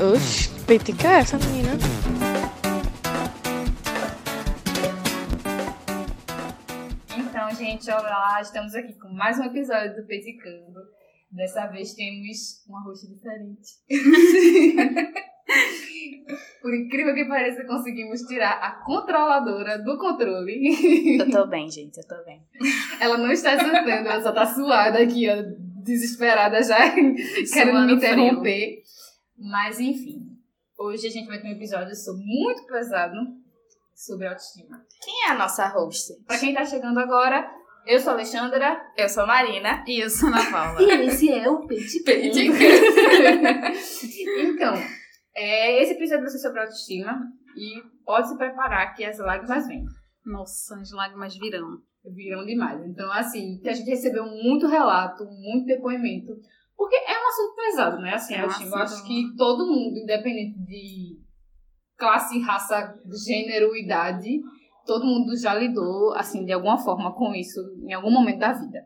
Oxi, petica é essa menina. Então, gente, olá, estamos aqui com mais um episódio do Peticando. Dessa vez temos uma roxa diferente. Por incrível que pareça, conseguimos tirar a controladora do controle. Eu tô bem, gente, eu tô bem. Ela não está sentando, ela só tá suada aqui, ó, desesperada já, querendo Suando me interromper. Mas, enfim, hoje a gente vai ter um episódio sobre, muito pesado sobre autoestima. Quem é a nossa host? Pra quem tá chegando agora, eu sou a Alexandra. Eu sou Marina. E eu sou Ana Paula. E esse é o Peticando. então, é, esse episódio vai ser sobre autoestima e pode se preparar que as lágrimas vêm. Nossa, as lágrimas virão. Viram demais. Então, assim, a gente recebeu muito relato, muito depoimento. Porque é um assunto pesado, né? Assim, É. Eu assunto- acho que todo mundo, independente de classe, raça, gênero, idade, todo mundo já lidou, assim, de alguma forma com isso em algum momento da vida.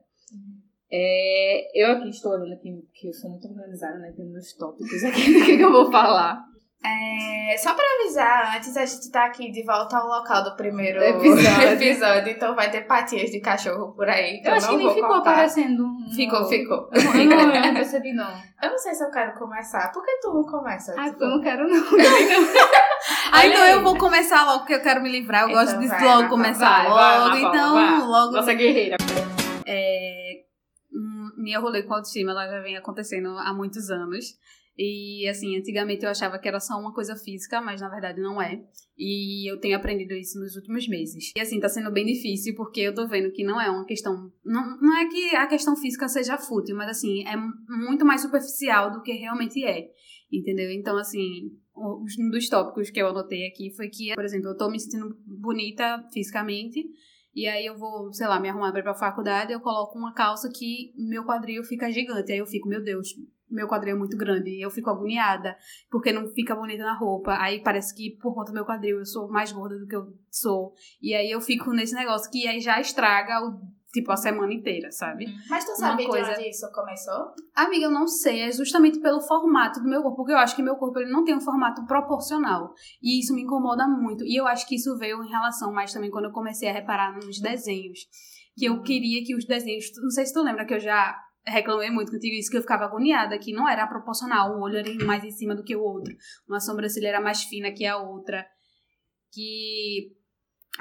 É, eu aqui estou olhando aqui, que eu sou muito organizada, né? Tem meus tópicos aqui do que que eu vou falar. É, só pra avisar, antes a gente tá aqui de volta ao local do primeiro Episódio. episódio, então vai ter patias de cachorro por aí. Que Eu acho que nem ficou cortar. aparecendo. um- Ficou, ficou. Eu não, eu não, eu não percebi, não. Eu não sei se eu quero começar. Por que tu não começa? Ai, Tipo, eu não quero, não. Olha então eu vou começar logo, porque eu quero me livrar. Eu Então gosto de logo começar vai, logo. vai, então, vai. logo. Nossa guerreira. É, hum, minha rolê com autoestima ela já vem acontecendo há muitos anos. E assim, antigamente eu achava que era só uma coisa física, mas na verdade não é. E eu tenho aprendido isso nos últimos meses. E assim, tá sendo bem difícil porque eu tô vendo que não é uma questão. Não, não é que a questão física seja fútil, mas assim, é mu- muito mais superficial do que realmente é. Entendeu? Então, assim, um dos tópicos que eu anotei aqui foi que, por exemplo, eu tô me sentindo bonita fisicamente. E aí eu vou, sei lá, me arrumar pra ir pra faculdade, eu coloco uma calça que meu quadril fica gigante. Aí eu fico, meu Deus, meu quadril é muito grande. E eu fico agoniada, porque não fica bonita na roupa. Aí parece que por conta do meu quadril eu sou mais gorda do que eu sou. E aí eu fico nesse negócio que aí já estraga o tipo a semana inteira, sabe? Mas tu Uma sabe coisa- de onde isso começou? Amiga, eu não sei, é justamente pelo formato do meu corpo, porque eu acho que meu corpo ele não tem um formato proporcional. E isso me incomoda muito. E eu acho que isso veio em relação mais também quando eu comecei a reparar nos desenhos. Que eu queria que os desenhos. Não sei se tu lembra que eu já reclamei muito contigo isso, que eu ficava agoniada, que não era proporcional. Um olho era mais em cima do que o outro. Uma sobrancelha era mais fina que a outra. Que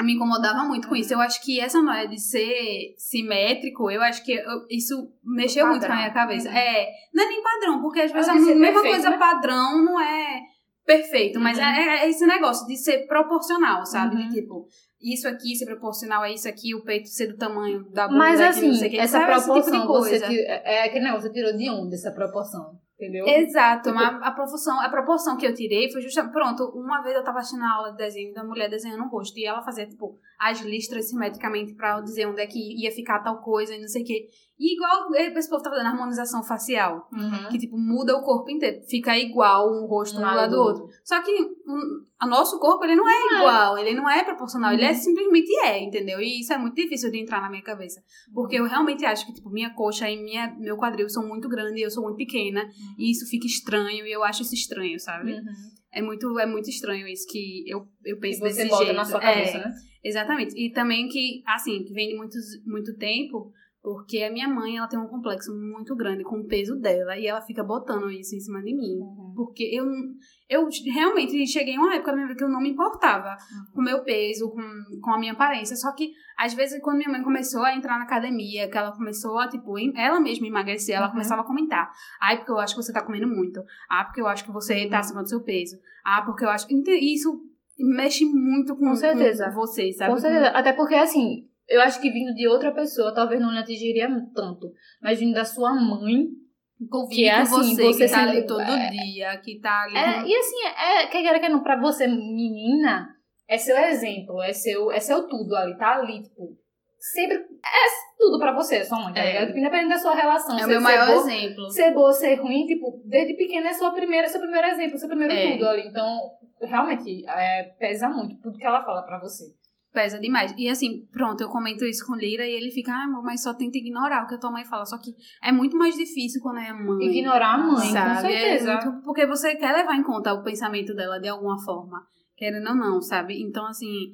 me incomodava muito com isso. Eu acho que essa noia de ser simétrico, eu acho que eu- isso mexeu muito com a minha cabeça. Uhum. É, não é nem padrão, porque às vezes a ser mesma perfeito, coisa né? padrão não é perfeito, mas Uhum. é, é esse negócio de ser proporcional, sabe? Uhum. De tipo, isso aqui ser proporcional a isso aqui, o peito ser do tamanho da bunda, Mas assim, não sei o que. essa sabe? Esse proporção, tipo de você coisa. tira- é aquele negócio, você tirou de onde essa proporção? Entendeu? Exato, Tipo- a proporção, a proporção que eu tirei foi justamente. Pronto, uma vez eu tava assistindo a aula de desenho da mulher desenhando um rosto e ela fazia, tipo, as listras simetricamente pra eu dizer onde é que ia ficar tal coisa e não sei o quê. E igual esse povo tá fazendo harmonização facial, Uhum. que, tipo, muda o corpo inteiro, fica igual um rosto um lado do outro. Só que um, o nosso corpo, ele não é igual, ele não é proporcional, ele é Uhum. simplesmente é, entendeu? E isso é muito difícil de entrar na minha cabeça. Porque eu realmente acho que, tipo, minha coxa e minha, meu quadril são muito grandes e eu sou muito pequena. E isso fica estranho e eu acho isso estranho, sabe? Uhum. É, muito, é muito estranho isso que eu, eu penso você desse bota jeito. na sua cabeça, É, né? Exatamente. E também que, assim, que vem de muitos, muito tempo, porque a minha mãe, ela tem um complexo muito grande com o peso dela e ela fica botando isso em cima de mim. Porque eu, eu realmente cheguei em uma época da minha vida que eu não me importava com o meu peso, com, com a minha aparência. Só que, às vezes, quando minha mãe começou a entrar na academia, que ela começou a, tipo, ela mesma emagrecer, ela Uhum. começava a comentar. Ai, porque eu acho que você tá comendo muito. Ah, porque eu acho que você tá acima do seu peso. Ah, porque eu acho... Isso mexe muito com, Com certeza. com você, sabe? Com certeza. Até porque, assim, eu acho que vindo de outra pessoa, talvez não lhe atingiria tanto. Mas vindo da sua mãe. Convive Que é assim, você, você que tá se- ali todo é- dia, que tá ali... É, e assim, é, quer queira, quer não, pra você, menina, é seu exemplo, é seu, é seu tudo ali, tá ali, tipo. Sempre é tudo pra você, sua mãe, tá É. ligado? Independente da sua relação. É o meu maior boa- exemplo. Ser boa, ser ruim, tipo, desde pequena é sua primeira, seu primeiro exemplo, seu primeiro É. tudo ali. Então, realmente, é, pesa muito tudo que ela fala pra você. Pesa demais. E assim, pronto, eu comento isso com Lira e ele fica, ah, amor, mas só tenta ignorar o que a tua mãe fala. Só que é muito mais difícil quando é a mãe. Ignorar a mãe, sabe? com certeza. É muito- porque você quer levar em conta o pensamento dela de alguma forma. Querendo ou não, sabe? Então, assim,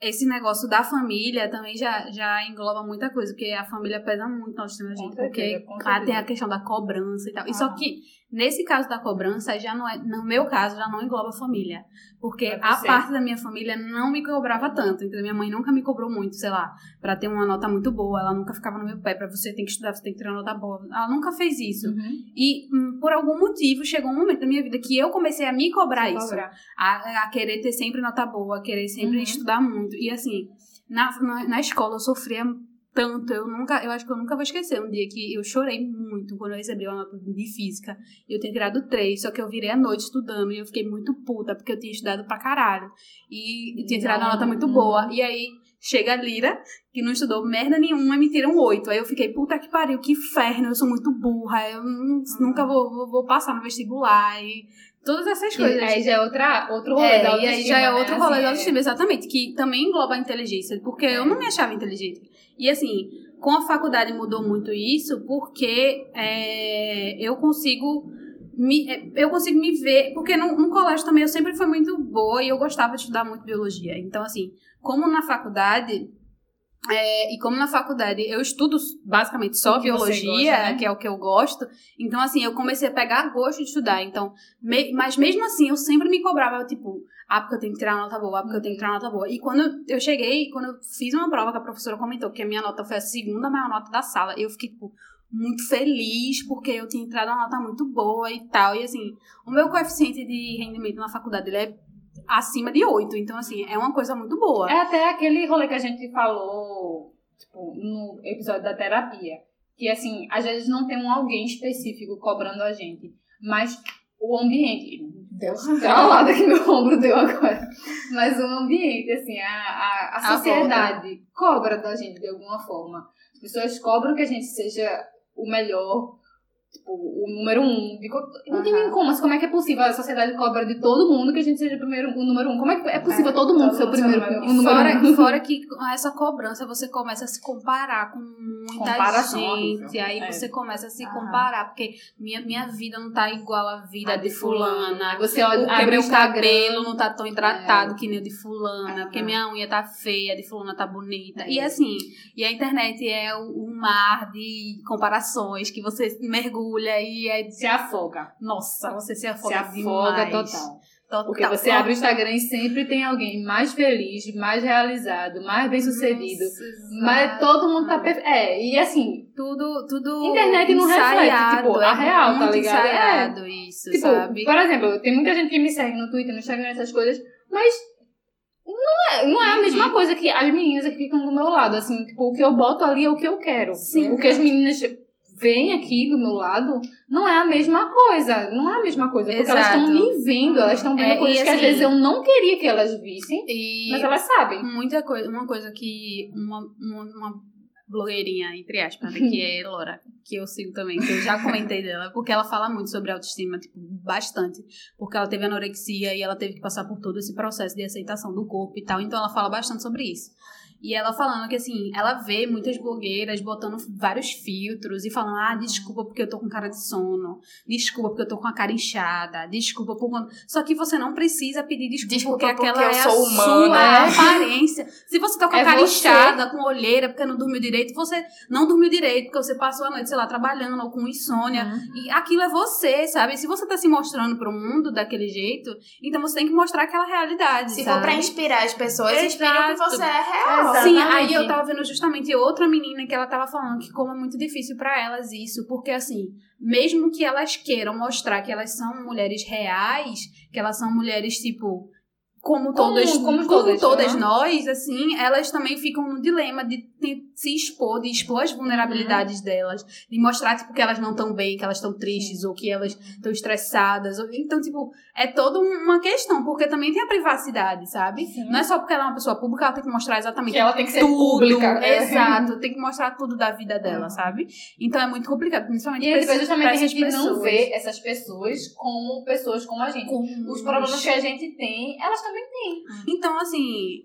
esse negócio da família também já, já engloba muita coisa, porque a família pesa muito na autoestima da Com gente. porque ah, certeza. tem a questão da cobrança e tal. E só que, nesse caso da cobrança, já não é, no meu caso, já não engloba a família. Porque É a parte da minha família não me cobrava tanto. Então, minha mãe nunca me cobrou muito, sei lá, pra ter uma nota muito boa. Ela nunca ficava no meu pé, pra você tem que estudar, você tem que ter uma nota boa. Ela nunca fez isso. Uhum. E hum, por algum motivo chegou um momento da minha vida que eu comecei a me cobrar isso. Cobrar. A, a querer ter sempre nota boa, a querer sempre Uhum. estudar muito. E assim, na, na, na escola eu sofria tanto, eu nunca, eu acho que eu nunca vou esquecer um dia que eu chorei muito quando eu recebi uma nota de física. Eu tinha tirado três, só que eu virei à noite estudando e eu fiquei muito puta, porque eu tinha estudado pra caralho. E tinha tirado uma nota muito boa. E aí chega a Lira, que não estudou merda nenhuma, e me tira um oito. Aí eu fiquei, puta que pariu, que inferno, eu sou muito burra, eu não- nunca vou, vou, vou passar no vestibular. E todas essas E coisas. aí já é outra, outro rolê É, da e autoestima, aí já é né? outro Assim, rolê da é- autoestima, exatamente, que também engloba a inteligência, porque eu não me achava inteligente. E assim, com a faculdade mudou muito isso, porque é, eu consigo me, é, eu consigo me ver, porque no, no colégio também eu sempre fui muito boa e eu gostava de estudar muito biologia. Então, assim, como na faculdade, é, e como na faculdade eu estudo basicamente só biologia, gosta, né? que é o que eu gosto, então assim, eu comecei a pegar gosto de estudar. Então, me- mas mesmo assim, eu sempre me cobrava, tipo, ah, porque eu tenho que tirar uma nota boa, ah, porque eu tenho que tirar uma nota boa. E quando eu cheguei, quando eu fiz uma prova que a professora comentou que a minha nota foi a segunda maior nota da sala, eu fiquei, tipo, muito feliz porque eu tinha entrado uma nota muito boa e tal. E assim, o meu coeficiente de rendimento na faculdade, ele é acima de 8. Então, assim, é uma coisa muito boa. É até aquele rolê que a gente falou, tipo, no episódio da terapia. Que, assim, às vezes não tem um alguém específico cobrando a gente, mas o ambiente... Deus, travada que meu ombro deu agora. Mas o ambiente, assim, a, a, a A sociedade cobra da gente de alguma forma. As pessoas cobram que a gente seja o melhor, tipo, o número um. De, co- não tem Aham. nem como, mas como é que é possível? A sociedade cobra de todo mundo que a gente seja o, primeiro, o número um. Como é que é possível É, todo mundo todo ser o primeiro, o número Fora, um? fora que com essa cobrança você começa a se comparar com muita gente. Aí É. você começa a se Aham. comparar, porque minha, minha vida não tá igual à vida A de fulana. Você olha, Porque meu cabelo não tá tão hidratado que nem o de fulana, porque Aham. minha unha tá feia, a de fulana tá bonita. É. E assim, e a internet é o, o mar de comparações que você mergulha e é. Se afoga. Nossa, você se Se afoga, afoga demais. total. Total. Porque você abre o Instagram e sempre tem alguém mais feliz, mais realizado, mais bem sucedido. Nossa, Mas todo mundo tá perfeito. É, e assim, tudo, tudo Internet não reflete, tipo, a é real, tá muito ligado? ensaiado isso, tipo, sabe? por exemplo, tem muita gente que me segue no Twitter, no Instagram, essas coisas, mas não é, não é a mesma coisa que as meninas que ficam do meu lado. Assim, tipo, o que eu boto ali é o que eu quero. Sim. O que as meninas veem aqui do meu lado não é a mesma coisa. Não é a mesma coisa. Porque elas Exato. estão me vendo, elas estão vendo É, coisas e que às assim- vezes eu não queria que elas vissem, mas elas sabem. muita coisa, uma coisa que uma, uma, uma blogueirinha, entre aspas, né, que é Laura, que eu sigo também, que eu já comentei dela, porque ela fala muito sobre autoestima, tipo, bastante. Porque ela teve anorexia e ela teve que passar por todo esse processo de aceitação do corpo e tal, então ela fala bastante sobre isso. E ela falando que, assim, ela vê muitas blogueiras botando vários filtros e falando, ah, desculpa porque eu tô com cara de sono, desculpa porque eu tô com a cara inchada, desculpa por... quando-" Só que você não precisa pedir desculpa, Desculpa porque porque aquela é a humana. sua aparência. Se você tá com a É cara você. inchada, com olheira, porque não dormiu direito, você não dormiu direito, porque você passou a noite, sei lá, trabalhando ou com insônia. E aquilo é você, sabe? Se você tá se mostrando pro mundo daquele jeito, então você tem que mostrar aquela realidade, Se sabe? for pra inspirar as pessoas, inspire o que Exato. você é real. Sim, Exatamente. aí eu tava vendo justamente outra menina que ela tava falando que como é muito difícil pra elas isso, porque assim, mesmo que elas queiram mostrar que elas são mulheres reais, que elas são mulheres tipo como todas, como como, todas, todas né? nós, assim, elas também ficam no dilema de se expor, de expor as vulnerabilidades delas, de mostrar, tipo, que elas não estão bem, que elas estão tristes, ou que elas estão estressadas. ou- Então, tipo, é toda uma questão, porque também tem a privacidade, sabe? Sim. Não é só porque ela é uma pessoa pública, ela tem que mostrar exatamente Que ela tem que ser tudo. pública. É. Exato, tem que mostrar tudo da vida dela, Uhum. sabe? Então é muito complicado, principalmente E vezes essas- pra tem essas gente que não pessoas. vê essas pessoas como pessoas como a gente. Os problemas que a gente tem, elas também têm. Então, assim,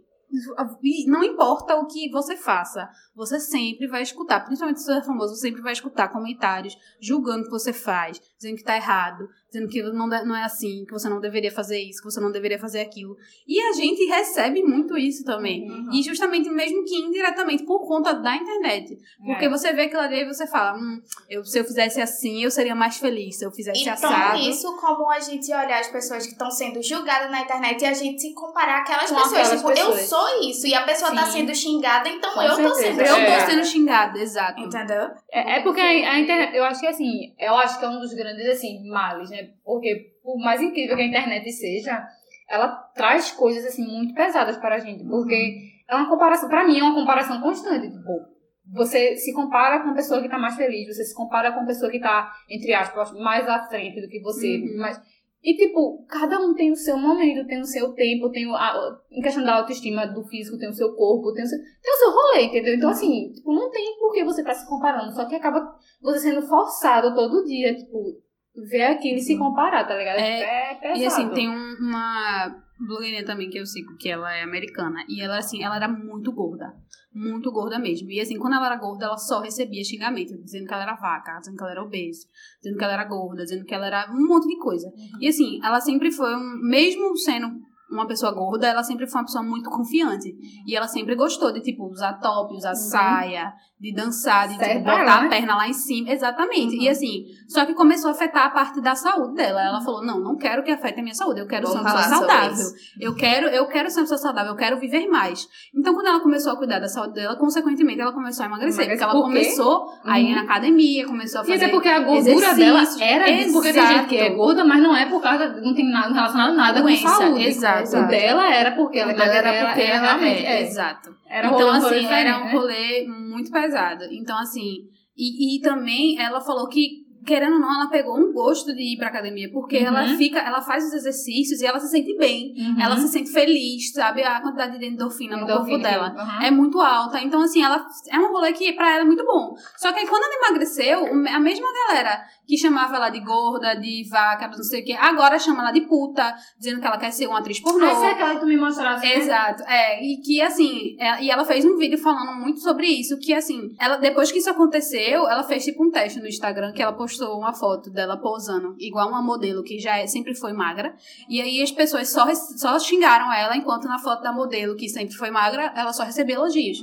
e não importa o que você faça, você sempre vai escutar, principalmente se você é famoso, você sempre vai escutar comentários julgando o que você faz, dizendo que tá errado, dizendo que não, não é assim, que você não deveria fazer isso, que você não deveria fazer aquilo. E a gente recebe muito isso também. Uhum. E justamente, mesmo que indiretamente, por conta da internet. Porque É. você vê aquilo ali e você fala, hum, eu, se eu fizesse assim, eu seria mais feliz. Se eu fizesse Então, assado. isso como a gente olhar as pessoas que estão sendo julgadas na internet e a gente se comparar aquelas Com pessoas. aquelas Tipo, eu pessoas. sou isso e a pessoa tá Sim. sendo xingada, então Com eu tô certeza. sendo Eu tô xingada. sendo xingada, exato. Entendeu? É, é porque a, a internet, eu acho que assim, eu acho que é um dos grandes assim, males, né? Porque por mais incrível que a internet seja, ela traz coisas assim muito pesadas para a gente, porque é uma comparação, para mim é uma comparação constante, tipo, você se compara com a pessoa que tá mais feliz, você se compara com a pessoa que tá, entre aspas, mais à frente do que você, Uhum. mas e, tipo, cada um tem o seu momento, tem o seu tempo, tem o, a, em questão da autoestima do físico, tem o seu corpo, tem o seu, tem o seu rolê, entendeu? Então, assim, tipo, não tem por que você tá se comparando, só que acaba você sendo forçado todo dia, tipo, ver aquilo e se comparar, tá ligado? É, É, pesado. E assim, tem um- uma blogueirinha também que eu sigo, que ela é americana. E ela, assim, ela era muito gorda. Muito gorda mesmo. E assim, quando ela era gorda, ela só recebia xingamento, dizendo que ela era vaca, dizendo que ela era obesa, dizendo que ela era gorda, dizendo que ela era um monte de coisa. E assim, ela sempre foi um. Mesmo sendo uma pessoa gorda, ela sempre foi uma pessoa muito confiante. E ela sempre gostou de, tipo, usar top, usar saia, de dançar, de tipo, botar a né? perna lá em cima. Exatamente. Uhum. E assim, só que começou a afetar a parte da saúde dela. Ela falou: não, não quero que afete a minha saúde, eu quero Vamos ser uma pessoa saudável. isso. Eu quero, eu quero ser uma pessoa saudável, eu quero viver mais. Então, quando ela começou a cuidar da saúde dela, consequentemente, ela começou a emagrecer. Emagrecer. Porque ela Por começou a ir Uhum. na academia, começou a E fazer. até porque a gordura dela era disso, porque tem gente que é Exato. gorda, mas não é por causa, não tem nada relacionado a nada Doença, com saúde. exato. O dela era porque ela, O dela era ela- porque ela ela realmente é, é. exato. Era então, rolê- rolê assim, era um né? rolê muito pesado. Então, assim, e, e também ela falou que, querendo ou não, ela pegou um gosto de ir pra academia, porque Uhum. ela fica, ela faz os exercícios e ela se sente bem. Uhum. Ela se sente feliz, sabe? A quantidade de endorfina no corpo Endorfina, dela. uhum. É muito alta. Então, assim, ela é um rolê que pra ela é muito bom. Só que aí, quando ela emagreceu, a mesma galera que chamava ela de gorda, de vaca, não sei o quê, agora chama ela de puta, dizendo que ela quer ser uma atriz pornô. Essa é aquela que tu me mostrasse. né? Exato, é, e que assim, é- e ela fez um vídeo falando muito sobre isso, que assim, ela depois que isso aconteceu, ela fez tipo um teste no Instagram, que ela postou uma foto dela posando, igual uma modelo que já é- sempre foi magra, e aí as pessoas só, só xingaram ela, enquanto na foto da modelo, que sempre foi magra, ela só recebia elogios,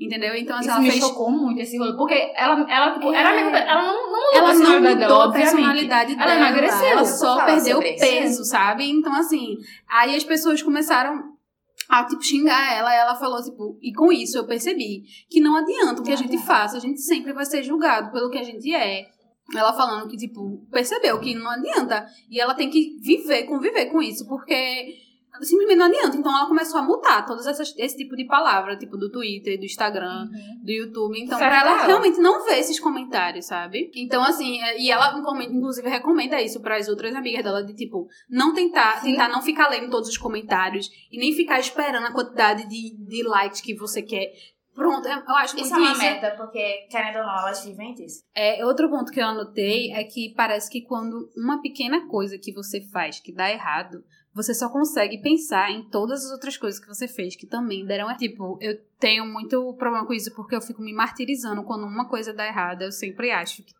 entendeu? Então assim, Isso ela me fez... chocou muito esse rolê, porque ela, ela, tipo, É. era a mesma, ela não, não mudou Ela a não personalidade mudou dela, a personalidade Ela dela. emagreceu. Ela só perdeu peso, sabe? Então, assim, aí as pessoas começaram a, tipo, xingar ela. Ela falou, tipo, e com isso eu percebi que não adianta o que a gente faça, a gente sempre vai ser julgado pelo que a gente é. Ela falando que, tipo, percebeu que não adianta. E ela tem que viver, conviver com isso, porque simplesmente não adianta. Então ela começou a mutar todas essas, esse tipo de palavra, tipo, do Twitter, do Instagram, do YouTube. Então, Certo. pra ela realmente não ver esses comentários, sabe? Então, assim, é- e ela, inclusive, recomenda isso pras outras amigas dela, de, tipo, não tentar, Sim. tentar não ficar lendo todos os comentários e nem ficar esperando a quantidade de, de likes que você quer. Pronto, eu acho Isso é uma isso. meta, porque, querendo ou não, elas vivem disso. É, outro ponto que eu anotei é que parece que quando uma pequena coisa que você faz que dá errado, você só consegue pensar em todas as outras coisas que você fez que também deram errado. Tipo, eu tenho muito problema com isso porque eu fico me martirizando quando uma coisa dá errada. Eu sempre acho que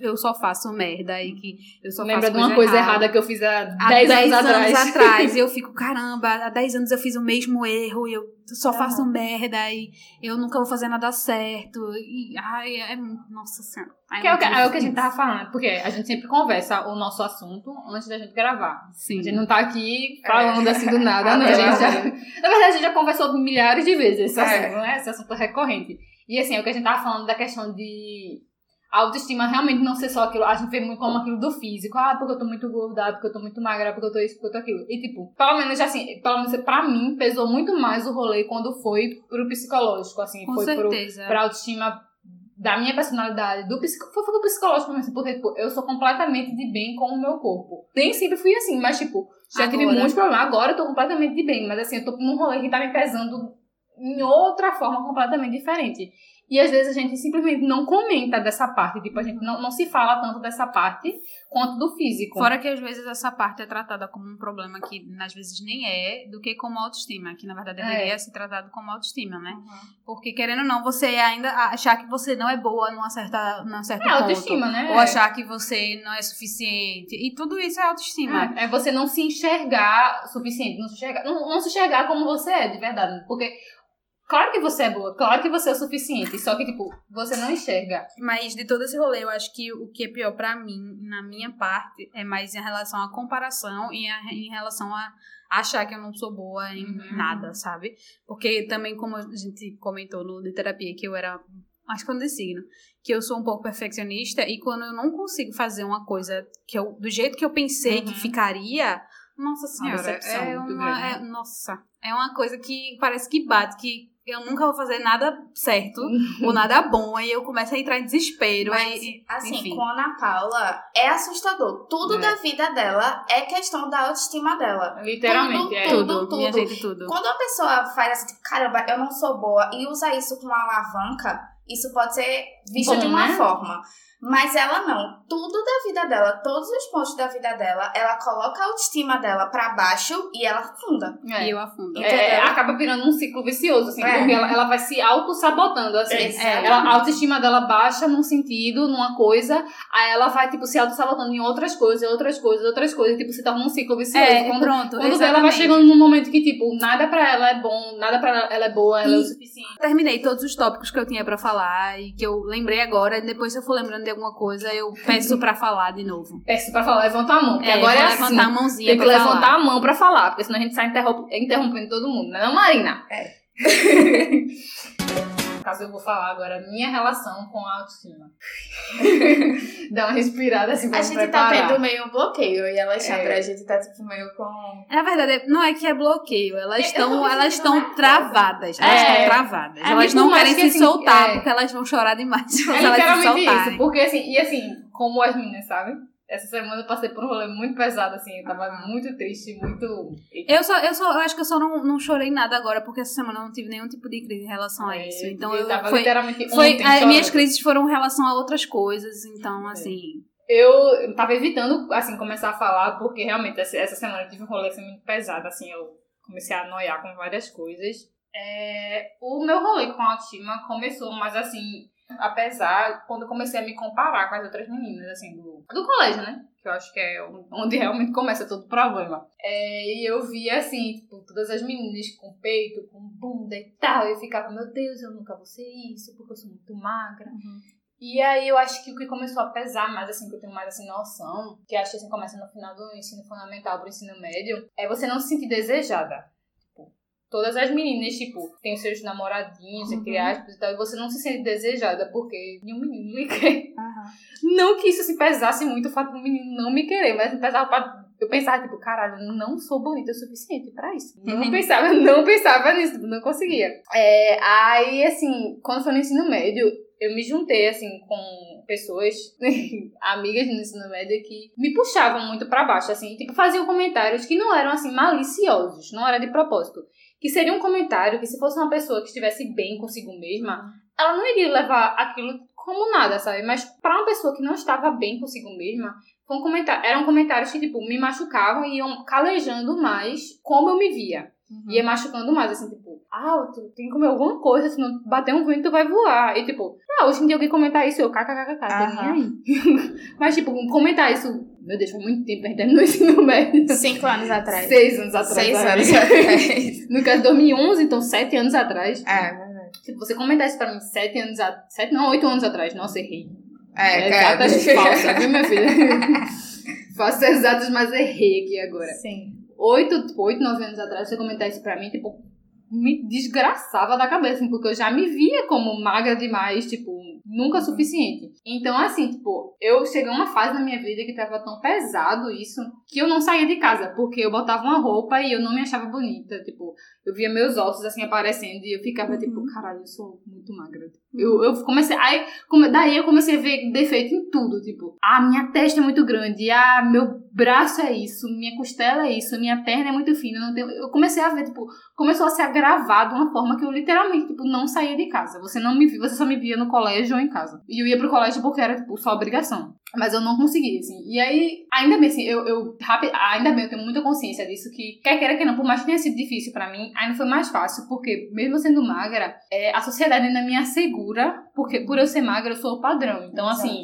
eu só faço merda e que eu só Lembra faço de uma coisa errada que eu fiz há 10 há 10 anos, atrás. atrás. E eu fico, caramba, há 10 anos eu fiz o mesmo erro e eu só faço merda e eu nunca vou fazer nada certo. E, ai, é. Nossa Senhora. Ai, Que é, o que, é o que a gente tava falando, porque a gente sempre conversa o nosso assunto antes da gente gravar. Sim. A gente não tá aqui falando assim do nada, não. É já, verdade. na verdade, a gente já conversou milhares de vezes esse É. assunto, né? Esse assunto é recorrente. E assim, é o que a gente tava falando da questão de a autoestima realmente não ser só aquilo. A gente vê muito como aquilo do físico. Ah, porque eu tô muito gorda, ah, porque eu tô muito magra, porque eu tô isso, porque eu tô aquilo. E tipo, pelo menos assim, pelo menos pra mim, pesou muito mais o rolê quando foi pro psicológico, assim. Com foi certeza. pro, pra autoestima da minha personalidade, do psico, foi pro psicológico mesmo, porque tipo, eu sou completamente de bem com o meu corpo. Nem sempre fui assim, mas tipo, já tive Agora. muitos problemas. Agora eu tô completamente de bem, mas assim, eu tô num rolê que tá me pesando em outra forma completamente diferente. E às vezes a gente simplesmente não comenta dessa parte. Tipo, a gente não, não se fala tanto dessa parte quanto do físico. Fora que às vezes essa parte é tratada como um problema que às vezes nem é, do que como autoestima, que na verdade deveria É. ser tratado como autoestima, né? Uhum. Porque querendo ou não, você ainda achar que você não é boa numa certa, num certo É ponto. autoestima, né? Ou achar que você não é suficiente. E tudo isso é autoestima. É, é você não se enxergar o suficiente, não se enxergar, não, não se enxergar como você é, de verdade. Porque, claro que você é boa, claro que você é o suficiente, só que, tipo, você não enxerga. Mas de todo esse rolê, eu acho que o que é pior pra mim, na minha parte, é mais em relação à comparação e a- em relação a achar que eu não sou boa em Uhum. nada, sabe? Porque também, como a gente comentou no de terapia, que eu era. Acho que eu de signo. Que eu sou um pouco perfeccionista e quando eu não consigo fazer uma coisa que eu, do jeito que eu pensei que Uhum. ficaria. Nossa senhora, é uma. é- nossa, é uma coisa que parece que bate, que eu nunca vou fazer nada certo ou nada bom, aí eu começo a entrar em desespero. Mas, aí, assim, enfim. com a Ana Paula, é assustador. Tudo É. da vida dela é questão da autoestima dela. Literalmente, Tudo, é. tudo. tudo, minha gente, tudo. Quando a pessoa faz assim, caramba, eu não sou boa, e usa isso como alavanca, isso pode ser visto Bom, de uma né? forma. Mas ela não. Tudo da vida dela, todos os pontos da vida dela, ela coloca a autoestima dela pra baixo e ela afunda. É. E eu afundo. É, Entendeu? acaba virando um ciclo vicioso, assim, É. porque ela, ela vai se auto-sabotando, assim. Exatamente. Ela, a autoestima dela baixa num sentido, numa coisa, aí ela vai, tipo, se auto-sabotando em outras coisas, outras coisas, outras coisas, tipo, se torna um ciclo vicioso. É, quando pronto. quando ela exatamente. vai chegando num momento que, tipo, nada pra ela é bom, nada pra ela, ela é boa, ela é o E- suficiente. Terminei todos os tópicos que eu tinha pra falar e que eu lembrei agora. E depois, se eu for lembrando de alguma coisa, eu peço pra falar de novo. Peço pra falar, levanta a mão, porque É, agora é assim. levantar a mãozinha Tem que levantar falar. a mão pra falar, porque senão a gente sai interromp- interrompendo todo mundo, não é Marina? É. Caso, eu vou falar agora a minha relação com a autoestima. Dá uma respirada assim pra A gente tá preparar. tendo meio bloqueio, e Alexandra, É. a gente tá tipo meio com. Na verdade, não é que é bloqueio, elas estão, elas estão travadas. Elas É. estão travadas. É, elas não querem que se assim, soltar é. porque elas vão chorar demais É elas se literalmente soltarem. isso, porque assim, e assim, como as meninas, sabe? Essa semana eu passei por um rolê muito pesado, assim, eu tava muito triste, muito. Eu só, eu só, eu acho que eu só não, não chorei nada agora, porque essa semana eu não tive nenhum tipo de crise em relação a É, isso. Então eu eu, tava foi, literalmente foi ontem as chorando. minhas crises foram em relação a outras coisas, então assim. Eu tava evitando, assim, começar a falar, porque realmente essa, essa semana eu tive um rolê assim, muito pesado, assim, eu comecei a noiar com várias coisas. É, o meu rolê com a autoestima começou, mas assim, apesar, quando eu comecei a me comparar com as outras meninas, assim, do, do colégio, né? Que eu acho que é onde realmente começa todo o problema. É, e eu via, assim, tipo, todas as meninas com peito, com bunda e tal, e eu ficava, meu Deus, eu nunca vou ser isso, porque eu sou muito magra. E aí eu acho que o que começou a pesar mais, assim, que eu tenho mais assim, noção, que acho que assim, começa no final do ensino fundamental pro ensino médio, é você não se sentir desejada. Todas as meninas, tipo, têm seus namoradinhos, entre Uhum. aspas e tal, e você não se sente desejada porque nenhum menino lhe quer. Não que isso se pesasse muito o fato do menino não me querer, mas me pesava pra... Eu pensava, tipo, caralho, eu não sou bonita o suficiente pra isso. Não Uhum. pensava, não pensava nisso, tipo, não conseguia. É, aí, assim, quando foi no ensino médio, eu me juntei, assim, com pessoas, amigas no ensino médio, que me puxavam muito pra baixo, assim, tipo, faziam comentários que não eram, assim, maliciosos, não era de propósito. Que seria um comentário que, se fosse uma pessoa que estivesse bem consigo mesma, ela não iria levar aquilo como nada, sabe? Mas pra uma pessoa que não estava bem consigo mesma, foi um comentário, eram comentários que, tipo, me machucavam e iam calejando mais como eu me via. Ia machucando mais, assim, tipo, ah, tu tem que comer alguma coisa, se não bater um vento, tu vai voar. E, tipo, ah, hoje em dia alguém comentar isso, eu kkkk, nem Aham. aí. Mas, tipo, comentar isso, meu Deus, foi muito tempo, a gente terminou o ensino médio. Cinco anos atrás. Seis anos atrás. Seis sabe? anos atrás. No caso, 2011, então sete anos atrás. É, verdade. Se você comentar isso pra mim sete anos atrás. Sete, não, oito anos atrás. Nossa, errei. É, exatas cara. falsas, viu, minha filha? Faço exatas, mas errei aqui agora. Sim. Oito, tipo, oito, nove anos atrás, você comentar isso pra mim, tipo, me desgraçava da cabeça, assim, porque eu já me via como magra demais, tipo, nunca suficiente. Então, assim, tipo, eu cheguei a uma fase na minha vida que tava tão pesado isso, que eu não saía de casa, porque eu botava uma roupa e eu não me achava bonita, tipo, eu via meus ossos, assim, aparecendo e eu ficava, tipo, caralho, eu sou muito magra. Eu, eu comecei, aí, daí eu comecei a ver defeito em tudo, tipo, ah, minha testa é muito grande, ah, meu braço é isso, minha costela é isso, minha perna é muito fina, não tenho... eu comecei a ver, tipo, começou a se agravar de uma forma que eu literalmente, tipo, não saía de casa. Você não me via, você só me via no colégio ou em casa. E eu ia pro colégio porque era, tipo, só obrigação. Mas eu não conseguia, assim. E aí, ainda bem, assim, eu, eu ainda bem, eu tenho muita consciência disso, que quer queira que não, por mais que tenha sido difícil pra mim, ainda foi mais fácil, porque mesmo sendo magra, é, a sociedade ainda me assegura, porque por eu ser magra, eu sou o padrão. Então, Exato. assim,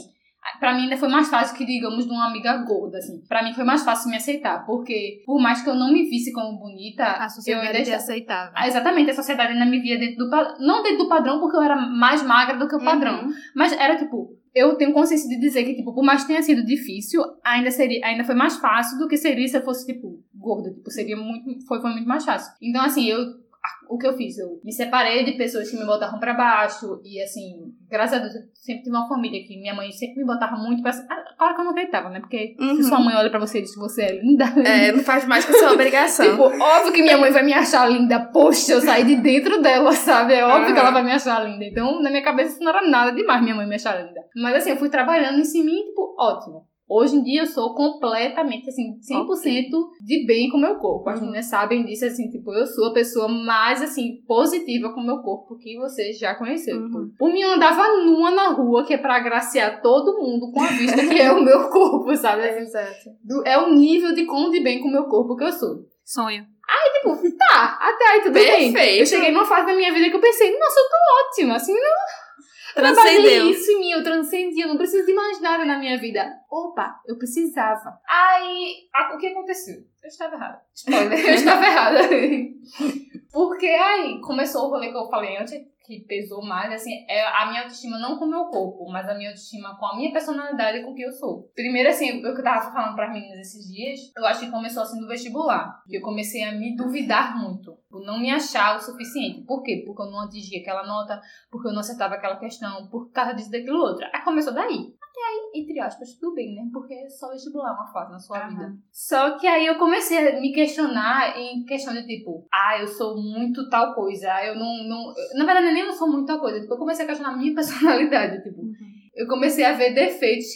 Pra mim ainda foi mais fácil que, digamos, de uma amiga gorda, assim. Pra mim foi mais fácil me aceitar, porque por mais que eu não me visse como bonita, A eu sociedade ainda te estava... aceitava. Ah, exatamente, a sociedade ainda me via dentro do padrão. Não dentro do padrão, porque eu era mais magra do que o padrão. Uhum. Mas era tipo, eu tenho consciência de dizer que, tipo, por mais que tenha sido difícil, ainda seria, ainda foi mais fácil do que seria se eu fosse, tipo, gorda. Tipo, seria muito. Foi, foi muito mais fácil. Então, assim, eu. O que eu fiz? Eu me separei de pessoas que me botavam pra baixo. E, assim, graças a Deus, eu sempre tive uma família que minha mãe sempre me botava muito pra. Ah, Claro que eu não acreditava, né? Porque Uhum. se sua mãe olha pra você e diz que você é linda. É, não faz mais que sua obrigação. Tipo, óbvio que minha mãe vai me achar linda. Poxa, eu saí de dentro dela, sabe? É óbvio Aham. que ela vai me achar linda. Então, na minha cabeça, isso não era nada demais minha mãe me achar linda. Mas assim, eu fui trabalhando em cima e, tipo, ótimo. Hoje em dia eu sou completamente, assim, 100% de bem com o meu corpo. As Uhum. meninas sabem disso, assim, tipo, eu sou a pessoa mais, assim, positiva com o meu corpo que você já conheceu. Uhum. Tipo, Por mim, eu andava nua na rua, que é pra agraciar todo mundo com a vista que é o meu corpo, sabe? Assim, Exato. é o nível de quão de bem com o meu corpo que eu sou. Sonho. Tipo, tá, até aí tudo bem. Perfeito. Eu cheguei numa fase da minha vida que eu pensei, nossa, eu tô ótima, assim, não Transcendeu. isso em mim, eu transcendi, eu não preciso de mais nada na minha vida. Opa, eu precisava. Aí, o que aconteceu? Eu estava errada. Spoiler, eu estava errada. Porque aí começou o rolê que eu falei antes, que pesou mais, assim, é a minha autoestima não com o meu corpo, mas a minha autoestima com a minha personalidade e com o que eu sou. Primeiro, assim, o que eu tava falando pras meninas esses dias, eu acho que começou assim do vestibular. Eu comecei a me duvidar muito, por não me achar o suficiente. Por quê? Porque eu não atingia aquela nota, porque eu não acertava aquela questão, por causa disso, daquilo, outro. Aí começou daí. Até aí, entre aspas, tudo bem, né? Porque é só vestibular uma fase na sua Aham. vida. Só que aí eu comecei a me questionar em questão de tipo, ah, eu sou muito tal coisa, ah, eu não. não... Na verdade, nem eu sou muito tal coisa. Tipo, eu comecei a questionar a minha personalidade, tipo. Eu comecei a ver defeitos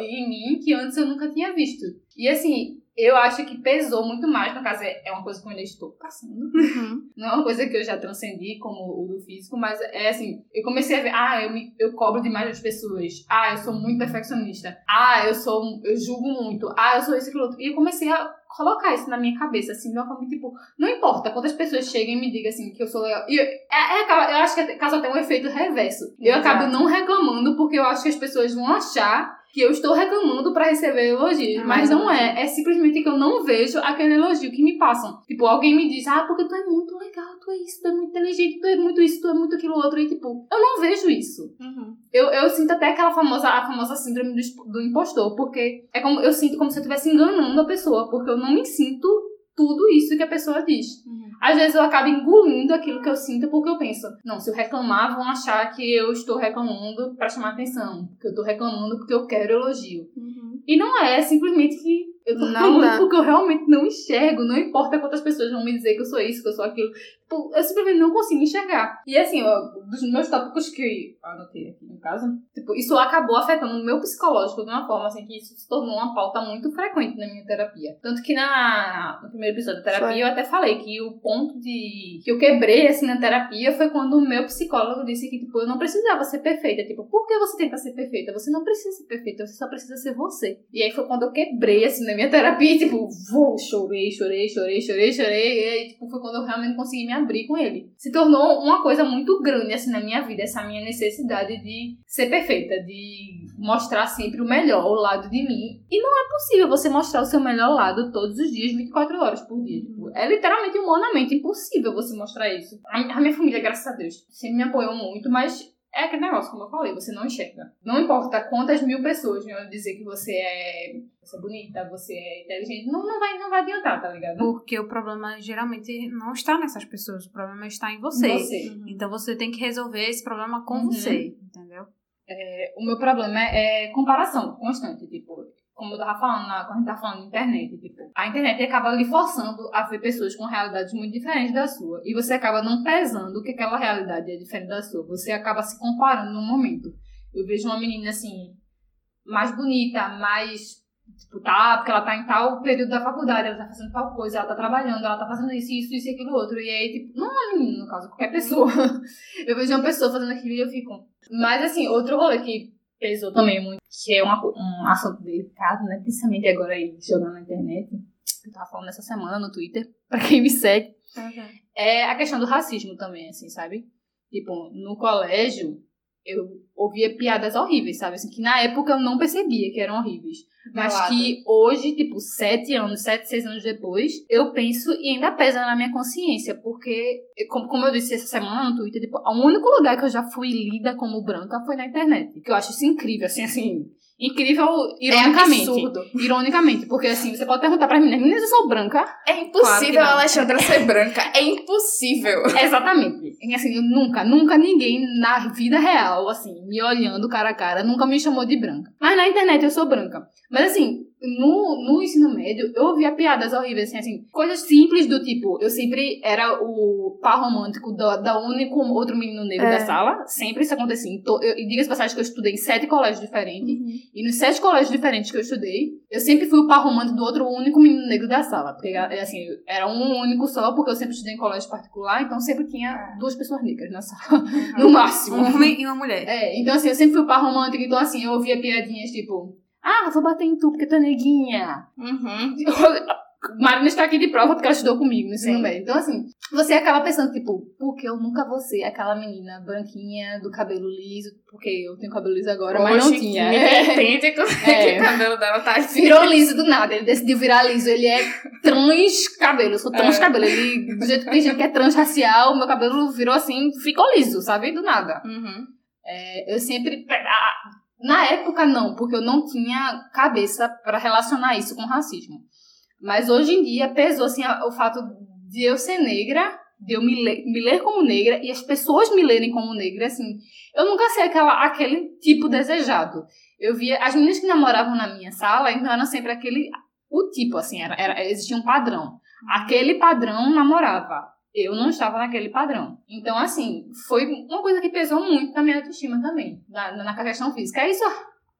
em mim que antes eu nunca tinha visto. E assim, eu acho que pesou muito mais, no caso, é é uma coisa que eu ainda estou passando. Uhum. Não é uma coisa que eu já transcendi, como o do físico, mas é assim, eu comecei a ver, ah, eu, me, eu cobro demais das pessoas, ah, eu sou muito perfeccionista, ah, eu sou, eu julgo muito, ah, eu sou isso, aquilo outro. E eu comecei a colocar isso na minha cabeça, assim, de uma forma, tipo, não importa quantas pessoas cheguem e me digam, assim, que eu sou legal. E eu, é, é, eu acho que causa até um efeito reverso. Eu Exato. acabo não reclamando porque eu acho que as pessoas vão achar que eu estou reclamando pra receber elogios, Ah, mas não é. É simplesmente que eu não vejo aquele elogio que me passam. Tipo, alguém me diz, ah, porque tu é muito legal, tu é isso, tu é muito inteligente, tu é muito isso, tu é muito aquilo outro. E tipo, eu não vejo isso. Uhum. Eu, eu sinto até aquela famosa, a famosa síndrome do, do impostor, porque é como eu sinto como se eu estivesse enganando a pessoa, porque eu não me sinto tudo isso que a pessoa diz. Uhum. Às vezes eu acabo engolindo aquilo que eu sinto porque eu penso, não, se eu reclamar, vão achar que eu estou reclamando pra chamar atenção, que eu tô reclamando porque eu quero elogio. Uhum. E não é, é simplesmente que eu tô Não dá. porque eu realmente não enxergo, não importa quantas pessoas vão me dizer que eu sou isso, que eu sou aquilo. Tipo, eu simplesmente não consigo enxergar. E assim, ó, dos meus tópicos que eu anotei aqui no caso, tipo, isso acabou afetando o meu psicológico de uma forma assim que isso se tornou uma pauta muito frequente na minha terapia. Tanto que na, no primeiro episódio da terapia eu até falei que o ponto de que eu quebrei assim na terapia foi quando o meu psicólogo disse que tipo, eu não precisava ser perfeita. Tipo, por que você tenta ser perfeita? Você não precisa ser perfeita, você só precisa ser você. E aí foi quando eu quebrei assim na minha terapia, e, tipo, vou, chorei, chorei, chorei, chorei, chorei. E aí, tipo, foi quando eu realmente consegui me abrir com ele. Se tornou uma coisa muito grande assim na minha vida, essa minha necessidade de ser perfeita, de mostrar sempre o melhor, o lado de mim. E não é possível você mostrar o seu melhor lado todos os dias, 24 horas por dia. Tipo, é literalmente humanamente impossível você mostrar isso. A, minha família, graças a Deus, sempre me apoiou muito, mas é aquele negócio, como eu falei, você não enxerga. Não importa quantas mil pessoas venham dizer que você é, você é bonita, você é inteligente, não, não, vai, não vai adiantar, tá ligado? Porque o problema geralmente não está nessas pessoas, o problema está em você. Você. Uhum. Então você tem que resolver esse problema com Uhum. você, entendeu? É, o meu problema é, é comparação constante, tipo, como eu tava falando, na, quando a gente tava falando de internet, tipo, a internet acaba lhe forçando a ver pessoas com realidades muito diferentes da sua. E você acaba não pesando que aquela realidade é diferente da sua. Você acaba se comparando no momento. Eu vejo uma menina assim, mais bonita, mais Tipo, tá, porque ela tá em tal período da faculdade, ela tá fazendo tal coisa, ela tá trabalhando, ela tá fazendo isso, isso, isso e aquilo outro. E aí, tipo, não é menino, no caso, qualquer pessoa. Eu vejo uma pessoa fazendo aquilo e eu fico. Mas assim, outro rolê que pesou também muito, que é uma, um assunto delicado, né? Principalmente agora aí jogando na internet. Eu tava falando essa semana no Twitter, pra quem me segue. É a questão do racismo também, assim, sabe? Tipo, no colégio, eu ouvia piadas horríveis, sabe? Assim, que na época eu não percebia que eram horríveis. Mas que hoje, tipo, sete anos, sete, seis anos depois, eu penso e ainda pesa na minha consciência. Porque, como, como eu disse essa semana no Twitter, tipo, o único lugar que eu já fui lida como branca foi na internet. Que eu acho isso incrível, assim, assim. Incrível, ironicamente. É absurdo. Ironicamente, porque assim, você pode perguntar pra mim, meninas, eu sou branca? É impossível Claro a. Alexandra ser branca. É impossível. Exatamente. E, assim, eu nunca, nunca ninguém na vida real, assim, me olhando cara a cara, nunca me chamou de branca. Mas na internet eu sou branca. Mas assim, no, no ensino médio, eu ouvia piadas horríveis, assim, assim, coisas simples do tipo, eu sempre era o par romântico da, da único outro menino negro É. da sala. Sempre isso acontecia. em to- eu- E diga-se passagem que eu estudei em sete colégios diferentes. E nos sete colégios diferentes que eu estudei, eu sempre fui o par romântico do outro único menino negro da sala. Porque, assim, era um único só, porque eu sempre estudei em colégio particular, então sempre tinha duas pessoas negras na sala. No máximo. Um homem e uma mulher. É, então assim, eu sempre fui o par romântico, então assim, eu ouvia piadinhas tipo, ah, vou bater em tu porque tu é neguinha. Uhum. Marina está aqui de prova porque ela estudou comigo no ensino médio. Então, assim, você acaba pensando, tipo, porque eu nunca vou ser aquela menina branquinha do cabelo liso, porque eu tenho cabelo liso agora, mas não tinha. É. entende como é. É. que o cabelo dela tá assim. Virou liso do nada, ele decidiu virar liso. Ele é trans cabelo, eu sou trans É. cabelo. Ele, do jeito que tem gente que é transracial, meu cabelo virou assim, ficou liso, sabe? Do nada. Uhum. É, eu sempre. Na época, não, porque eu não tinha cabeça pra relacionar isso com racismo. Mas hoje em dia pesou assim, o fato de eu ser negra, de eu me ler, me ler como negra e as pessoas me lerem como negra, assim. Eu nunca sei aquela, aquele tipo desejado. Eu via. As meninas que namoravam na minha sala, então eram sempre aquele. O tipo, assim, era, era, existia um padrão. Aquele padrão namorava. Eu não estava naquele padrão. Então, assim, foi uma coisa que pesou muito na minha autoestima também, na, na questão física. É isso,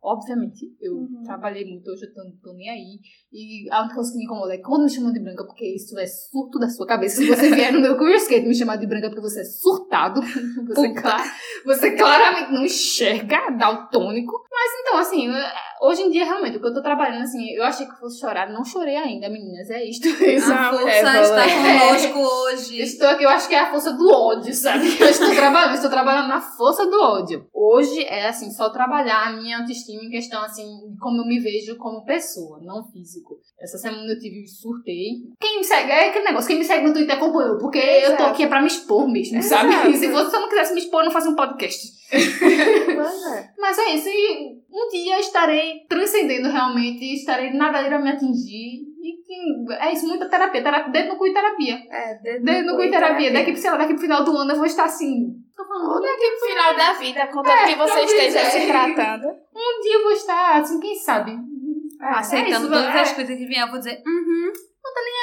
obviamente, eu Uhum. trabalhei muito hoje, eu tô, tô nem aí. E a única coisa que me incomoda é quando me chamam de branca, porque isso é surto da sua cabeça. Se você vier no meu career skate me chamar de branca porque você é surtado, você, Puta. cla- você claramente não enxerga, daltônico. Mas então, assim, hoje em dia, realmente, o que eu tô trabalhando, assim, eu achei que eu fosse chorar, não chorei ainda, meninas, é isto. A força é, está é. conosco hoje. Estou aqui, eu acho que é a força do ódio, sabe? Eu estou trabalhando, estou trabalhando na força do ódio. Hoje é assim, só trabalhar a minha autoestima em questão assim, de como eu me vejo como pessoa, não físico. Essa semana eu tive surtei. Quem me segue, é aquele negócio, quem me segue no Twitter acompanhou, porque eu tô Exato. aqui é pra me expor mesmo, sabe? Exato. E se você não quisesse me expor, eu não fazia um podcast. Pois é. Mas é isso, e um dia eu estarei transcendendo realmente, estarei nada irá me atingir. É isso, muita terapia, terapia, dedo no cu e terapia. É, dedo no cu e terapia. Daqui, sei lá, daqui pro final do ano eu vou estar assim. Tô falando, Daqui pro final da vida, contanto que você esteja é. se tratando. um dia eu vou estar assim, quem sabe? Aceitando isso, todas é. as coisas que vier, eu vou dizer, uhum.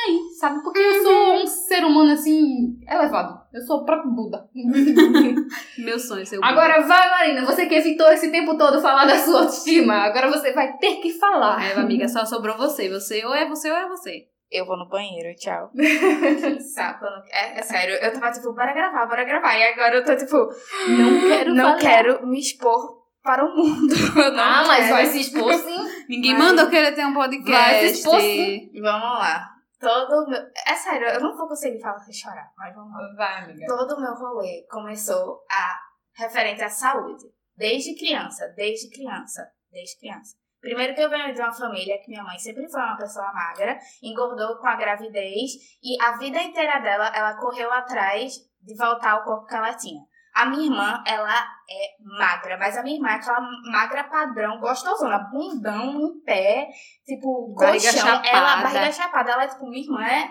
Aí, sabe? Porque eu sou um ser humano assim, elevado. Eu sou o próprio Buda. Meu sonho, seu Agora vai, Marina, você que evitou esse tempo todo falar da sua autoestima, agora você vai ter que falar. É, amiga, só sobrou você. Você ou é você ou é você. Eu vou no banheiro, tchau. que saco. não- É, é sério, eu tava tipo, bora gravar, bora gravar. E agora eu tô tipo, Não quero não falar. quero me expor para o mundo. Ah, mas quero. vai se expor sim. Ninguém Vai. mandou querer ter um podcast. Vai se expor, sim. Vamos lá. Todo meu... É sério, eu não vou conseguir falar sem chorar, mas vamos lá. Vai, amiga. Todo o meu rolê começou a referente à saúde. Desde criança, desde criança, desde criança. Primeiro que eu venho de uma família que minha mãe sempre foi uma pessoa magra, engordou com a gravidez e a vida inteira dela, ela correu atrás de voltar ao corpo que ela tinha. A minha irmã, ela é magra, mas a minha irmã é aquela magra padrão, gostosona, bundão em pé, tipo, Barriga colchão, chapada. ela, barriga chapada, ela é tipo, minha irmã é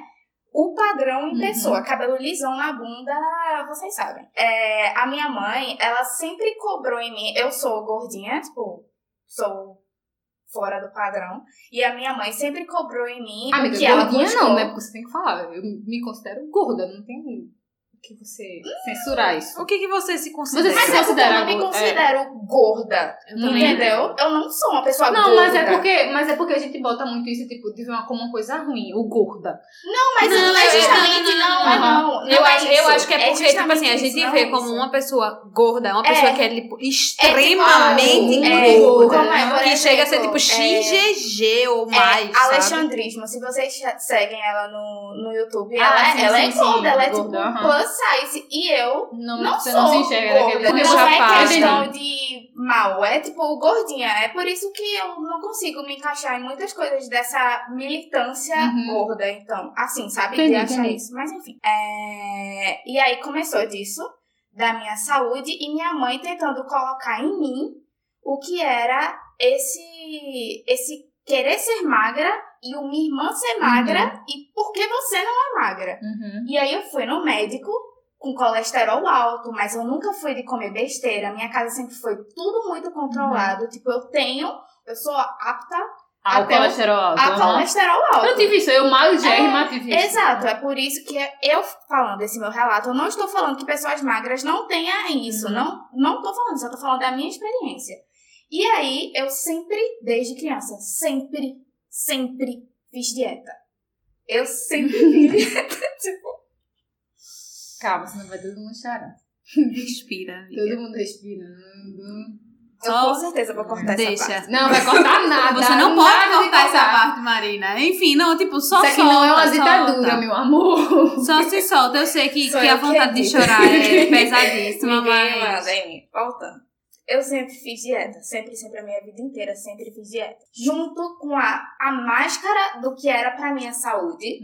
o padrão em Uhum. pessoa, cabelo lisão na bunda, vocês sabem. É, a minha mãe, ela sempre cobrou em mim, eu sou gordinha, tipo, sou fora do padrão, e a minha mãe sempre cobrou em mim Amiga, o que ela gordinha buscou. não, né? Porque você tem que falar. Eu me considero gorda, não tem que você censurar isso? O que, que você se considera? Você Mas se é porque eu considera não me é. considero gorda. Eu também Entendeu? Eu não sou uma pessoa Não, gorda. mas é porque, mas é porque a gente bota muito isso, tipo, de ver uma, como uma coisa ruim, o gorda. Não, mas Não, não, é eu- justamente não, não, é não. não. Eu, não é acho, eu isso. acho que é porque, tipo assim, a gente não vê é como isso. uma pessoa gorda, uma pessoa É. que é tipo, É, extremamente tipo, gorda. como é, por que chega a ser exemplo, tipo é, XGG ou mais. é, sabe? Alexandrismo, se vocês seguem ela no, no YouTube, Ah, ela, sim, ela sim, é sim, gorda, ela é gorda, tipo aham. plus size. E eu Não, não sou não se enxerga daquele. Não é questão de mal, é tipo gordinha. É por isso que eu não consigo me encaixar em muitas coisas dessa militância Uhum. gorda, então. Assim, sabe? Entendi, de achar entendi. isso. Mas enfim. É, E aí começou disso, da minha saúde, e minha mãe tentando colocar em mim o que era esse, esse querer ser magra e o minha irmã ser magra e por que você não é magra. Uhum. E aí eu fui no médico com colesterol alto, mas eu nunca fui de comer besteira. Minha casa sempre foi tudo muito controlado. Tipo, eu tenho, eu sou apta o- colesterol alto. a colesterol alto. Eu tive isso, eu magérrima tive isso. Exato, é por isso que eu falando esse meu relato, eu não estou falando que pessoas magras não tenham isso, Uhum. não, não estou falando, só estou falando da minha experiência. E aí, eu sempre, desde criança, sempre, sempre fiz dieta. Eu sempre fiz dieta, tipo, Calma, senão vai todo mundo chorar. Respira, amiga. Todo mundo respira. Hum, eu com certeza vou cortar essa Deixa. parte. Não, vai cortar nada. Você não pode nada cortar essa parte, Marina. Enfim, não, tipo, só Isso aqui solta. não é uma solta. ditadura, meu amor. Só se solta. Eu sei que, que a vontade de chorar é pesadíssima, mas... Voltando. Eu sempre fiz dieta. Sempre, sempre, a minha vida inteira, sempre fiz dieta. Junto com a, a máscara do que era pra minha saúde.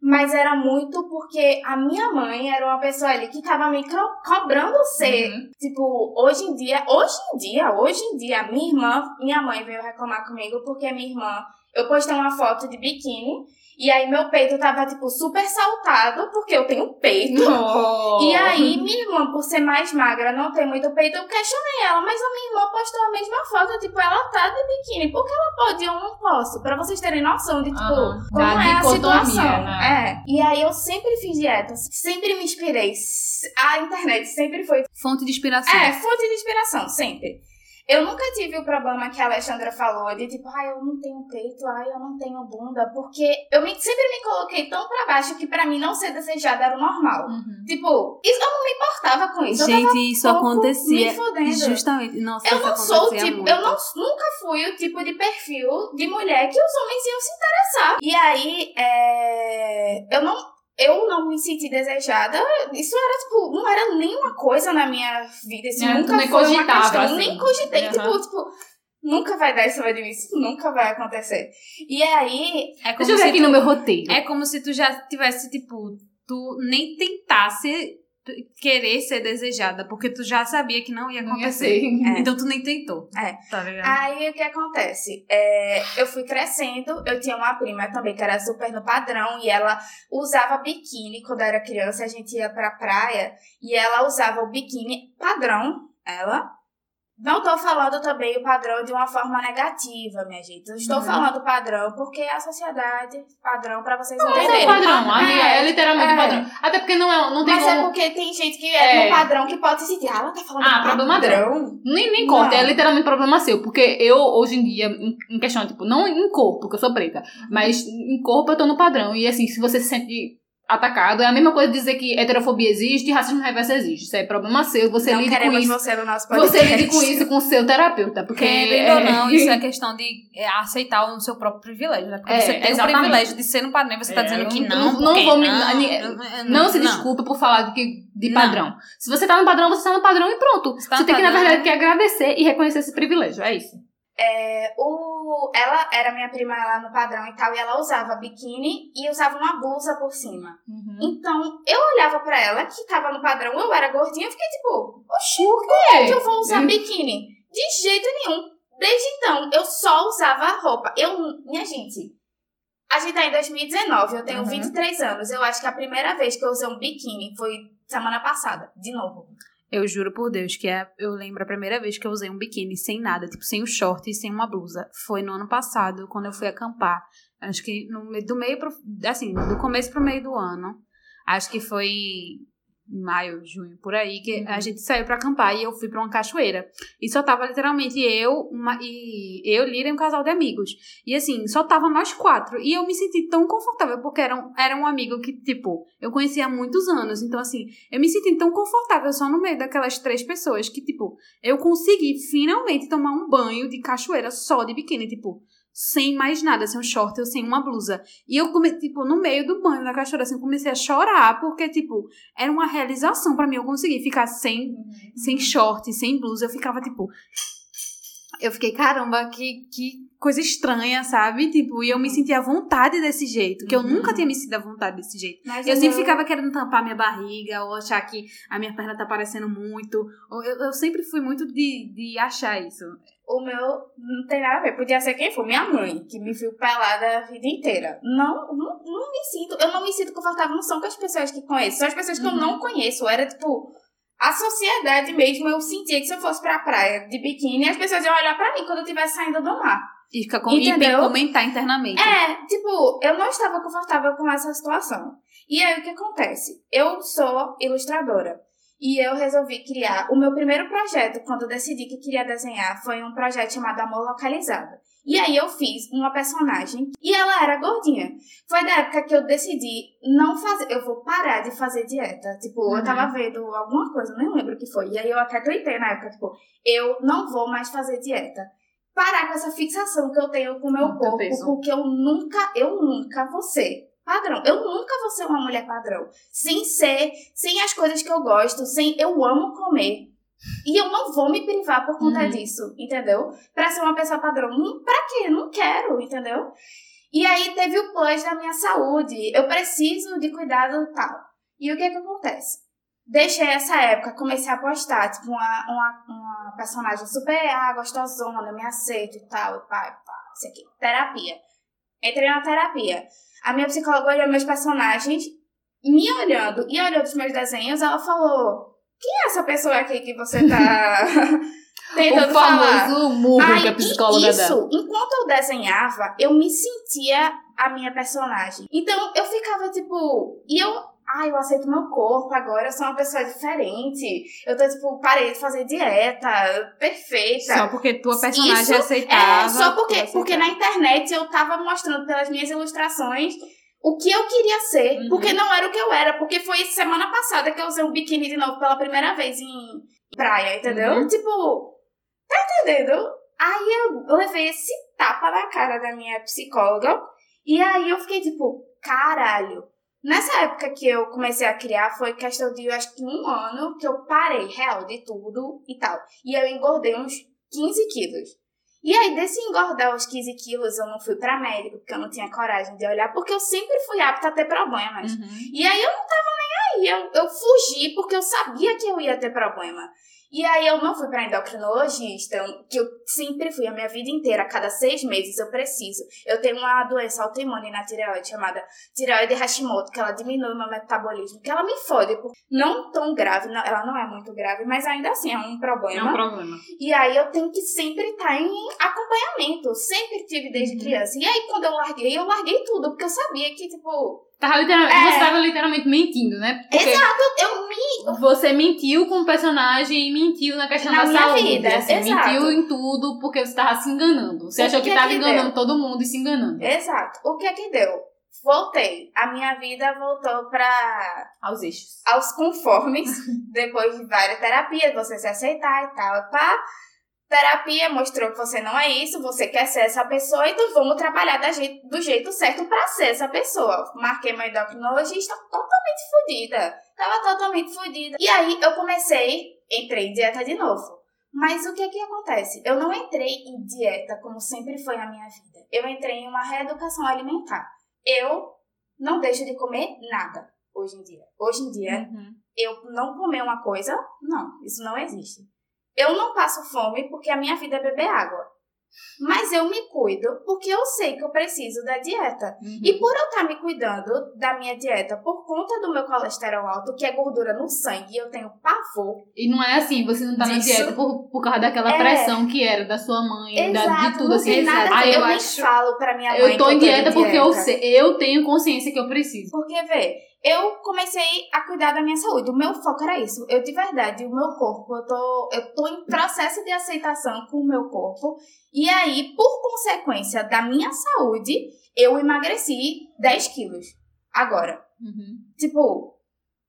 Mas era muito porque a minha mãe era uma pessoa ali que tava me cobrando ser. Uhum. Tipo, hoje em dia, hoje em dia, hoje em dia, minha irmã, minha mãe veio reclamar comigo porque minha irmã, eu postei uma foto de biquíni e aí meu peito tava, tipo, super saltado porque eu tenho peito. Oh. E aí, minha irmã, por ser mais magra, não ter muito peito, eu questionei ela, mas a minha irmã postou a mesma foto, tipo, ela tá de biquíni, por que ela pode e eu não posso? Pra vocês terem noção de, tipo, Aham. como é a situação. né? É. E aí eu sempre fiz dieta, sempre me inspirei. A internet sempre foi Fonte de inspiração. é, fonte de inspiração, sempre. Eu nunca tive o problema que a Alexandra falou, de tipo, ai, eu não tenho peito, ai, eu não tenho bunda, porque eu me- sempre me coloquei tão pra baixo que pra mim não ser desejada era o normal. Uhum. Tipo, isso, eu não me importava com isso. Gente, isso acontecia me fodendo. justamente. Nossa, Eu não sou tipo, muito. eu não, nunca fui o tipo de perfil de mulher que os homens iam se interessar. E aí, é, eu não, eu não me senti desejada. Isso era tipo, não era nenhuma coisa na minha vida. Isso É, tu nunca nem foi uma questão. assim. Nem cogitei. Aham. Tipo, tipo, nunca vai dar em cima de mim. Isso nunca vai acontecer. E aí, É como Deixa eu ver aqui tu- no meu roteiro. É como se tu já tivesse, tipo, tu nem tentasse querer ser desejada, porque tu já sabia que não ia Não ia acontecer. ser. É. Então tu nem tentou. É. Tá ligado? Aí o que acontece? É, eu fui crescendo, eu tinha uma prima também que era super no padrão e ela usava biquíni quando eu era criança, a gente ia pra praia e ela usava o biquíni padrão, ela. Não tô falando também o padrão de uma forma negativa, minha gente. Eu estou Uhum. falando padrão porque é a sociedade padrão pra vocês Mas é entenderem. o padrão, amiga, é, literalmente é. o padrão. Até porque não, é, não tem Mas como... é porque tem gente que é, É. no padrão que pode se sentir. Ah, ela tá falando Ah, problema padrão. Nem, nem corta, Não. é literalmente problema seu. Porque eu, hoje em dia, em, em questão, tipo, não em corpo, porque eu sou preta, mas em corpo eu tô no padrão. E assim, se você se sente atacado, é a mesma coisa dizer que heterofobia existe e racismo reverso existe. Isso é problema seu, você não lide com queremos isso. você no nosso podcast. Você lide com isso com o seu terapeuta, porque... Querendo ou não, isso é questão de é, aceitar o seu próprio privilégio, né? Porque É, você tem exatamente. o privilégio de ser no padrão e você tá É, dizendo que não, não- não vou me- não, não, Não se desculpe por falar de, de Não. padrão. Se você tá no padrão, você tá no padrão e pronto. Você tá você tem que, na padrão. verdade, que agradecer e reconhecer esse privilégio. É isso. É, o, ela era minha prima lá no padrão e tal, e ela usava biquíni e usava uma blusa por cima. Então, eu olhava pra ela, que tava no padrão, eu era gordinha, eu fiquei tipo, oxi, por que, que eu vou usar biquíni? De jeito nenhum. Desde então, eu só usava roupa. Eu, minha gente, a gente tá em 2019, eu tenho Uhum. 23 anos. Eu acho que a primeira vez que eu usei um biquíni foi semana passada, de novo. Eu juro por Deus que é, eu lembro a primeira vez que eu usei um biquíni sem nada, tipo, sem o short e sem uma blusa. Foi no ano passado, quando eu fui acampar. Acho que no, do meio pro, assim, do começo pro meio do ano. Acho que foi maio, junho, por aí, que a gente saiu pra acampar e eu fui pra uma cachoeira. E só tava literalmente eu, uma, e eu, Lira e um casal de amigos. E assim, só tava nós quatro. E eu me senti tão confortável, porque era um, era um amigo que, tipo, eu conhecia há muitos anos. Então, assim, eu me senti tão confortável só no meio daquelas três pessoas que, tipo, eu consegui finalmente tomar um banho de cachoeira só de biquíni, tipo sem mais nada, sem um short ou sem uma blusa. E eu, come, tipo, no meio do banho da cachoeira, assim, comecei a chorar, porque, tipo, era uma realização para mim eu conseguir ficar sem, uhum. sem short, sem blusa. Eu ficava, tipo. Eu fiquei, caramba, que, que coisa estranha, sabe? Tipo, e eu me uhum. sentia à vontade desse jeito, que eu nunca tinha me sentido à vontade desse jeito. Mas eu sempre meu... ficava querendo tampar minha barriga, ou achar que a minha perna tá aparecendo muito. Eu, eu sempre fui muito de, de achar isso o meu não tem nada a ver. Podia ser quem for, minha mãe, que me viu pelada a vida inteira. Não, não, não me sinto, eu não me sinto confortável, não são com as pessoas que conheço, são as pessoas que uhum. eu não conheço. Era tipo, a sociedade mesmo, eu sentia que se eu fosse pra praia de biquíni, as pessoas iam olhar pra mim quando eu estivesse saindo do mar. E, fica com, e comentar internamente. É, tipo, eu não estava confortável com essa situação. E aí o que acontece? Eu sou ilustradora. E eu resolvi criar. O meu primeiro projeto, quando eu decidi que queria desenhar, foi um projeto chamado Amor Localizado. E aí eu fiz uma personagem e ela era gordinha. Foi da época que eu decidi não fazer. Eu vou parar de fazer dieta. Tipo, uhum. eu tava vendo alguma coisa, nem lembro o que foi. E aí eu até tuitei na época, tipo, eu não vou mais fazer dieta. Parar com essa fixação que eu tenho com o meu corpo, porque eu nunca, eu nunca vou ser padrão. Eu nunca vou ser uma mulher padrão. Sem ser, sem as coisas que eu gosto, sem eu amo comer. E eu não vou me privar por conta uhum. disso, entendeu? Pra ser uma pessoa padrão. Hum, pra quê? Não quero, entendeu? E aí teve o plus da minha saúde. Eu preciso de cuidado tal. E o que que acontece? Deixei essa época, comecei a postar, tipo, uma, uma, uma personagem super ah, gostosona, me aceito e tal, e pá, pá, isso aqui. Terapia. Entrei na terapia. A minha psicóloga olhou meus personagens, me olhando e olhou os meus desenhos, ela falou: Quem é essa pessoa aqui que você tá. tentando o famoso murro que a psicóloga isso, dela. enquanto eu desenhava, eu me sentia a minha personagem. Então, eu ficava, tipo... E eu ai, eu aceito meu corpo agora, eu sou uma pessoa diferente. Eu tô, tipo, parei de fazer dieta, perfeita. Só porque tua personagem Isso, aceitava. É, só porque, porque na internet eu tava mostrando pelas minhas ilustrações o que eu queria ser, uhum. porque não era o que eu era, porque foi semana passada que eu usei um biquíni de novo pela primeira vez em praia, entendeu? Uhum. Tipo, tá entendendo? Aí eu levei esse tapa na cara da minha psicóloga, e aí eu fiquei tipo, caralho, Nessa época que eu comecei a criar, foi questão de, eu acho que um ano que eu parei, real, de tudo e tal. E eu engordei uns 15 quilos. E aí, desse engordar os 15 quilos, eu não fui pra médico, porque eu não tinha coragem de olhar, porque eu sempre fui apta a ter problemas. Uhum. E aí, eu não tava nem aí. Eu, eu fugi porque eu sabia que eu ia ter problema. E aí eu não fui para endocrinologista, que eu sempre fui a minha vida inteira, a cada seis meses eu preciso. Eu tenho uma doença autoimune na tireoide chamada tireoide Hashimoto, que ela diminui o meu metabolismo, que ela me fode, não tão grave, não, ela não é muito grave, mas ainda assim é um problema. É um problema. E aí eu tenho que sempre estar tá em acompanhamento, sempre tive desde uhum. criança. E aí quando eu larguei, eu larguei tudo, porque eu sabia que, tipo, Tava literalmente, é. Você tava literalmente mentindo, né? Porque Exato, eu me. Você mentiu com o personagem e mentiu na questão na da minha saúde. Vida. Você Exato. mentiu em tudo porque você tava se enganando. Você o achou que, que tava que enganando deu? todo mundo e se enganando. Exato. O que é que deu? Voltei. A minha vida voltou pra. Aos eixos. Aos conformes. depois de várias terapias, você se aceitar e tal, pá. Terapia mostrou que você não é isso, você quer ser essa pessoa, então vamos trabalhar do jeito certo para ser essa pessoa. Marquei meu endocrinologista totalmente fodida. Tava totalmente fodida. E aí eu comecei, entrei em dieta de novo. Mas o que que acontece? Eu não entrei em dieta como sempre foi a minha vida. Eu entrei em uma reeducação alimentar. Eu não deixo de comer nada hoje em dia. Hoje em dia, uhum. eu não comer uma coisa, não, isso não existe. Eu não passo fome porque a minha vida é beber água. Mas eu me cuido porque eu sei que eu preciso da dieta. Uhum. E por eu estar me cuidando da minha dieta por conta do meu colesterol alto, que é gordura no sangue, eu tenho pavor. E não é assim, você não tá na Disso- dieta por, por causa daquela É. pressão que era da sua mãe, da, Exato, de tudo assim. a Aí eu Eu, nem acho- falo pra minha mãe Eu tô que em dieta porque eu dieta. sei, eu tenho consciência que eu preciso. Porque, vê, eu comecei a cuidar da minha saúde. O meu foco era isso. Eu, de verdade, o meu corpo, eu tô, eu tô em processo de aceitação com o meu corpo. E aí, por consequência da minha saúde, eu emagreci 10 quilos. Agora, tipo,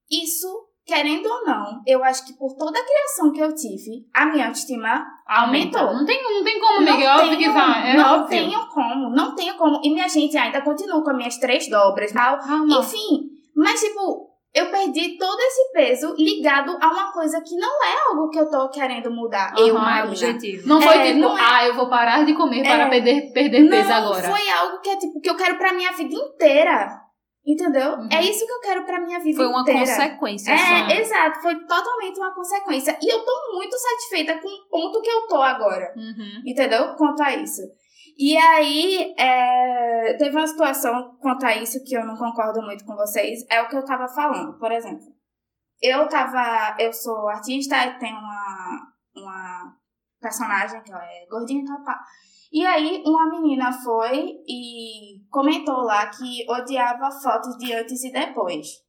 isso, querendo ou não, eu acho que por toda a criação que eu tive, a minha autoestima Aumentou. Não tem, não tem como, não amiga. É óbvio que vai. É não óbvio. tenho como, não tenho como. E minha gente ainda continua com as minhas três dobras, tal. Calma. Enfim, mas tipo, eu perdi todo esse peso ligado a uma coisa que não é algo que eu tô querendo mudar. eu, Aham, Marina. Objetivo. Não foi É, tipo, não é- ah, eu vou parar de comer para É. perder, perder peso não agora. foi algo que é tipo que eu quero pra minha vida inteira. Entendeu? Uhum. É isso que eu quero pra minha vida Foi uma inteira. consequência É, só. exato, foi totalmente uma consequência. E eu tô muito satisfeita com o ponto que eu tô agora. Uhum. Entendeu? Quanto a isso. E aí, é, teve uma situação quanto a isso que eu não concordo muito com vocês. É o que eu tava falando. Por exemplo, eu tava. Eu sou artista e tenho uma, uma personagem que é gordinha e tal. E aí, uma menina foi e comentou lá que odiava fotos de antes e depois.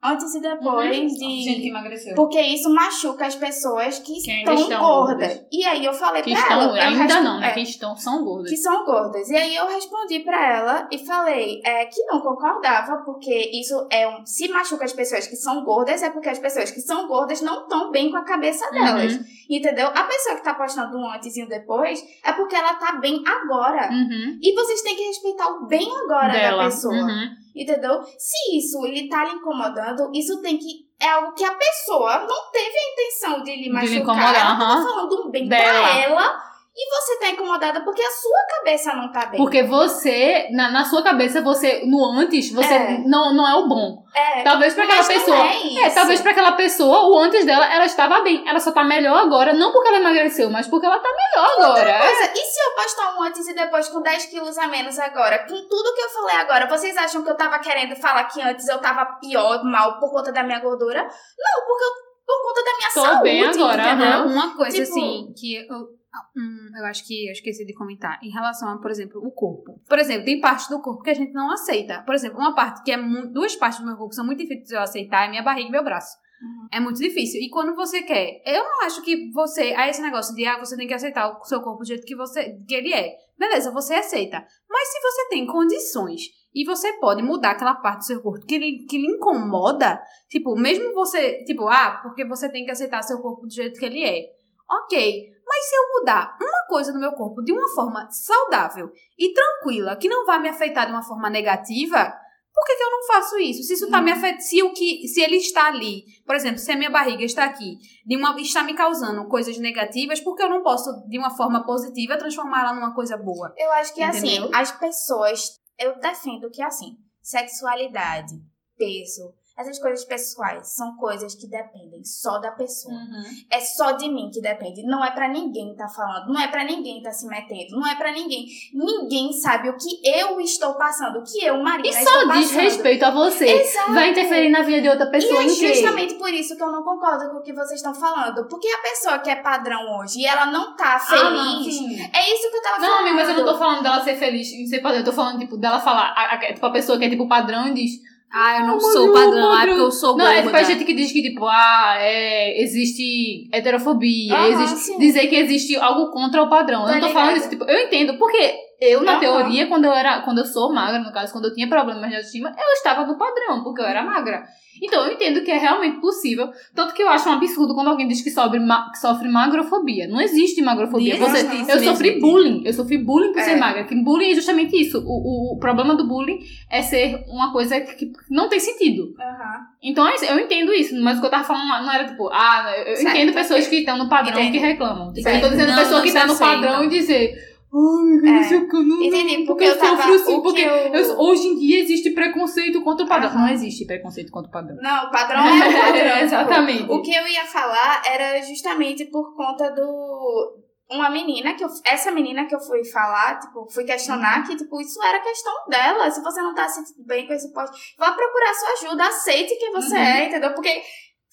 Antes e depois Uhum. de. Gente que emagreceu. Porque isso machuca as pessoas que, Que estão, estão gordas. gordas. E aí eu falei Que pra estão, ela. ainda não, né? é, Que estão, são gordas. que são gordas. E aí eu respondi pra ela e falei é, que não concordava, porque isso é um. Se machuca as pessoas que são gordas, é porque as pessoas que são gordas não estão bem com a cabeça delas. Uhum. Entendeu? A pessoa que tá postando um antes e um depois é porque ela tá bem agora. Uhum. E vocês têm que respeitar o bem agora da Dela. pessoa. Uhum. Entendeu? Se isso lhe tá lhe incomodando, isso tem que. É algo que a pessoa não teve a intenção de lhe lhe machucar. incomodar, ela aham. falando bem Dela. pra ela. E você tá incomodada porque a sua cabeça não tá bem. Porque você, na, na sua cabeça, você, no antes, você É. não, não é o bom. é, Talvez pra aquela pessoa. É, isso. É, talvez pra aquela pessoa, o antes dela, ela estava bem. Ela só tá melhor agora, não porque ela emagreceu, mas porque ela tá melhor agora. Coisa, e se eu postar um antes e depois com 10 quilos a menos agora? Com tudo que eu falei agora, vocês acham que eu tava querendo falar que antes eu tava pior, mal, por conta da minha gordura? Não, porque eu, por conta da minha Tô saúde, bem agora, entendeu? aham. Uma coisa, Tipo- assim, que eu, hum, eu acho que eu esqueci de comentar, em relação a, por exemplo, o corpo. Por exemplo, tem parte do corpo que a gente não aceita. Por exemplo, uma parte que é muito. Duas partes do meu corpo são muito difíceis de eu aceitar é minha barriga e meu braço. Uhum. É muito difícil. E quando você quer, eu não acho que você. Aí esse negócio de ah, você tem que aceitar o seu corpo do jeito que você que ele é. Beleza, você aceita. Mas se você tem condições e você pode mudar aquela parte do seu corpo que lhe, que lhe incomoda, tipo, mesmo você, tipo, ah, porque você tem que aceitar seu corpo do jeito que ele é. Ok, mas se eu mudar uma coisa no meu corpo de uma forma saudável e tranquila, que não vai me afetar de uma forma negativa, por que, que eu não faço isso? Se isso tá me afetando, se o que, se ele está ali, por exemplo, se a minha barriga está aqui, de uma, está me causando coisas negativas, por que eu não posso, de uma forma positiva, transformá-la numa coisa boa? Eu acho que assim, Entendeu? as pessoas. Eu defendo que assim, sexualidade, peso, essas coisas pessoais são coisas que dependem só da pessoa. Uhum. É só de mim que depende. Não é pra ninguém tá falando, não é pra ninguém tá se metendo, não é pra ninguém. Ninguém sabe o que eu estou passando, o que eu, Marina, E estou só passando. diz respeito a você. Exato. Vai interferir na vida de outra pessoa e é justamente por isso que eu não concordo com o que vocês estão falando. Porque a pessoa que é padrão hoje e ela não tá feliz. Ah, não, sim. é isso que eu tava Não, falando. amigo, mas eu não tô falando dela ser feliz em ser padrão. Eu tô falando, tipo, dela falar. A, a- tipo, a pessoa que é, tipo, padrão e diz. Ah, eu não Ah, sou mas padrão, ah, porque eu sou Não, gorda. é tipo a gente que diz que, tipo, ah, é, existe heterofobia, Aham, existe. sim. Dizer que existe algo contra o padrão. Tá eu não tô ligado. falando isso, tipo, eu entendo, porque eu, na Aham. teoria, quando eu era. Quando eu sou magra, no caso, quando eu tinha problemas de autoestima, eu estava no padrão, porque eu era magra. Então eu entendo que é realmente possível. Tanto que eu acho um absurdo quando alguém diz que sofre, ma- que sofre magrofobia. Não existe magrofobia. Não Você, existe, eu não sofri bullying. Eu sofri bullying por É. ser magra. Que bullying é justamente isso. O, o, o problema do bullying é ser uma coisa que, não tem sentido. Aham. Então é isso, eu entendo isso, mas o que eu tava falando não era tipo, ah, eu Certo, entendo pessoas que estão no padrão Entendi. que reclamam. Certo. eu tô dizendo Não, pessoa não que tá no padrão e dizer, ai, É. não sei o que, eu não. Entendi, porque porque eu sofro assim, porque eu- hoje em dia existe preconceito contra o padrão. Aham. Não existe preconceito contra o padrão. Não, o padrão é o padrão. Exatamente. O que eu ia falar era justamente por conta do uma menina que eu, essa menina que eu fui falar, tipo, fui questionar que, tipo, isso era questão dela. Se você não tá se sentindo bem com esse post, vá procurar sua ajuda, aceite quem você Uhum. é, entendeu? Porque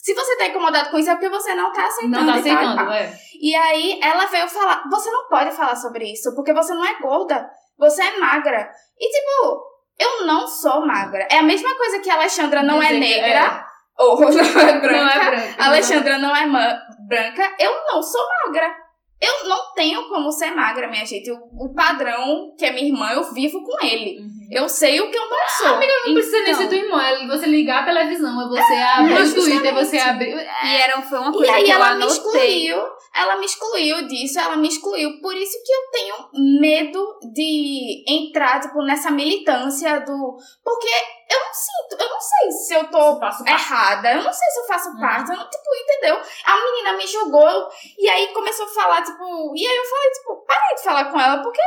se você tá incomodado com isso é porque você não tá aceitando. Não tá e tal, e aceitando, é. E aí ela veio falar: você não pode falar sobre isso, porque você não é gorda, você é magra. E tipo, eu não sou magra. É a mesma coisa que a Alexandra não é Dizer negra, ou não é branca. Não é branca. A Alexandra não é branca, eu não sou magra. Eu não tenho como ser magra, minha gente. O, o padrão que é minha irmã, eu vivo com ele. Uhum. Eu sei o que eu não sou. Não precisa nem ser tua irmã, é você ligar a televisão, é você abrir o Twitter, justamente. você abrir. E era, foi uma E coisa aí que eu ela me anotei. excluiu, ela me excluiu disso, ela me excluiu. Por isso que eu tenho medo de entrar, tipo, nessa militância do... Porque eu não sinto, eu não sei se eu tô parte. errada, eu não sei se eu faço Uhum. parte, eu não, tipo, entendeu? A menina me julgou e aí começou a falar, tipo... E aí eu falei, tipo, parei de falar com ela, porque...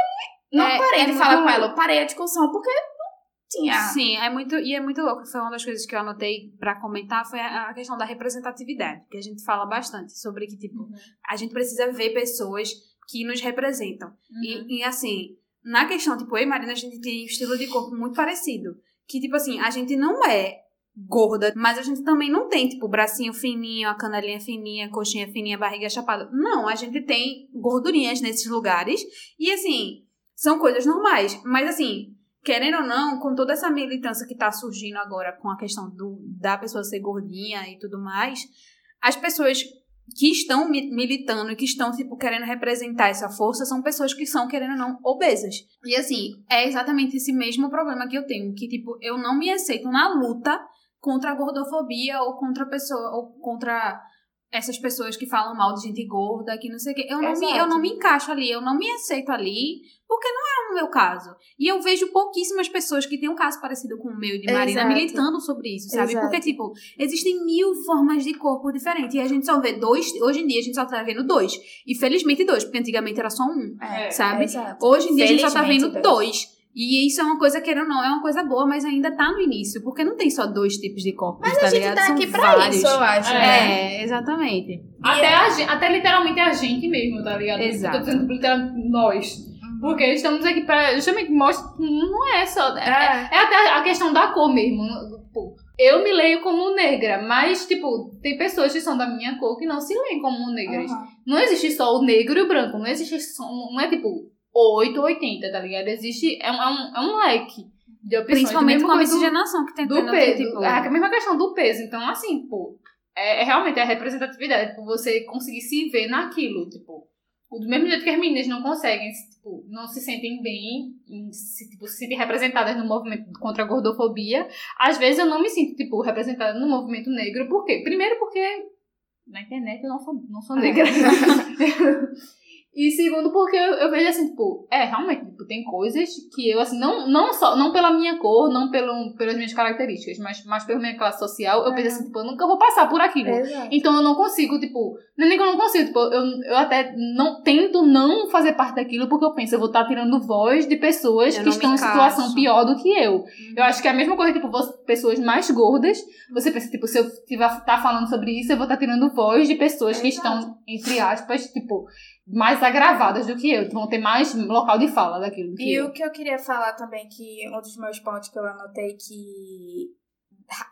Não É, parei é de falar com ela, eu parei a discussão, porque não tinha... Sim, é muito, e é muito louco. Foi uma das coisas que eu anotei pra comentar foi a a questão da representatividade, que a gente fala bastante sobre que tipo Uhum. a gente precisa ver pessoas que nos representam. Uhum. E, e, assim, na questão tipo eu e Marina a gente tem um estilo de corpo muito parecido, que tipo assim a gente não é gorda, mas a gente também não tem tipo bracinho fininho, a canelinha fininha, coxinha fininha, barriga chapada. Não, a gente tem gordurinhas nesses lugares e assim são coisas normais, mas assim querendo ou não, com toda essa militância que tá surgindo agora com a questão do, da pessoa ser gordinha e tudo mais, as pessoas que estão mi- militando e que estão, tipo, querendo representar essa força são pessoas que são, querendo ou não, obesas. E assim, é exatamente esse mesmo problema que eu tenho, que, tipo, eu não me aceito na luta contra a gordofobia ou contra a pessoa, ou contra essas pessoas que falam mal de gente gorda, que não sei o quê. Eu não, me, Exato. eu não me encaixo ali, eu não me aceito ali, porque não é o meu caso. E eu vejo pouquíssimas pessoas que têm um caso parecido com o meu e de Marina Exato. militando sobre isso, sabe? Exato. Porque, tipo, existem mil formas de corpo diferentes. E a gente só vê dois. Hoje em dia a gente só tá vendo dois. E felizmente dois, porque antigamente era só um. É, sabe? Exato. Hoje em dia a gente só tá vendo dois. dois. E isso é uma coisa, queira ou não, é uma coisa boa, mas ainda tá no início. Porque não tem só dois tipos de corpos, Mas tá a gente ligado? tá São aqui pra vários. isso, eu acho. né? É, exatamente. Até, a gen- até literalmente a gente mesmo, tá ligado? Exato. Eu tô dizendo literalmente nós. Porque estamos aqui pra justamente mostrar não é só. É, É. é até a questão da cor mesmo. Tipo, eu me leio como negra, mas, tipo, tem pessoas que são da minha cor que não se leem como negras. Aham. Não existe só o negro e o branco. Não existe só. Não é tipo 8 ou 80, tá ligado? Existe. É um, é um, é um leque de opções. Principalmente com a miscigenação que tem do peso. tipo, É a mesma questão do peso. Então, assim, pô, é, é realmente a representatividade. Tipo, você conseguir se ver naquilo. Tipo, do mesmo jeito que as meninas não conseguem, se, tipo, não se sentem bem, em se, tipo, se sentem representadas no movimento contra a gordofobia. Às vezes eu não me sinto, tipo, representada no movimento negro. Por quê? Primeiro porque na internet eu não sou, não sou negra. E segundo, porque eu, eu vejo assim, tipo, é, realmente, tipo, tem coisas que eu, assim, não, não só, não pela minha cor, não pelo, pelas minhas características, mas, mas pela minha classe social, eu penso assim, tipo, eu nunca vou passar por aquilo. Então eu não consigo, tipo, não é nem que eu não consigo, tipo, eu, eu até não tento não fazer parte daquilo, porque eu penso, eu vou estar tirando voz de pessoas Eu que estão em situação pior do que eu. Eu acho que é a mesma coisa, tipo, você- pessoas mais gordas, você pensa, tipo, se eu tiver tá falando sobre isso, eu vou estar tirando voz de pessoas que estão, entre aspas, tipo, mais agravadas do que eu, vão ter mais local de fala daquilo E eu. o que eu queria falar também, que um dos meus pontos que eu anotei que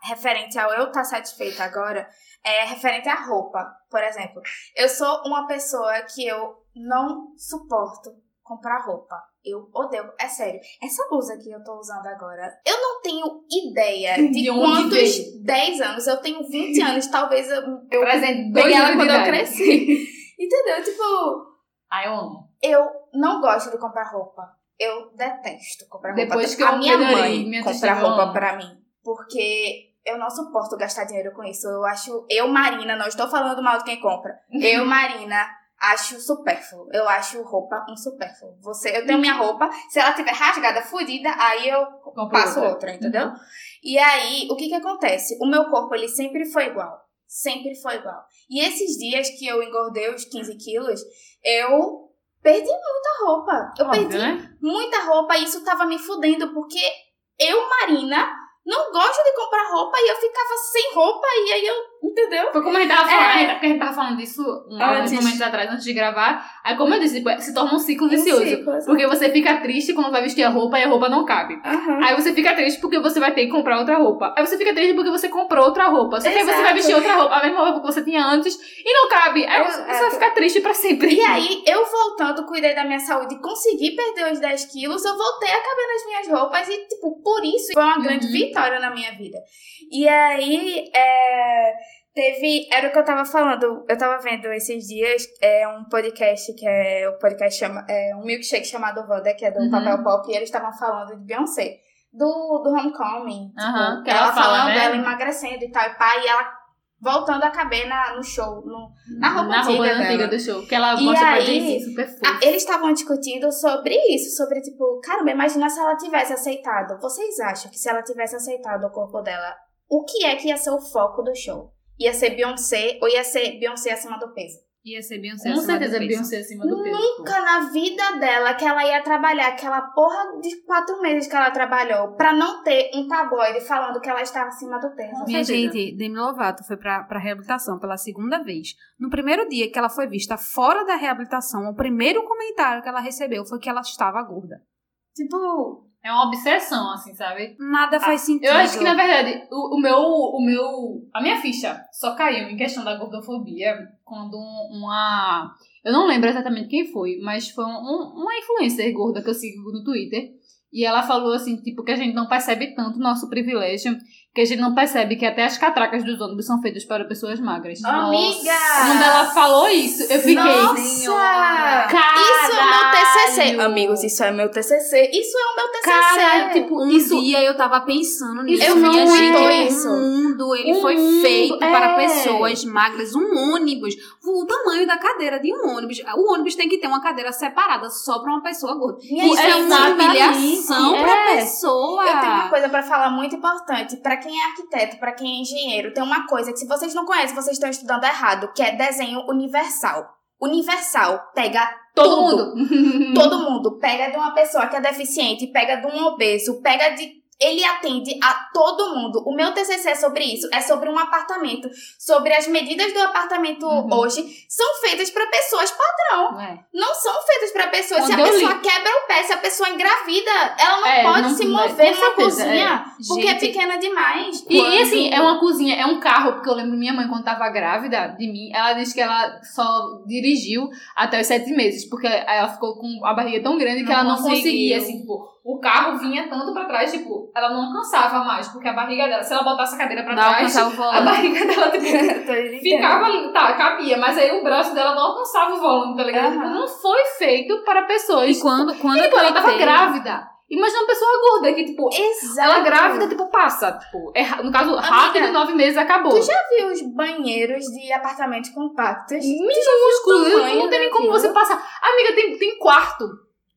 referente ao eu estar satisfeita agora, é referente à roupa. Por exemplo, eu sou uma pessoa que eu não suporto comprar roupa. Eu odeio. É sério. Essa blusa que eu tô usando agora, eu não tenho ideia de, De quantos veio. 10 anos. Eu tenho 20 anos, talvez eu, eu Presente peguei ela quando eu cresci. Entendeu? Tipo, Ah, eu amo. eu não gosto de comprar roupa. Eu detesto comprar roupa. Depois que eu a minha melhorei mãe minha compra eu roupa pra mim. Porque eu não suporto gastar dinheiro com isso. Eu acho. Eu, Marina, não estou falando mal de quem compra. Eu, Marina, acho supérfluo. Eu acho roupa um supérfluo. Você, eu tenho minha roupa. Se ela tiver rasgada, fodida, aí eu Compro passo outra. outra, entendeu? E aí, o que que acontece? O meu corpo, ele sempre foi igual. Sempre foi igual. E esses dias que eu engordei os 15 quilos, eu perdi muita roupa. Eu Óbvio, perdi né? muita roupa e isso tava me fudendo, porque eu, Marina, não gosto de comprar roupa e eu ficava sem roupa e aí eu Entendeu? Foi como a gente tava falando, É. a gente- porque a gente tava falando disso um, Antes. momentos atrás, antes de gravar. Aí, como eu disse, tipo, se torna um ciclo vicioso. ciclo, exato. porque você fica triste quando vai vestir a roupa e a roupa não cabe. Aham. Aí você fica triste porque você vai ter que comprar outra roupa. Aí você fica triste porque você comprou outra roupa. Só que aí você vai vestir outra roupa, a mesma roupa que você tinha antes, e não cabe. Aí você vai ficar triste pra sempre. E aí, eu voltando, cuidei da minha saúde e consegui perder os 10 quilos, eu voltei a caber nas minhas roupas e, tipo, por isso foi uma grande Uhum. vitória na minha vida. E aí, é, teve. Era o que eu tava falando, eu tava vendo esses dias é um podcast que é o podcast chama, é um milkshake chamado Wanda, que é do Uhum. Papel Pop, e eles estavam falando de Beyoncé. Do, do Homecoming. tipo, Aham, que ela, ela fala, falando, né? ela emagrecendo e tal, e pá, e ela voltando a caber na, no show, no, na roupa Na roupa antiga antiga dela. do show. Que ela E mostra pra aí- Jay-Z super fofo. Ah, eles estavam discutindo sobre isso, sobre tipo, caramba, imagina se ela tivesse aceitado. Vocês acham que se ela tivesse aceitado o corpo dela, o que é que ia ser o foco do show? Ia ser Beyoncé ou ia ser Beyoncé acima do peso? Ia ser Beyoncé. Com acima do certeza peso. Beyoncé acima do peso. Nunca na vida dela que ela ia trabalhar aquela porra de quatro meses que ela trabalhou pra não ter um tabloide falando que ela estava acima do peso. Minha gente, Demi Lovato foi pra, pra reabilitação pela segunda vez. No primeiro dia que ela foi vista fora da reabilitação, o primeiro comentário que ela recebeu foi que ela estava gorda. Tipo, É uma obsessão, assim, sabe? Nada faz sentido. Eu acho que, na verdade, o, o meu. O meu. A minha ficha só caiu em questão da gordofobia quando um- uma. Eu não lembro exatamente quem foi, mas foi um- uma influencer gorda que eu sigo no Twitter. E ela falou assim, tipo, que a gente não percebe tanto o nosso privilégio, que a gente não percebe que até as catracas dos ônibus são feitas para pessoas magras. amiga! Quando ela falou isso, eu fiquei. Nossa! Isso é o meu TCC. Caralho! Amigos, isso é meu TCC. Isso é o meu TCC. Caralho, tipo, Um isso. dia eu tava pensando nisso. Eu não tô o isso. mundo, ele O foi mundo, feito é. para pessoas magras. Um ônibus, o tamanho da cadeira de um ônibus. O ônibus tem que ter uma cadeira separada só pra uma pessoa gorda. Isso é uma exatamente. humilhação É. pra pessoa. Eu tenho uma coisa pra falar muito importante. Pra quem é arquiteto, pra quem é engenheiro, tem uma coisa que se vocês não conhecem, vocês estão estudando errado, que é desenho universal. Universal pega Todo tudo. mundo. Todo mundo pega de uma pessoa que é deficiente, pega de um obeso, pega de. Ele atende a todo mundo. O meu TCC é sobre isso. É sobre um apartamento. Sobre as medidas do apartamento Uhum. hoje. São feitas pra pessoas padrão. É. Não são feitas pra pessoas. se a pessoa li- quebra o pé, se a pessoa engravida, ela não É, pode não- se mover certeza, cozinha. Porque é Gente, pequena demais. E, e Quando- assim, é uma cozinha, é um carro, porque eu lembro minha mãe quando tava grávida de mim, ela disse que ela só dirigiu até os sete meses, porque ela ficou com a barriga tão grande que Não ela não conseguiu. conseguia, assim, tipo, o carro vinha tanto pra trás, tipo, ela não alcançava mais, porque a barriga dela, se ela botasse a cadeira pra não trás, a barriga dela, tipo, ficava ali, tá, cabia, mas aí o braço dela não alcançava o volume, tá ligado? Aham. Tipo, não foi feito para pessoas. E quando, quando E, tipo, ela tava grávida. Imagina uma pessoa gorda que, tipo, Exato. ela grávida, tipo, passa. Tipo, é, no caso, rápido, nove meses, acabou. Tu já viu os banheiros de apartamentos compactos? Minúsculo, tamanho não tem nem como você passar. Amiga, tem, tem quarto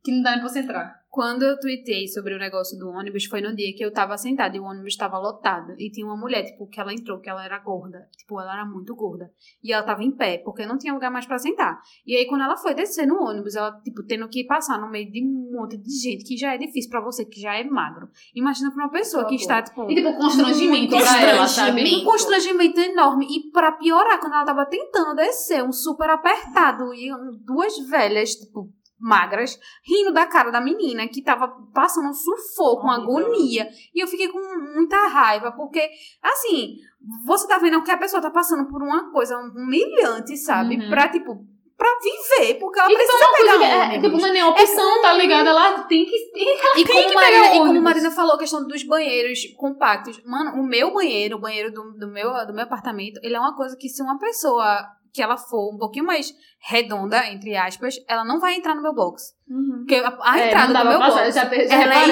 que não dá nem pra você entrar. Quando eu tuitei sobre o negócio do ônibus, foi no dia que eu tava sentada e o ônibus tava lotado. E tinha uma mulher, tipo, que ela entrou, que ela era gorda. Tipo, ela era muito gorda. E ela tava em pé, porque não tinha lugar mais pra sentar. E aí, quando ela foi descer no ônibus, ela, tipo, tendo que passar no meio de um monte de gente, que já é difícil pra você, que já é magro. Imagina pra uma pessoa que está, tipo... E tipo, constrangimento pra ela, sabe? Um constrangimento enorme. E pra piorar, quando ela tava tentando descer, um super apertado e duas velhas, tipo, magras, rindo da cara da menina que tava passando um sufoco, uma agonia. E eu fiquei com muita raiva, porque, assim, você tá vendo que a pessoa tá passando por uma coisa humilhante, sabe? Uhum. Pra, tipo, pra viver, porque ela E tipo, precisa coisa pegar que é, ônibus. tipo, não é nem opção, tá ligado? Ela tem que. Ela E tem como, que Marina, pegar e como ônibus. Marina falou a questão dos banheiros compactos. Mano, o meu banheiro, o banheiro do, do, meu, do meu apartamento, ele é uma coisa que se uma pessoa que ela for um pouquinho mais redonda, entre aspas, ela não vai entrar no meu box. Uhum. Porque a, a É, entrada do meu passar, box, já, já ela é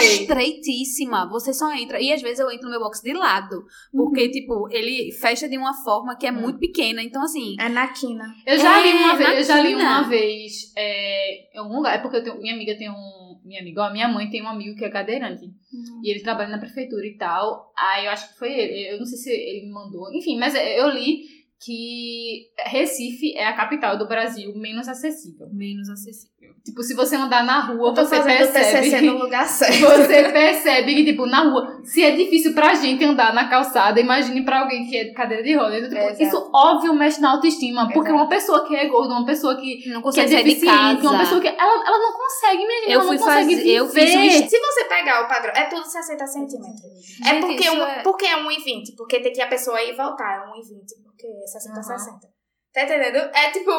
estreitíssima. Você só entra. E às vezes eu entro no meu box de lado. Porque, tipo, ele fecha de uma forma que é Hum. muito pequena. Então, assim, É na quina. Eu já li É, uma vez, eu já li uma vez é, em algum lugar. É porque eu tenho, minha amiga tem um. Minha amiga, ó, a minha mãe tem um amigo que é cadeirante. E ele trabalha na prefeitura e tal. Aí eu acho que foi ele. Eu não sei se ele me mandou. Enfim, mas eu li que Recife é a capital do Brasil menos acessível. Menos acessível. Tipo, se você andar na rua, Eu você percebe... no lugar certo. Você percebe que, tipo, na rua, se é difícil pra gente andar na calçada, imagine pra alguém que é de cadeira de rodas. Tipo, Exato. isso, óbvio, mexe na autoestima. Porque uma pessoa que é gorda, uma pessoa que, Não que é consegue sair de deficiente, casa. uma pessoa que... Ela, ela não consegue, minha gente. Eu ela fui não consegue fazer- eu viver. fiz um est- Se você pegar o padrão, é tudo 60 centímetros. é Gente, porque, isso um, é- porque é 1,20. Porque tem que a pessoa ir e voltar. É 1,20. Porque é 60 Uhum. 60. Tá entendendo? É tipo.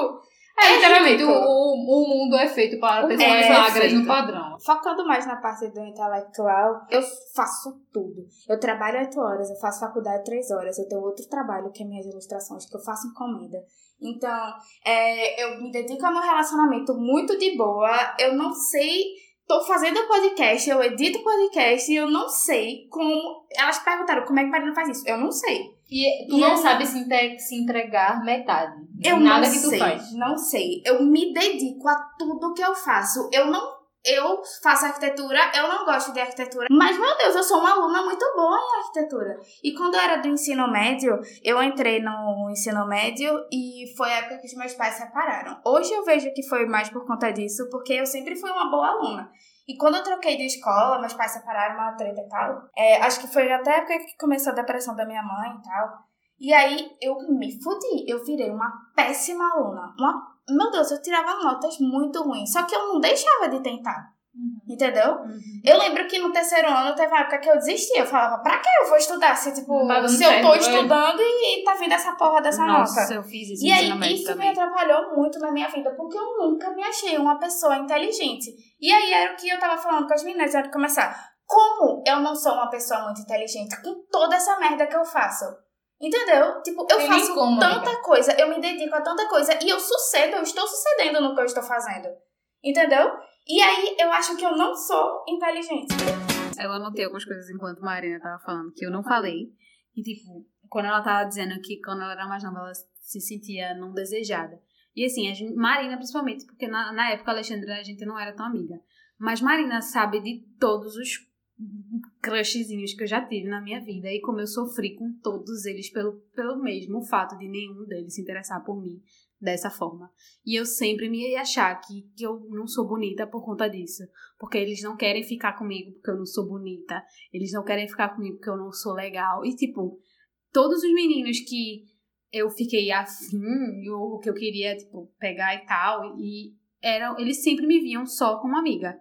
É, literalmente, o, o, o mundo é feito para O pessoas é magras no padrão. Focando mais na parte do intelectual, eu faço tudo. Eu trabalho 8 horas, eu faço faculdade 3 horas, eu tenho outro trabalho que é minhas ilustrações, que eu faço encomenda. Então, é, eu me dedico a meu relacionamento muito de boa. Eu não sei. Tô fazendo podcast, eu edito podcast e eu não sei como. Elas perguntaram como é que Marina faz isso. Eu não sei. E tu E não eu- sabe se, se entregar metade. de Eu nada não que tu sei, faz. não sei. Eu me dedico a tudo que eu faço. Eu não. Eu faço arquitetura, eu não gosto de arquitetura. Mas, meu Deus, eu sou uma aluna muito boa em arquitetura. E quando eu era do ensino médio, eu entrei no ensino médio e foi a época que os meus pais separaram. Hoje eu vejo que foi mais por conta disso, porque eu sempre fui uma boa aluna. E quando eu troquei de escola, meus pais separaram uma treta e tal. É, acho que foi até a época que começou a depressão da minha mãe e tal. E aí eu me fudi, eu virei uma péssima aluna. Uma... Meu Deus, eu tirava notas muito ruins. Só que eu não deixava de tentar. Entendeu? Eu lembro que no terceiro ano teve uma época que eu desistia. Eu falava, pra que eu vou estudar? Se, tipo, tá se eu tô é. estudando e, e tá vindo essa porra dessa Nossa, nota. eu fiz isso E aí, isso também. me atrapalhou muito na minha vida, porque eu nunca me achei uma pessoa inteligente. E aí era o que eu tava falando com as meninas antes de começar. Como eu não sou uma pessoa muito inteligente com toda essa merda que eu faço? Entendeu? Tipo, eu Tem faço como, tanta amiga. coisa, eu me dedico a tanta coisa e eu sucedo, eu estou sucedendo no que eu estou fazendo. Entendeu? E aí eu acho que eu não sou inteligente. Eu anotei algumas coisas enquanto a Marina tava falando que eu não falei. E, tipo, quando ela tava dizendo que quando ela era mais nova, ela se sentia não desejada. E, assim, a gente, Marina, principalmente, porque na, na época, Alexandra, a gente não era tão amiga. Mas Marina sabe de todos os crushzinhos que eu já tive na minha vida e como eu sofri com todos eles pelo, pelo mesmo fato de nenhum deles se interessar por mim dessa forma. E eu sempre me achar que, que eu não sou bonita por conta disso. Porque eles não querem ficar comigo porque eu não sou bonita. Eles não querem ficar comigo porque eu não sou legal. E, tipo, todos os meninos que eu fiquei afim, ou que eu queria, tipo, pegar e tal, e eram, eles sempre me viam só como amiga.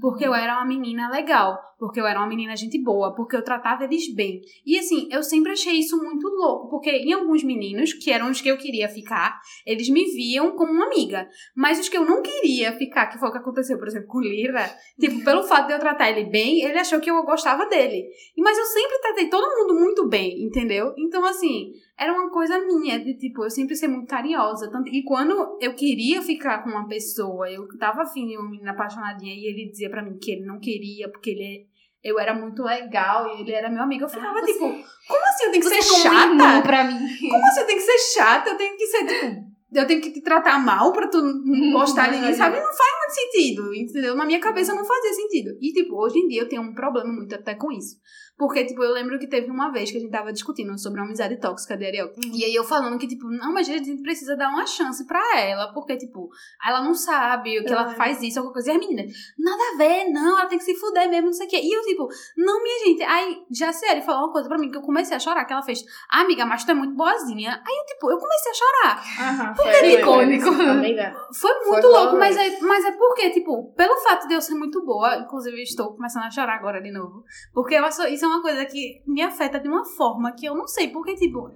Porque eu era uma menina legal, porque eu era uma menina gente boa, porque eu tratava eles bem. E assim, eu sempre achei isso muito louco, porque em alguns meninos, que eram os que eu queria ficar, eles me viam como uma amiga. Mas os que eu não queria ficar, que foi o que aconteceu, por exemplo, com o Lira, tipo, pelo fato de eu tratar ele bem, ele achou que eu gostava dele. E- Mas eu sempre tratei todo mundo muito bem, entendeu? Então, assim, era uma coisa minha, de tipo, eu sempre ser muito carinhosa. Tanto, e quando eu queria ficar com uma pessoa, eu tava afim de uma menina apaixonadinha e ele dizia pra mim que ele não queria, porque ele, eu era muito legal e ele era meu amigo, eu ficava Ah, tipo, como assim eu tenho que ser é como um chata? pra mim. Como assim eu tenho que ser chata? Eu tenho que ser, tipo, eu tenho que te tratar mal pra tu não gostar de mim, sabe? Não faz muito sentido, entendeu? Na minha cabeça não fazia sentido. E, tipo, hoje em dia eu tenho um problema muito até com isso. Porque, tipo, eu lembro que teve uma vez que a gente tava discutindo sobre a amizade tóxica de Ariel. E aí eu falando que, tipo, não, mas a gente precisa dar uma chance pra ela. Porque, tipo, ela não sabe o que ela faz isso, alguma coisa. E as meninas, nada a ver, não, ela tem que se fuder mesmo, não sei o quê. E eu, tipo, não, minha gente. Aí, já sério, falou uma coisa pra mim que eu comecei a chorar, que ela fez, amiga, mas tu é muito boazinha. Aí eu, tipo, eu comecei a chorar. Aham, Porque é icônico. Amiga. Foi muito Foi louco, mas é, mas é porque, tipo, pelo fato de eu ser muito boa, inclusive eu estou começando a chorar agora de novo. Porque eu acho, isso é uma coisa que me afeta de uma forma que eu não sei. Porque, tipo,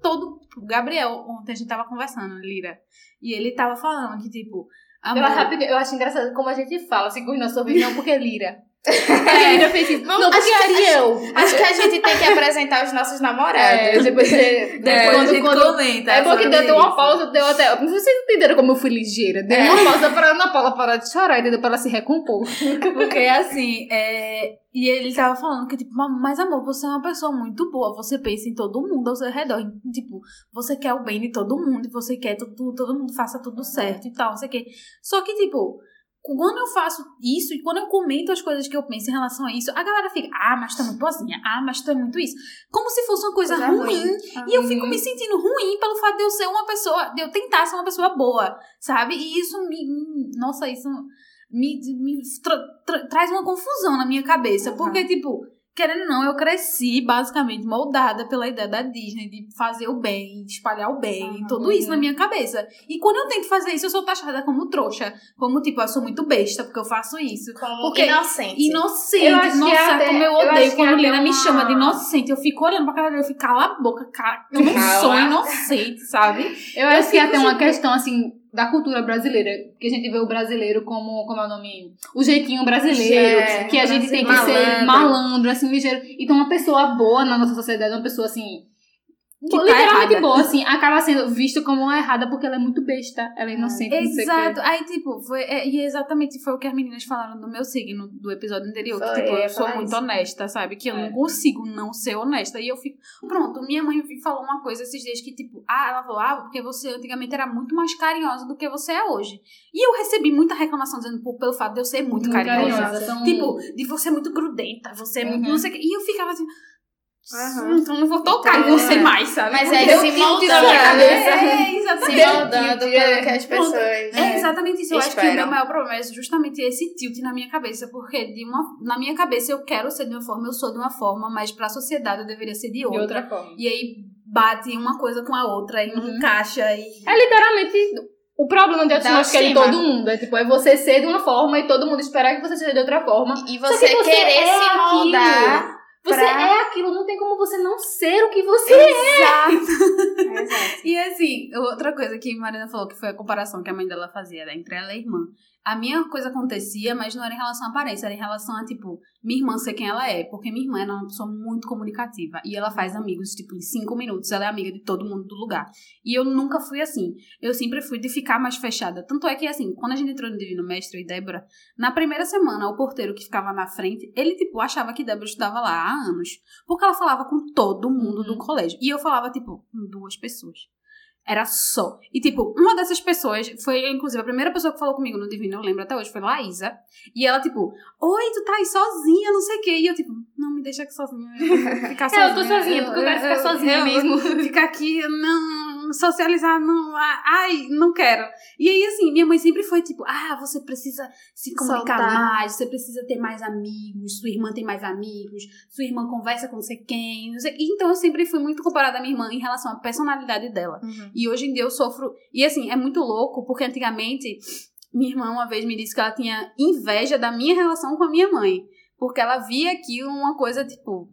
todo. O Gabriel, ontem a gente tava conversando, Lira. E ele tava falando que, tipo. Eu, Amor, acho rapidinho, eu acho engraçado como a gente fala, assim, com nossos ouvidos, não porque é Lira. A Lira fez isso. Não, acho que- Ariel. Acho que a gente tem que apresentar os nossos namorados. É, depois você. depois quando- a gente quando- comenta. É porque deu, deu uma pausa, deu até. Vocês entenderam como eu fui ligeira? Deu uma pausa pra Ana Paula parar de chorar, entendeu? Pra ela se recompor. Porque assim, é... e ele tava falando que, tipo, mas amor, você é uma pessoa muito boa, você pensa em todo mundo ao seu redor. e, Tipo, você quer o bem de todo mundo, e você quer que todo, todo mundo faça tudo certo e tal, não sei o quê. Só que, tipo, quando eu faço isso e quando eu comento as coisas que eu penso em relação a isso, a galera fica, ah, mas tu é muito boazinha, ah, mas tu é muito isso. Como se fosse uma coisa Coisa ruim. ruim. E eu fico me sentindo ruim pelo fato de eu ser uma pessoa, de eu tentar ser uma pessoa boa, sabe? E isso me. me- Nossa, isso me, me tra- tra- traz uma confusão na minha cabeça. Uhum. Porque, tipo, querendo ou não, eu cresci basicamente moldada pela ideia da Disney de fazer o bem, de espalhar o bem, Uhum. tudo isso na minha cabeça. E quando eu tento fazer isso, eu sou taxada como trouxa. Como, tipo, eu sou muito besta porque eu faço isso. Como Porque- inocente. Inocente. Eu Nossa, até- como eu eu odeio que quando até Lina me uma- chama de inocente. Eu fico olhando pra cara dele, eu fico, cala a boca, cara. Eu não sou inocente, sabe? Eu acho que até uma questão, assim, da cultura brasileira. Que a gente vê o brasileiro como, como é o nome? O jeitinho brasileiro. É, que a gente tem que ser malandro. malandro, assim, ligeiro. Então, uma pessoa boa na nossa sociedade, uma pessoa, assim... Que tá literalmente errada. boa, assim, acaba sendo vista como uma errada porque ela é muito besta, ela é inocente, não sei o quê. Exato. Aí, tipo, foi, é, e exatamente foi o que as meninas falaram do meu signo do episódio anterior. Que, Foi, tipo, eu sou muito isso. honesta, sabe? Que eu É. não consigo não ser honesta. E eu fico. Pronto, minha mãe falou uma coisa esses dias que, tipo, ah, ela falou, ah, porque você antigamente era muito mais carinhosa do que você é hoje. E eu recebi muita reclamação dizendo, pô, pelo fato de eu ser muito, Muito carinhosa. carinhosa, são- Tipo, de você é muito grudenta, você é muito Uhum. não sei o quê. E eu ficava assim. Aham. Então não vou tocar Então, em você é. mais, sabe? Mas Porque aí eu se tiro moldando, da minha cabeça. né? É, exatamente. Se moldando pelo é. que as pessoas. É exatamente isso. Eu acho que o meu Esperam. maior problema é justamente esse tilt na minha cabeça. Porque de uma, na minha cabeça eu quero ser de uma forma, eu sou de uma forma, mas pra sociedade eu deveria ser de De outra. outra forma. E aí bate uma coisa com a outra e Uhum. encaixa e. É literalmente o problema de autoestima que é de todo mundo. É tipo, é você ser de uma forma e todo mundo esperar que você seja de outra forma. E você, você querer é se aquilo. moldar. Você Pra- é aquilo, não tem como você não ser o que você é. Exato. Exato. E assim, outra coisa que Marina falou que foi a comparação que a mãe dela fazia né, entre ela e a irmã. A minha coisa acontecia, mas não era em relação à aparência, era em relação a, tipo, minha irmã ser quem ela é. Porque minha irmã é uma pessoa muito comunicativa. E ela faz amigos, tipo, em cinco minutos. Ela é amiga de todo mundo do lugar. E eu nunca fui assim. Eu sempre fui de ficar mais fechada. Tanto é que, assim, quando a gente entrou no Divino Mestre e Débora, na primeira semana, o porteiro que ficava na frente, ele, tipo, achava que Débora estudava lá há anos. Porque ela falava com todo mundo do Uhum. colégio. E eu falava, tipo, com duas pessoas. Era só. E, tipo, uma dessas pessoas foi, inclusive, a primeira pessoa que falou comigo no Divino, eu lembro até hoje, foi Laísa. E ela, tipo, oi, tu tá aí sozinha, não sei o quê. E eu, tipo, não me deixa aqui sozinha. Ficar É, sozinha. eu tô sozinha, porque eu quero ficar sozinha eu- mesmo. Ficar aqui, não, socializar, não, ah, ai, não quero. E aí, assim, minha mãe sempre foi, tipo, ah, você precisa se comunicar Soltar. mais, você precisa ter mais amigos, sua irmã tem mais amigos, sua irmã conversa com sei quem, não sei. Então, eu sempre fui muito comparada à minha irmã em relação à personalidade dela. Uhum. E hoje em dia eu sofro. E assim, é muito louco, porque antigamente minha irmã uma vez me disse que ela tinha inveja da minha relação com a minha mãe. Porque ela via aquilo uma coisa, tipo.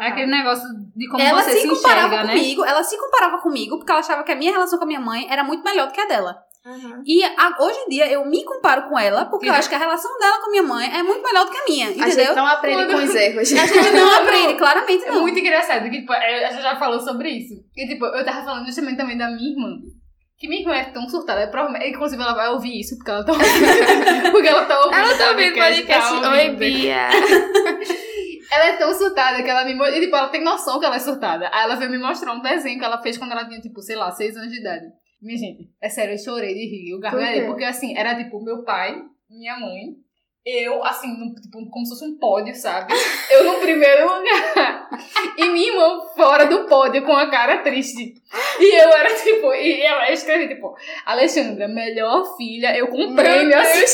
É aquele negócio de como ela você se, se, comparava enxerga, né? comigo, ela se comparava comigo, porque ela achava que a minha relação com a minha mãe era muito melhor do que a dela. Uhum. E a- hoje em dia eu me comparo com ela, porque eu acho que a relação dela com a minha mãe é muito melhor do que a minha, A entendeu? gente não aprende Quando- com os erros. A gente não aprende, claramente É não. muito engraçado, que tipo, é, a gente já falou sobre isso. E tipo, eu tava falando justamente também da minha irmã. Que minha irmã é tão surtada, é provavelmente- inclusive ela vai ouvir isso, porque ela tá ouvindo. porque ela tá ouvindo. Ela o tá ouvindo podcast, Oi. Bia. Ela é tão surtada que ela me mostrou. Tipo, ela tem noção que ela é surtada. Aí ela veio me mostrar um desenho que ela fez quando ela tinha, tipo, sei lá, seis anos de idade. Minha gente, é sério, eu chorei de rir. Eu gargalhei. Porque assim, era tipo meu pai, minha mãe, eu, assim, no- tipo, como se fosse um pódio, sabe? Eu no primeiro lugar. E minha irmã fora do pódio com a cara triste. E eu era tipo, e ela escrevi, tipo, Alexandra, melhor filha, eu com prêmio, Meu assim. Deus,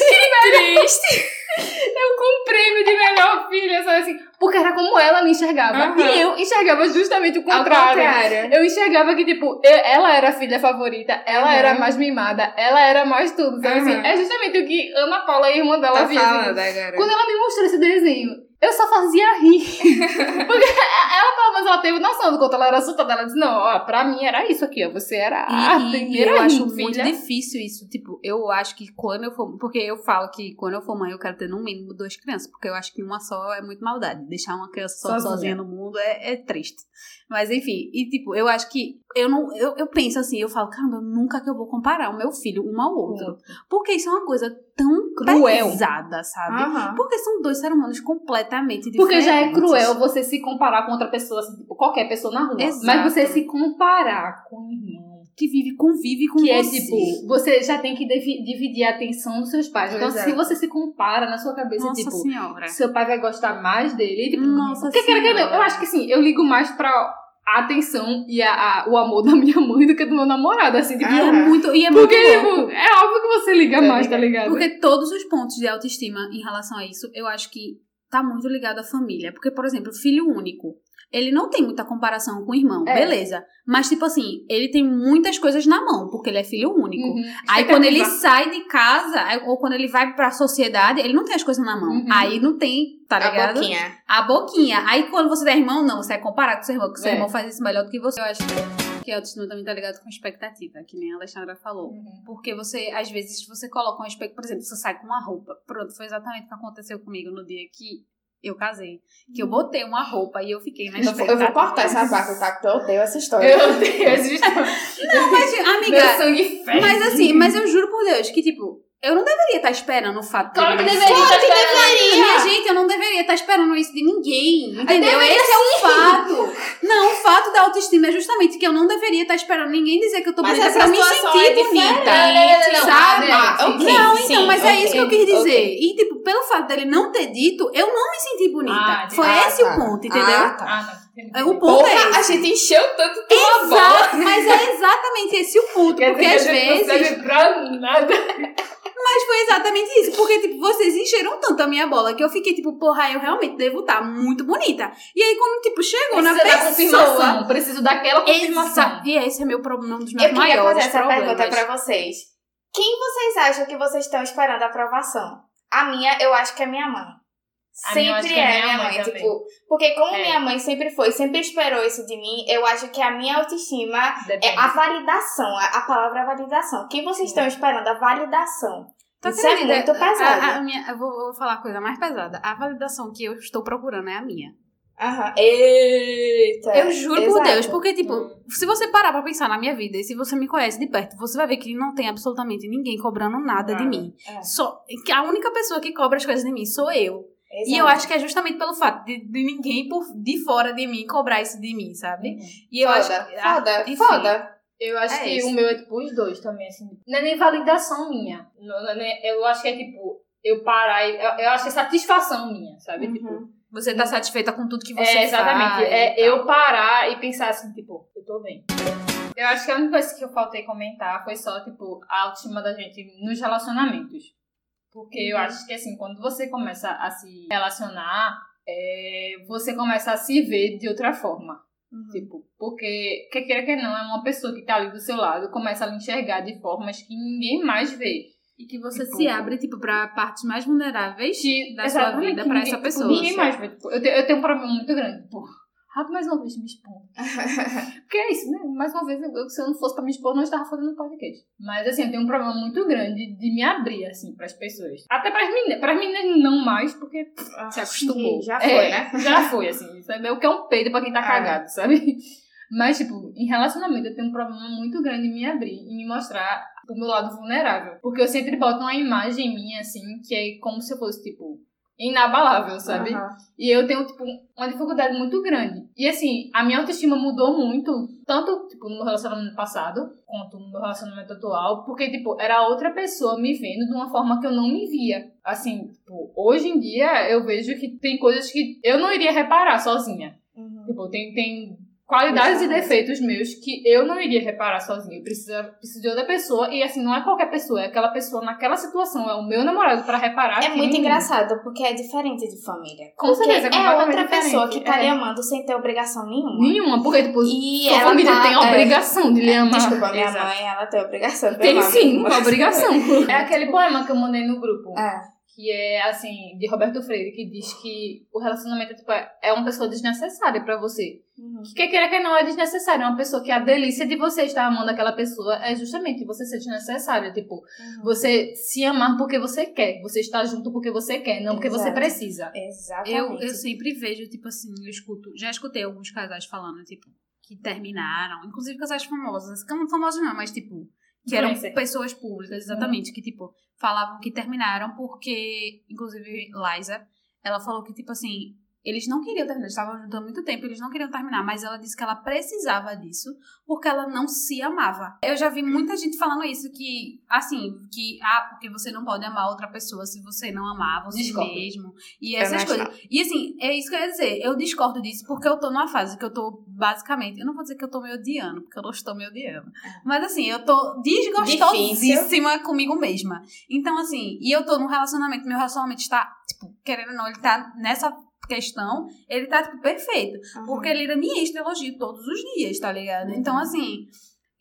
triste. Eu com um prêmio de melhor filha, sabe assim? Porque era como ela me enxergava. Aham. E eu enxergava justamente o contrário. contrário. Eu enxergava que, tipo, eu- ela era a filha favorita, ela Uhum. era mais mimada, ela era mais tudo, sabe assim? Uhum. É justamente o que Ana Paula, a irmã dela, Tá assim. agora. Quando ela me mostrou esse desenho, eu só fazia rir. Porque ela, pelo menos, ela teve noção do quanto ela era assustada. Ela disse, não, ó, pra mim era isso aqui, ó. Você era a e primeira eu acho filha. muito difícil isso. Tipo, eu acho que quando eu for. Porque eu falo que quando eu for mãe, eu quero ter no mínimo duas crianças. Porque eu acho que uma só é muito maldade. Deixar uma criança só Sozinha. sozinha, no mundo é, é triste. Mas enfim, e tipo, eu acho que. Eu não. Eu, eu penso assim, eu falo, caramba, nunca que eu vou comparar o meu filho um ao outro. Porque isso é uma coisa tão Cruel. pesada, sabe? Aham. Porque são dois seres humanos completamente diferentes. Porque já é cruel você se comparar com outra pessoa, assim, tipo, qualquer pessoa na rua. Exato. Mas você se comparar com o irmão. que vive, convive com Que é você. tipo, você já tem que dividir a atenção dos seus pais. Então, é. se você se compara na sua cabeça, Nossa tipo, senhora. seu pai vai gostar mais dele. Tipo, Nossa porque quer que não, Senhora. eu acho que assim, eu ligo mais pra a atenção e a, a- o amor da minha mãe do que do meu namorado, assim, tipo, é Ah. muito, e é muito porque louco. tipo, é óbvio que você liga Tá mais, tá ligado? Porque todos os pontos de autoestima em relação a isso, eu acho que tá muito ligado à família. Porque, por exemplo, filho único. Ele não tem muita comparação com o irmão, É. beleza. Mas, tipo assim, ele tem muitas coisas na mão, porque ele é filho único. Uhum. Aí quando ele sai de casa, ou quando ele vai pra sociedade, ele não tem as coisas na mão. Uhum. Aí não tem, tá A ligado? boquinha. A boquinha. Aí quando você tem irmão, não, você é comparar com seu irmão, que seu É. irmão faz isso melhor do que você. Eu acho que a autoestima também tá ligado com expectativa, que nem a Alexandra falou. Uhum. Porque você, às vezes, você coloca uma expectativa. Por exemplo, você sai com uma roupa. Pronto, foi exatamente o que aconteceu comigo no dia que eu casei. Que eu botei uma roupa e eu fiquei na Eu eu vou cortar essa parte, tá? Porque eu odeio essa história. Eu tenho esse Não, mas, Meu amiga, sangue ferve. mas assim, mas eu juro por Deus que, tipo, eu não deveria estar esperando o fato Claro que deveria. Claro que deveria. Minha gente, eu não deveria estar esperando isso de ninguém. Entendeu? deveria Esse é o fato. Não, o fato da autoestima é justamente que eu não deveria estar esperando ninguém dizer que eu tô Mas bonita pra me situação sentir é bonita. Não, sabe? Ah, sim, ok. sim. Não, então, sim, mas é ok, isso que eu quis dizer. ok. E, tipo, pelo fato dele não ter dito, eu não me senti bonita. Ah, Foi ah, esse tá. o ponto, entendeu? Ah, tá. Ah, não. É, O ponto Porra, é a esse. gente encheu tanto tua bola. Exato, mas é exatamente esse o ponto. Quer Porque dizer às a gente não vezes. serve pra nada. Mas foi exatamente isso. Porque, tipo, vocês encheram tanto a minha bola que eu fiquei, tipo, porra, eu realmente devo estar muito bonita. E aí, quando, tipo, chegou na Precisa da pessoa. confirmação. Preciso daquela confirmação. Exa- E esse é meu problema, um dos meus Eu queria maiores fazer essa problemas. pergunta pra vocês. Quem vocês acham que vocês estão esperando a aprovação? A minha, eu acho que é minha mãe. A Sempre que é é minha minha mãe tipo, porque como É. minha mãe sempre foi, sempre esperou isso de mim, eu acho que a minha autoestima Depende. é a validação, a, a palavra é validação. Quem vocês estão esperando? A validação. Tu Isso é muito pesado. A, a minha, eu vou, vou falar a coisa mais pesada. A validação que eu estou procurando é a minha. Aham. Eita. eu juro por exato. Deus, porque, tipo, Hum. se você parar pra pensar na minha vida e se você me conhece de perto, você vai ver que não tem absolutamente ninguém cobrando nada de Nada. mim. É. Só, que a única pessoa que cobra as coisas de mim sou eu. E Exato. eu acho que é justamente pelo fato de, de ninguém por, de fora de mim cobrar isso de mim, sabe? E eu foda, acho que. ah, foda, enfim. foda. Eu acho É que isso. o meu é tipo os dois também, assim. Não é nem validação minha. Não, não é eu acho que é tipo, eu parar e. Eu, eu acho que é satisfação minha, sabe? Tipo, Uhum. Você tá satisfeita com tudo que você é, exatamente. faz. é e eu parar e pensar assim, tipo, eu tô bem. Eu acho que a única coisa que eu faltei comentar foi só, tipo, a autoestima da gente nos relacionamentos. Porque eu acho que, assim, quando você começa a se relacionar, é, você começa a se ver de outra forma. Uhum. Tipo, porque, quer queira que não, é uma pessoa que tá ali do seu lado, começa a lhe enxergar de formas que ninguém mais vê. E que você Tipo- se abre, tipo, pra partes mais vulneráveis Que, da sua vida pra ninguém- essa tipo, pessoa. ninguém mais vê. Tipo, eu, te- eu tenho um problema muito grande, tipo, rápido mais uma vez me expor. Porque é isso, né? Mais uma vez, eu- se eu não fosse pra me expor, eu não estava fazendo podcast. Mas, assim, eu tenho um problema muito grande de me abrir, assim, pras pessoas. Até pras meninas. Pras meninas não mais, porque Se acostumou. Já foi, é, né? Já foi, assim. Sabe? É o que é um peido pra quem tá Ah. cagado, sabe? Mas, tipo, em relacionamento, eu tenho um problema muito grande em me abrir e me mostrar o meu lado vulnerável. Porque eu sempre boto uma imagem minha, assim, que é como se eu fosse, tipo, inabalável, sabe? Aham. E eu tenho, tipo, uma dificuldade muito grande. E, assim, a minha autoestima mudou muito, tanto, tipo, no meu relacionamento passado, quanto no meu relacionamento atual, porque, tipo, era outra pessoa me vendo de uma forma que eu não me via. Assim, tipo, hoje em dia, eu vejo que tem coisas que eu não iria reparar sozinha. Uhum. Tipo, tem, tem qualidades e defeitos meus que eu não iria reparar sozinha. Eu preciso, preciso de outra pessoa. E assim, não é qualquer pessoa, é aquela pessoa naquela situação. É o meu namorado pra reparar. É muito mim. engraçado, porque é diferente de família. Com porque certeza, é é outra pessoa que tá é. lhe amando sem ter obrigação nenhuma. Nenhuma, porque, tipo, E sua família tá- tem a é. obrigação de lhe amar. Desculpa, minha Exato. mãe, ela tem obrigação de Tem amar sim, obrigação. é aquele poema que eu mandei no grupo. É. Que é, assim, de Roberto Freire, que diz que o relacionamento tipo, é é uma pessoa desnecessária pra você. Uhum. Que quer queira que não é desnecessário. É uma pessoa que a delícia de você estar amando aquela pessoa é justamente você ser desnecessária. Tipo, Uhum. você se amar porque você quer. Você estar junto porque você quer, não porque você Exato. precisa. Exatamente. Eu, eu sempre vejo, tipo assim, eu escuto. Já escutei alguns casais falando, tipo, que terminaram. Inclusive casais famosos. Não famosos não, mas tipo. Que eram Influencer. pessoas públicas, exatamente. Que, tipo, falavam que terminaram porque. Inclusive, Liza, ela falou que, tipo assim. Eles não queriam terminar, eles estavam juntos há muito tempo, eles não queriam terminar, mas ela disse que ela precisava disso porque ela não se amava. Eu já vi muita gente falando isso, que, assim, que, ah, porque você não pode amar outra pessoa se você não amar você Discordo. mesmo. E essas coisas. E assim, é isso que eu ia dizer. Eu discordo disso porque eu tô numa fase que eu tô, basicamente, eu não vou dizer que eu tô me odiando, porque eu não estou me odiando. Mas assim, eu tô desgostosíssima comigo mesma. Então, assim, e eu tô num relacionamento, meu relacionamento está, tipo, querendo ou não, ele tá nessa questão, ele tá, tipo, perfeito. Uhum. Porque ele me enche de elogio todos os dias, tá ligado? Então, assim,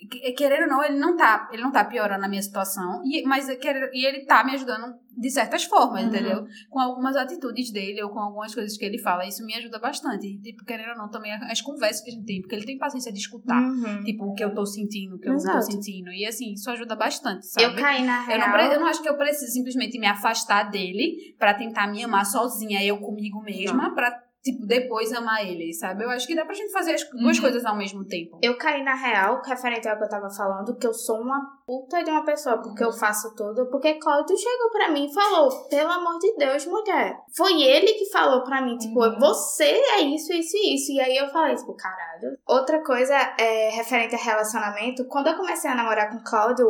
que- querendo ou não, ele não tá, ele não tá piorando a minha situação, e, mas e ele tá me ajudando de certas formas, Uhum. entendeu? Com algumas atitudes dele ou com algumas coisas que ele fala, isso me ajuda bastante. E, tipo, querendo ou não, também as conversas que a gente tem, porque ele tem paciência de escutar. Uhum. Tipo, o que eu tô sentindo, o que eu não tô sentindo. E assim, isso ajuda bastante, sabe? Eu caí na Eu real. não, pre- eu não acho que eu preciso simplesmente me afastar dele pra tentar me amar sozinha, eu comigo mesma, pra, tipo, depois amar ele, sabe? Eu acho que dá pra gente fazer as duas Uhum. coisas ao mesmo tempo. Eu caí na real, referente ao que eu tava falando, que eu sou uma puta de uma pessoa, porque eu faço tudo. Porque Cláudio chegou pra mim e falou: pelo amor de Deus, mulher. Foi ele que falou pra mim, tipo, Uhum. você é isso, isso e isso. E aí eu falei, tipo, caralho. Outra coisa é referente a relacionamento, quando eu comecei a namorar com Cláudio,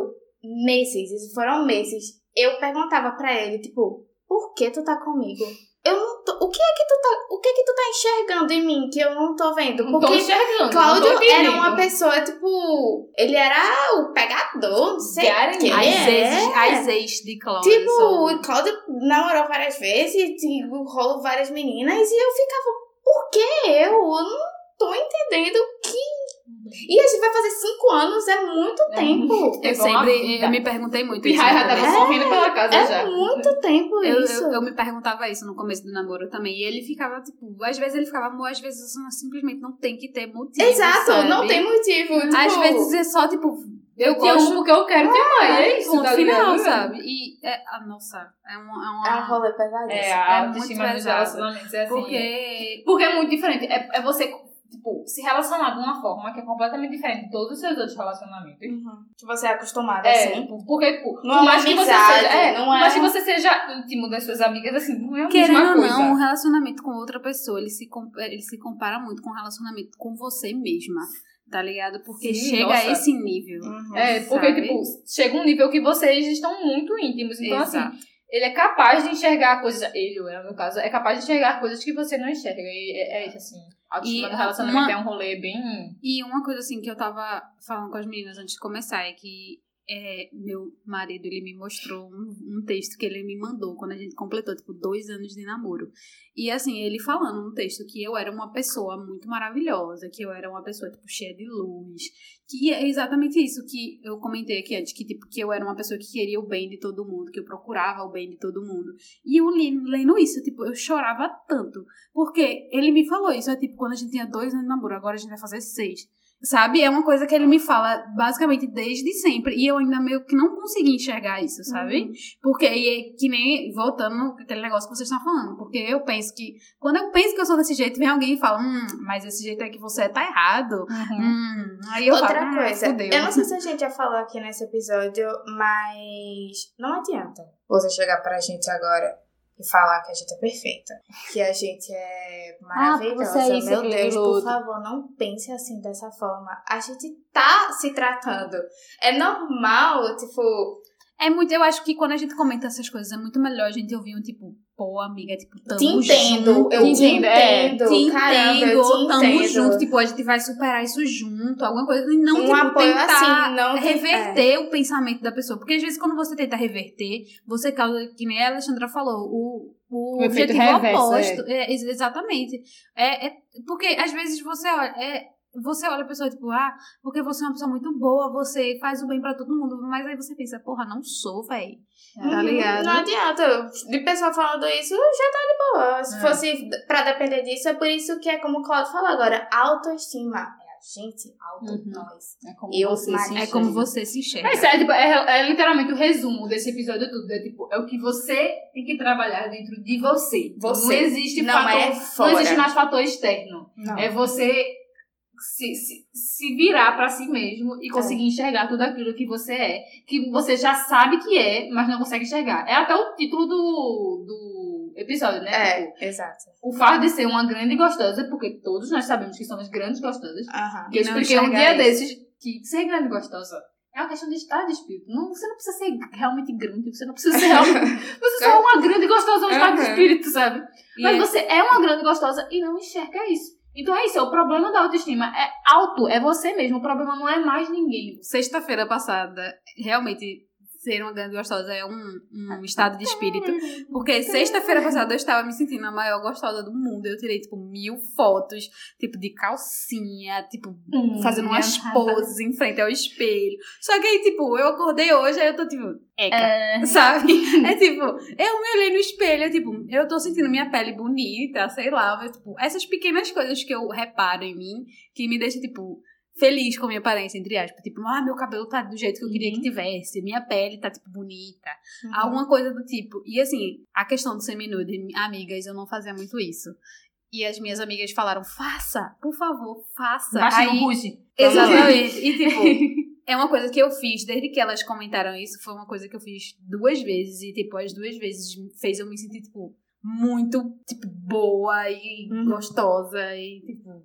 meses, isso foram meses, eu perguntava pra ele, tipo, por que tu tá comigo? Eu não tô. O que é que tu tá. O que é que tu tá enxergando em mim que eu não tô vendo? Não tô Porque enxergando. Cláudio não tô era uma pessoa, tipo. Ele era o pegador, não sei o que. As é. ex, as ex de Cláudio. Tipo, o Cláudio namorou várias vezes, tipo, rolou várias meninas, e eu ficava, por que eu? Eu não tô entendendo que. E a gente vai fazer cinco anos, é muito É tempo. eu É sempre, eu me perguntei muito E isso. Raia no já tava começo. É, correndo pela casa É já. muito tempo Eu, isso. eu, eu me perguntava isso no começo do namoro também. E ele ficava, tipo, às vezes ele ficava, amor, às vezes simplesmente não tem que ter motivo. Exato, sabe? não tem motivo. Tipo, Às vezes é só, tipo, Eu, eu te amo porque eu quero te amar. E é isso, ponto tá final, ligado? sabe? E, é, ah, nossa, é uma. É, uma, é um rolê pesadíssimo. É, É a muito autoestima dos relacionamentos é assim. Porque. Porque é muito diferente. É, é você, tipo, se relacionar de uma forma que é completamente diferente de todos os seus outros relacionamentos. Uhum. Que você é acostumado É, assim. tipo, porque, tipo, Não por é mais que você seja, é, não é- mais que você seja íntimo das suas amigas, assim, não é a Querendo mesma ou coisa. não, um relacionamento com outra pessoa, ele se, com- ele se compara muito com um relacionamento com você mesma. Tá ligado? Porque Sim, chega nossa. a esse nível. Uhum. É, porque, Sabe? tipo, chega um nível que vocês estão muito íntimos. Então, assim, Exato. ele é capaz de enxergar coisas. Ele, ou ela, no caso, é capaz de enxergar coisas que você não enxerga. E é, é isso, assim. Autoestima E do relacionamento uma- é um rolê bem. E uma coisa assim que eu tava falando com as meninas antes de começar é que é, meu marido ele me mostrou um, um texto que ele me mandou quando a gente completou tipo dois anos de namoro e assim ele falando no texto que eu era uma pessoa muito maravilhosa que eu era uma pessoa tipo cheia de luz que é exatamente isso que eu comentei aqui antes que tipo que eu era uma pessoa que queria o bem de todo mundo que eu procurava o bem de todo mundo e eu li, lendo isso tipo eu chorava tanto porque ele me falou isso, é tipo, quando a gente tinha dois anos de namoro, agora a gente vai fazer seis. Sabe? É uma coisa que ele me fala basicamente desde sempre. E eu ainda meio que não consegui enxergar isso, sabe? Uhum. Porque, e é que nem, voltando aquele negócio que vocês estão falando. Porque eu penso que, quando eu penso que eu sou desse jeito, vem alguém e fala, hum, mas esse jeito aí que você é tá errado. Hum. Aí eu Outra falo, "Hum, coisa, fudeu." eu não sei se a gente já falou aqui nesse episódio, mas não adianta você chegar pra gente agora e falar que a gente é perfeita, que a gente é maravilhosa. você é isso, Meu Deus, por favor, não pense assim dessa forma. A gente tá se tratando. É normal, tipo, É muito, eu acho que quando a gente comenta essas coisas, é muito melhor a gente ouvir um tipo, pô, amiga, tipo, tamo te entendo, junto. eu te entendo, é, entendo, te caramba, entendo, eu ou te tamo entendo. junto, tipo, a gente vai superar isso junto, alguma coisa, e não, Um tipo, apoio tentar assim, não reverter o pensamento da pessoa. Porque às vezes quando você tenta reverter, você causa, que nem a Alexandra falou, o, o, O objetivo reverso, oposto. É, ex- exatamente. É, é, porque às vezes você olha, é, você olha a pessoa, tipo, ah, porque você é uma pessoa muito boa, você faz o bem pra todo mundo, mas aí você pensa, porra, não sou, véi. Tá Uhum, ligado? Não adianta. De pessoa falando isso, já tá de boa. Se É. fosse pra depender disso, é por isso que é como o Claudio falou agora. Autoestima. É a gente, auto, Uhum. nós. É como Eu, você se É enxerga. como você se enxerga. É, tipo, é, é literalmente o resumo desse episódio tudo. É, tipo, é o que você tem que trabalhar dentro de você. Você. Não existe Não fator. é fora. Não existe mais fator externo. Não. É você se, se, se virar pra si mesmo e conseguir enxergar tudo aquilo que você é. Que você já sabe que é, mas não consegue enxergar. É até o título do, do, episódio, né? É, exato. O fato de ser uma grande gostosa, porque todos nós sabemos que somos grandes gostosas. Aham. E eu expliquei um dia isso. desses que ser grande gostosa é uma questão de estado de espírito. Não, você não precisa ser realmente grande, você não precisa ser realmente. Você só é uma grande gostosa no estado de espírito, sabe? Mas é- você é uma grande gostosa e não enxerga isso. Então é isso, é o problema da autoestima. É alto, é você mesmo. O problema não é mais ninguém. Sexta-feira passada, realmente, ser uma grande gostosa é um, um estado de espírito. Porque sexta-feira passada eu estava me sentindo a maior gostosa do mundo. Eu tirei, tipo, mil fotos, tipo, de calcinha, tipo, fazendo umas poses em frente ao espelho. Só que aí, tipo, eu acordei hoje, aí eu tô, tipo, eca. É, Sabe? É tipo, eu me olhei no espelho, é tipo, eu tô sentindo minha pele bonita, sei lá, mas, tipo, essas pequenas coisas que eu reparo em mim, que me deixam, tipo, feliz com a minha aparência, entre aspas. Tipo, ah, meu cabelo tá do jeito que eu queria que tivesse, minha pele tá, tipo, bonita. Uhum. Alguma coisa do tipo. E assim, a questão do seminude, amigas, eu não fazia muito isso. E as minhas amigas falaram, faça, por favor, faça. Baixa Aí, no ruge. Exatamente. E tipo, é uma coisa que eu fiz, desde que elas comentaram isso, foi uma coisa que eu fiz duas vezes. E, tipo, as duas vezes fez eu me sentir, tipo, muito, tipo, boa e Uhum. gostosa e, tipo,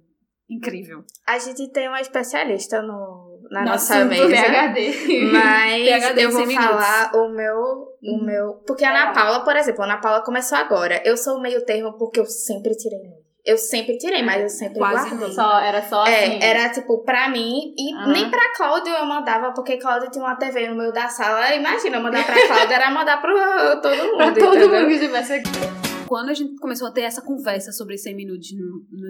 incrível. A gente tem uma especialista no, na No nossa mesa. PHD. Mas PhD eu vou 100 minutos. falar o meu, o Uhum. meu. Porque a Ana É. Paula, por exemplo, a Ana Paula começou agora. Eu sou meio termo porque eu sempre tirei. Eu sempre tirei, mas eu sempre Quase guardei. Só, era só assim. É, era tipo pra mim, e Aham. nem pra Cláudio eu mandava, porque Cláudio tinha uma TV no meio da sala. Imagina, mandar pra Cláudio era mandar pro todo mundo. Pra todo entendeu? mundo que estivesse aqui. Quando a gente começou a ter essa conversa sobre 100 minutos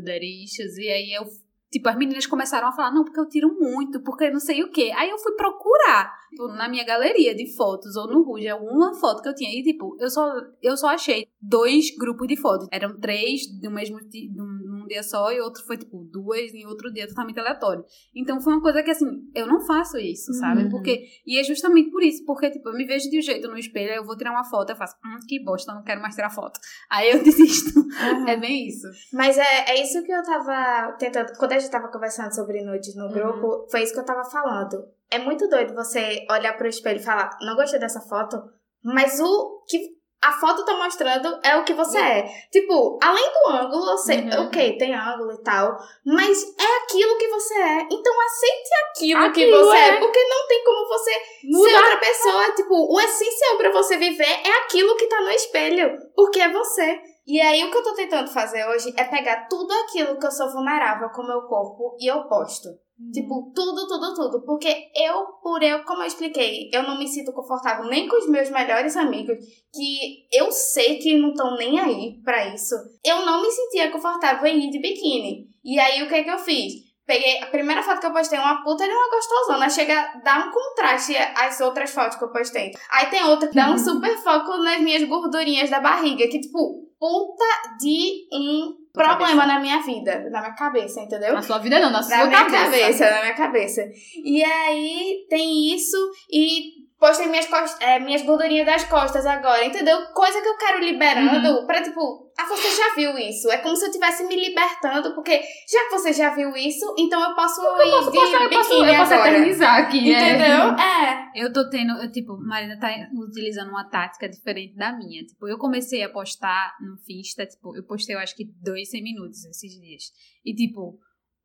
Derishas, e aí eu, tipo, as meninas começaram a falar, não, porque eu tiro muito, porque não sei o quê. Aí eu fui procurar, tipo, na minha galeria de fotos, ou no Ruge, alguma foto que eu tinha, e tipo, eu só, eu só achei dois grupos de fotos. Eram três do mesmo num dia só, e outro foi, tipo, duas em outro dia totalmente aleatório. Então foi uma coisa que, assim, eu não faço isso, sabe? Uhum. Porque, e é justamente por isso, porque, tipo, eu me vejo de um jeito no espelho, eu vou tirar uma foto, eu faço, hum, que bosta, não quero mais tirar foto. Aí eu desisto. Aham. É bem isso. Mas é, é isso que eu tava tentando. Quando a gente tava conversando sobre nudes no Uhum. grupo, foi isso que eu tava falando. É muito doido você olhar pro espelho e falar, não gostei dessa foto, mas o que a foto tá mostrando é o que você é. Tipo, além do ângulo, sei, Uhum. ok, tem ângulo e tal, mas é aquilo que você é. Então aceite aquilo, que Aquilo você é. é. porque não tem como você ser Muda. outra pessoa. Tipo, o essencial pra você viver é aquilo que tá no espelho, porque é você. E aí, o que eu tô tentando fazer hoje é pegar tudo aquilo que eu sou vulnerável com o meu corpo e eu posto. Tipo, tudo, tudo, tudo. Porque eu, por eu, como eu expliquei, eu não me sinto confortável nem com os meus melhores amigos, que eu sei que não estão nem aí pra isso. Eu não me sentia confortável em ir de biquíni. E aí, o que é que eu fiz? Peguei a primeira foto que eu postei, uma puta de uma gostosona. Chega a dar um contraste às outras fotos que eu postei. Aí tem outra que dá um super foco nas minhas gordurinhas da barriga. Que, tipo, puta de um problema na minha vida, na minha cabeça, entendeu? Na sua vida não, na sua Na minha cabeça. cabeça, na minha cabeça. E aí tem isso e postei minhas, cost- é, minhas gordurinhas das costas agora, entendeu? Coisa que eu quero liberando pra tipo, ah, você já viu isso. É como se eu estivesse me libertando, porque já que você já viu isso, então eu posso Eu ir posso de postar, eu posso, eu posso agora. eternizar aqui. é. Entendeu? É. Eu tô tendo, eu, tipo, Marina tá utilizando uma tática diferente da minha. Tipo, eu comecei a postar no Finsta, tipo, eu postei eu acho que dois 100 minutos esses dias. E, tipo,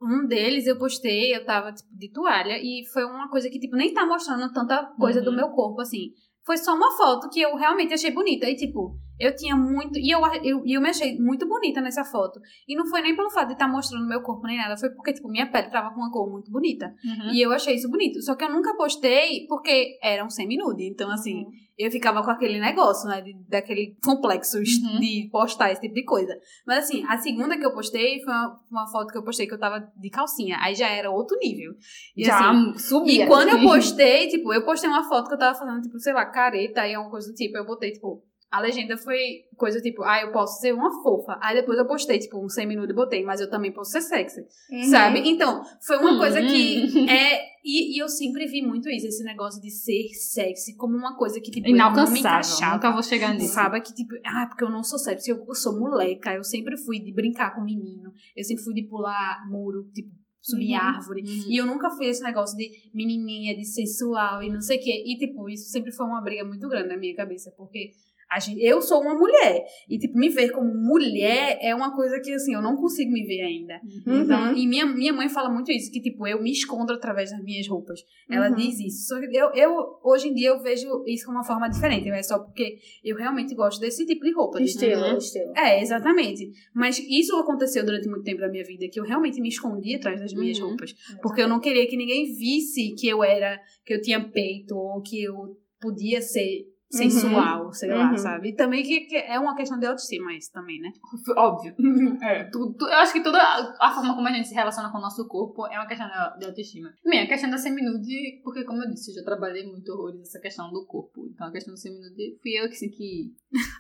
um deles eu postei, eu tava, tipo, de toalha, e foi uma coisa que, tipo, nem tá mostrando tanta coisa Uhum. do meu corpo, assim. Foi só uma foto que eu realmente achei bonita. E, tipo, eu tinha muito. E eu, eu, eu me achei muito bonita nessa foto. E não foi nem pelo fato de estar mostrando meu corpo nem nada, foi porque, tipo, minha pele tava com uma cor muito bonita. Uhum. E eu achei isso bonito. Só que eu nunca postei porque era um semi-nude. Então, assim, eu ficava com aquele negócio, né? De, daquele complexo Uhum. de postar esse tipo de coisa. Mas, assim, a segunda que eu postei foi uma, uma foto que eu postei que eu tava de calcinha. Aí já era outro nível. E, Já assim, subi. e quando eu postei, tipo, eu postei uma foto que eu tava fazendo, tipo, sei lá, careta e alguma coisa do tipo. Eu botei, tipo, a legenda foi coisa tipo, ah, eu posso ser uma fofa. Aí depois eu postei, tipo, um 100 minutos e botei, mas eu também posso ser sexy. Uhum. Sabe? Então, foi uma Hum. coisa que é. E, e eu sempre vi muito isso, esse negócio de ser sexy como uma coisa que, tipo, Inalcançável. Nunca vou chegar nisso. Sabe que, tipo, ah, porque eu não sou sexy, eu, eu sou moleca, eu sempre fui de brincar com menino, eu sempre fui de pular muro, tipo, subir Uhum. árvore. Uhum. E eu nunca fui esse negócio de menininha, de sensual e não sei o quê. E, tipo, isso sempre foi uma briga muito grande na minha cabeça, porque gente, eu sou uma mulher. E, tipo, me ver como mulher é uma coisa que, assim, eu não consigo me ver ainda. Uhum. Então, e minha, minha mãe fala muito isso, que, tipo, eu me escondo através das minhas roupas. Ela Uhum. diz isso. Só que eu, eu, hoje em dia, eu vejo isso como uma forma diferente. É só porque eu realmente gosto desse tipo de roupa. Estilo, Uhum. estilo. É, exatamente. Mas isso aconteceu durante muito tempo da minha vida, que eu realmente me escondia atrás das minhas Uhum. roupas. Porque eu não queria que ninguém visse que eu era, que eu tinha peito, ou que eu podia ser sensual, sei lá, Uhum. sabe? E também que, que é uma questão de autoestima isso também, né? Óbvio. É, eu acho que toda a, forma como a gente se relaciona com o nosso corpo é uma questão de, autoestima. Minha, a questão da seminude, porque como eu disse, eu já trabalhei muito horrores essa questão do corpo. Então a questão da seminude fui eu que, assim, que...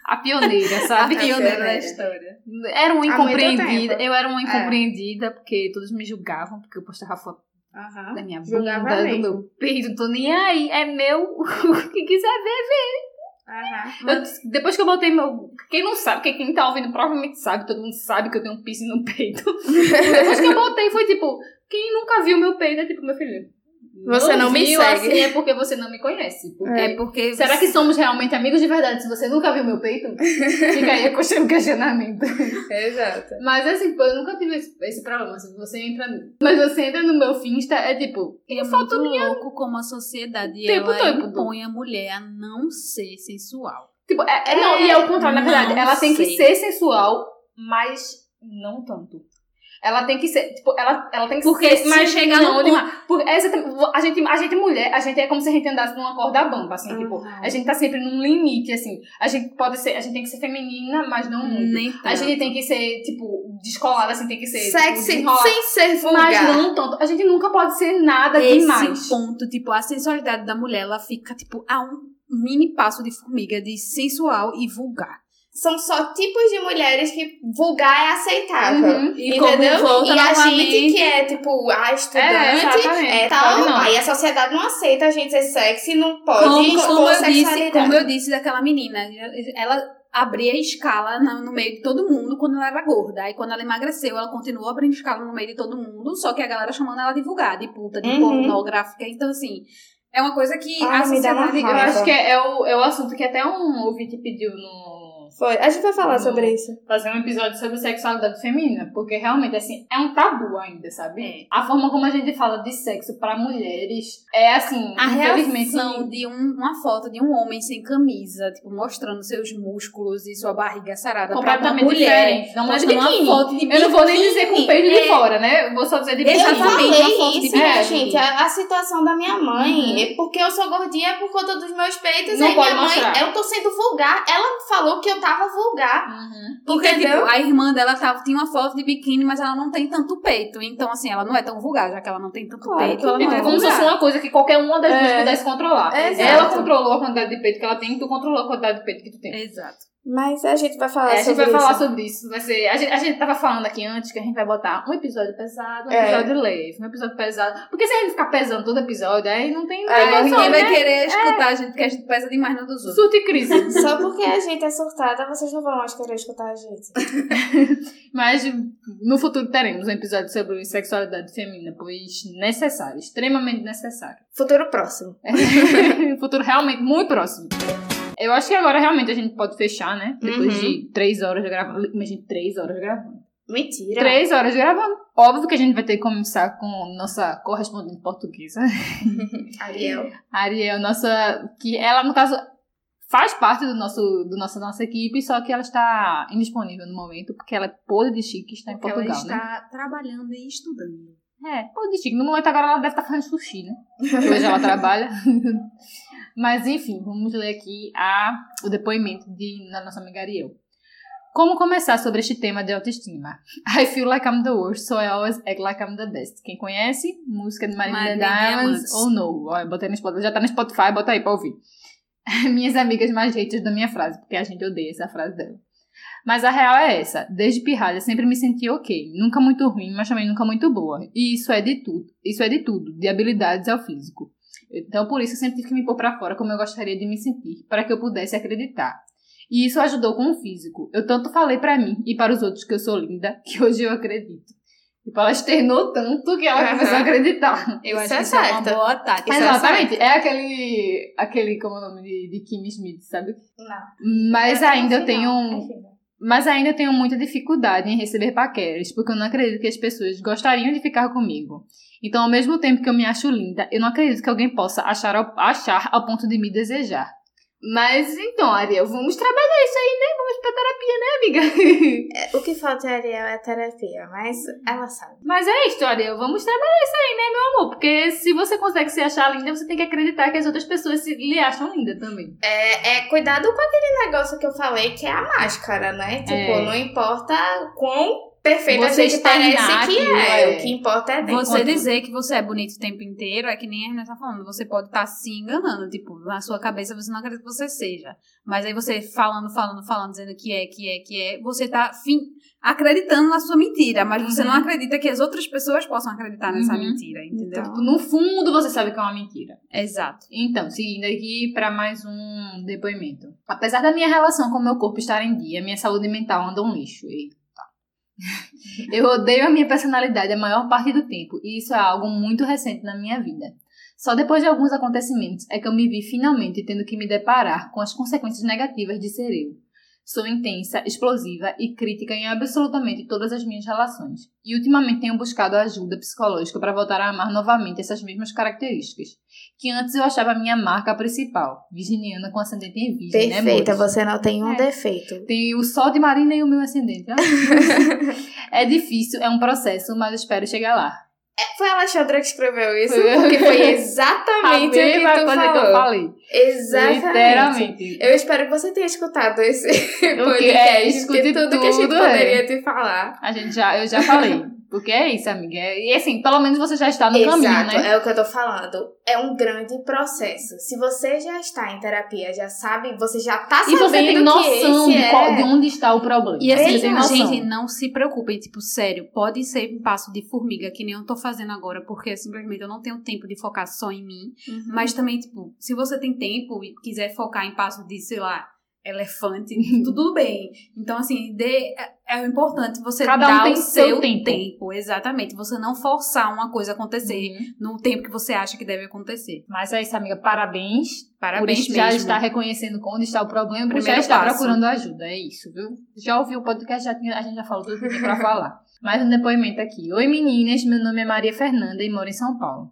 A pioneira, sabe? A pioneira da história. Era uma incompreendida. Eu era uma É. incompreendida, porque todos me julgavam, porque eu postava foto Aham. da minha bunda, do meu peito, tô nem aí, é meu. O que quiser ver, Aham. Eu- depois que eu botei meu. Quem não sabe, porque quem tá ouvindo provavelmente sabe, todo mundo sabe que eu tenho um piercing no peito. depois que eu botei, foi tipo, quem nunca viu meu peito é tipo, meu filho. Você não me viu, segue. Assim, é porque você não me conhece. Porque- É porque. Será que somos realmente amigos de verdade se você nunca viu meu peito? Fica aí question- questionamento. Exato. Mas assim, pô, eu nunca tive esse, esse problema. Se você entra. Mas você entra no meu Finsta, é tipo, É foto muito louco como a sociedade Tempo ela todo. impõe a mulher a não ser sensual. Tipo, é, é- não, e é o contrário, na verdade. não Ela tem que sei. ser sensual, mas não tanto. Ela tem que ser, tipo, ela, ela tem que Porque ser, se mas chegar não no demais. Porque essa, a gente, a gente mulher, a gente é como se a gente andasse numa corda bamba, assim, tipo, Uhum. a gente tá sempre num limite, assim. A gente pode ser, a gente tem que ser feminina, mas não muito. Nem A gente tem que ser, tipo, descolada, assim, tem que ser, tipo, Sexy desenrolada. sem ser vulgar. Mas não tanto. A gente nunca pode ser nada Esse demais. ponto, tipo, a sensualidade da mulher, ela fica, tipo, a um mini passo de formiga de sensual e vulgar. São só tipos de mulheres que vulgar é aceitável. Uhum. E Entendeu? e a novamente- gente que é, tipo, a É, estudante, exatamente. é, tal, não. aí a sociedade não aceita a gente ser sexy, não pode como, como eu disse, como eu disse daquela menina, ela abria escala no meio de todo mundo quando ela era gorda. Aí quando ela emagreceu, ela continuou abrindo escala no meio de todo mundo, só que a galera chamando ela de vulgar, de puta, de Uhum. pornográfica. Então, assim, é uma coisa que Ah, a sociedade... Eu acho que é, é o, é o assunto que até um ouvinte pediu no. Foi. A gente vai falar No- sobre isso. Fazer um episódio sobre sexualidade feminina, porque realmente, assim, é um tabu ainda, sabe? É. A forma como a gente fala de sexo pra mulheres é, assim, A infelizmente. reação de um- uma foto de um homem sem camisa, tipo, mostrando seus músculos e sua barriga sarada pra uma completamente mulher. diferente. Não mostra Mostrando uma foto de Eu não vou nem dizer com o peito de É. fora, né? Eu vou só dizer de biquíni. Eu Exatamente, falei uma foto de isso, biquíni. gente. A, a situação da minha mãe. Uhum. É porque eu sou gordinha é por conta dos meus peitos. Não aí pode minha mãe, mostrar. eu tô sendo vulgar. Ela falou que eu tava vulgar. Uhum. Porque, Entendeu? tipo, a irmã dela tava, tinha uma foto de biquíni, mas ela não tem tanto peito. Então, assim, ela não é tão vulgar, já que ela não tem tanto Claro peito, ela não é é como se fosse vulgar. uma coisa que qualquer uma das duas É. pudesse controlar. Exato. Ela controlou a quantidade de peito que ela tem, tu controlou a quantidade de peito que tu tem. Exato. Mas a gente vai falar É, a gente sobre vai isso. falar sobre isso. Vai ser, a, gente, a gente tava falando aqui antes que a gente vai botar um episódio pesado, um É. episódio leve, um episódio pesado. Porque se a gente ficar pesando todo episódio, aí não tem Aí nada. ninguém vai né? querer escutar a gente, porque a gente pesa demais no dos outros. Surto e crise. Só porque a gente é surtada, vocês não vão mais querer escutar a gente. Mas no futuro teremos um episódio sobre sexualidade feminina, pois necessário, extremamente necessário. Futuro próximo. futuro realmente muito próximo. Eu acho que agora realmente a gente pode fechar, né? Depois Uhum. de três horas gravando. Imagina, três horas gravando. Mentira. Três horas gravando. Óbvio que a gente vai ter que começar com nossa correspondente portuguesa, Ariel. Ariel, nossa. Que ela, no caso, faz parte do nosso, do nosso, nossa equipe, só que ela está indisponível no momento, porque ela é podre de chique está em Porque Portugal, ela né? está trabalhando e estudando. É, podre de chique. No momento agora ela deve estar fazendo sushi, né? Hoje ela trabalha. Mas enfim, vamos ler aqui a, o depoimento de, da nossa amiga Ariel. Como começar sobre este tema de autoestima? I feel like I'm the worst, so I always act like I'm the best. Quem conhece? Música de Marília Diamonds. ou no? Olha, botei no Spotify, já tá no Spotify, bota aí pra ouvir. Minhas amigas mais haters da minha frase, porque a gente odeia essa frase dela. Mas a real é essa. Desde pirralha sempre me senti ok. Nunca muito ruim, mas também nunca muito boa. E isso é de tudo. Isso é de tudo, de habilidades ao físico. Então por isso eu sempre tive que me pôr pra fora como eu gostaria de me sentir, para que eu pudesse acreditar. E isso ajudou com o físico. Eu tanto falei pra mim e para os outros que eu sou linda, que hoje eu acredito. Tipo, ela externou tanto que ela começou a acreditar. Eu Isso acho é que isso é uma certo. boa tática. Isso é Exatamente. É, aquele. aquele, como é o nome de, de Kim Smith, sabe? Não. Mas É ainda eu tenho. não. É. Mas ainda eu tenho muita dificuldade em receber paqueras, porque eu não acredito que as pessoas gostariam de ficar comigo. Então, ao mesmo tempo que eu me acho linda, eu não acredito que alguém possa achar ao, achar ao ponto de me desejar. Mas então, Ariel, vamos trabalhar isso aí, né? Vamos pra terapia, né, amiga? É, O que falta é Ariel é terapia, mas ela sabe. Mas é isso, Ariel, vamos trabalhar isso aí, né, meu amor? Porque se você consegue se achar linda, você tem que acreditar que as outras pessoas se, lhe acham linda também. É, é cuidado com aquele negócio que eu falei que é a máscara, né? Tipo, É. não importa quão perfeita Você a gente parece que é. é. O que importa é dentro. Você Enquanto- dizer que você é bonito o tempo inteiro é que nem a Renata tá falando. Você pode estar se enganando. Tipo, na sua cabeça você não acredita que você seja. Mas aí você falando, falando, falando, dizendo que é, que é, que é, você tá fim, acreditando na sua mentira. Mas você Uhum. não acredita que as outras pessoas possam acreditar nessa Uhum. mentira, entendeu? Então. No fundo, você sabe que é uma mentira. Exato. Então, seguindo aqui para mais um depoimento. Apesar da minha relação com o meu corpo estar em dia, minha saúde mental anda um lixo. Eita. Eu odeio a minha personalidade a maior parte do tempo, e isso é algo muito recente na minha vida. Só depois de alguns acontecimentos é que eu me vi finalmente tendo que me deparar com as consequências negativas de ser eu. Sou intensa, explosiva e crítica em absolutamente todas as minhas relações. E ultimamente tenho buscado ajuda psicológica para voltar a amar novamente essas mesmas características, que antes eu achava a minha marca principal, virginiana com ascendente em virgem, né, Perfeita, você não tem um É. defeito. Tem o sol de Marina e o meu ascendente. ó. é difícil, é um processo, mas espero chegar lá. Foi a Alexandra que escreveu isso, porque foi exatamente o que tu coisa falou. que eu falei. Exatamente. Literalmente. Eu espero que você tenha escutado esse é, podcast, escute porque tudo, que a gente tudo, poderia é. te falar. A gente já, eu já falei. Porque é isso, amiga. E assim, pelo menos você já está no Exato, caminho, né? é o que eu tô falando. É um grande processo. Se você já está em terapia, já sabe, você já tá E sabendo você tem noção de, é... qual- de onde está o problema. E assim, você tem noção. gente, não se preocupem, tipo, sério, pode ser um passo de formiga, que nem eu tô fazendo agora, porque simplesmente eu não tenho tempo de focar só em mim. Uhum. Mas também, tipo, se você tem tempo e quiser focar em passo de, sei lá, elefante, tudo bem. Então, assim, dê, é, é importante você Cada um dar tem o seu tempo. tempo. Exatamente. Você não forçar uma coisa a acontecer Uhum. no tempo que você acha que deve acontecer. Mas é isso, amiga. Parabéns. Parabéns por já estar reconhecendo onde está o problema, por já passo. procurando ajuda. É isso, viu? Já ouviu o podcast, já tinha, a gente já falou tudo que tinha pra falar. Mais um depoimento aqui. Oi, meninas. Meu nome é Maria Fernanda e moro em São Paulo.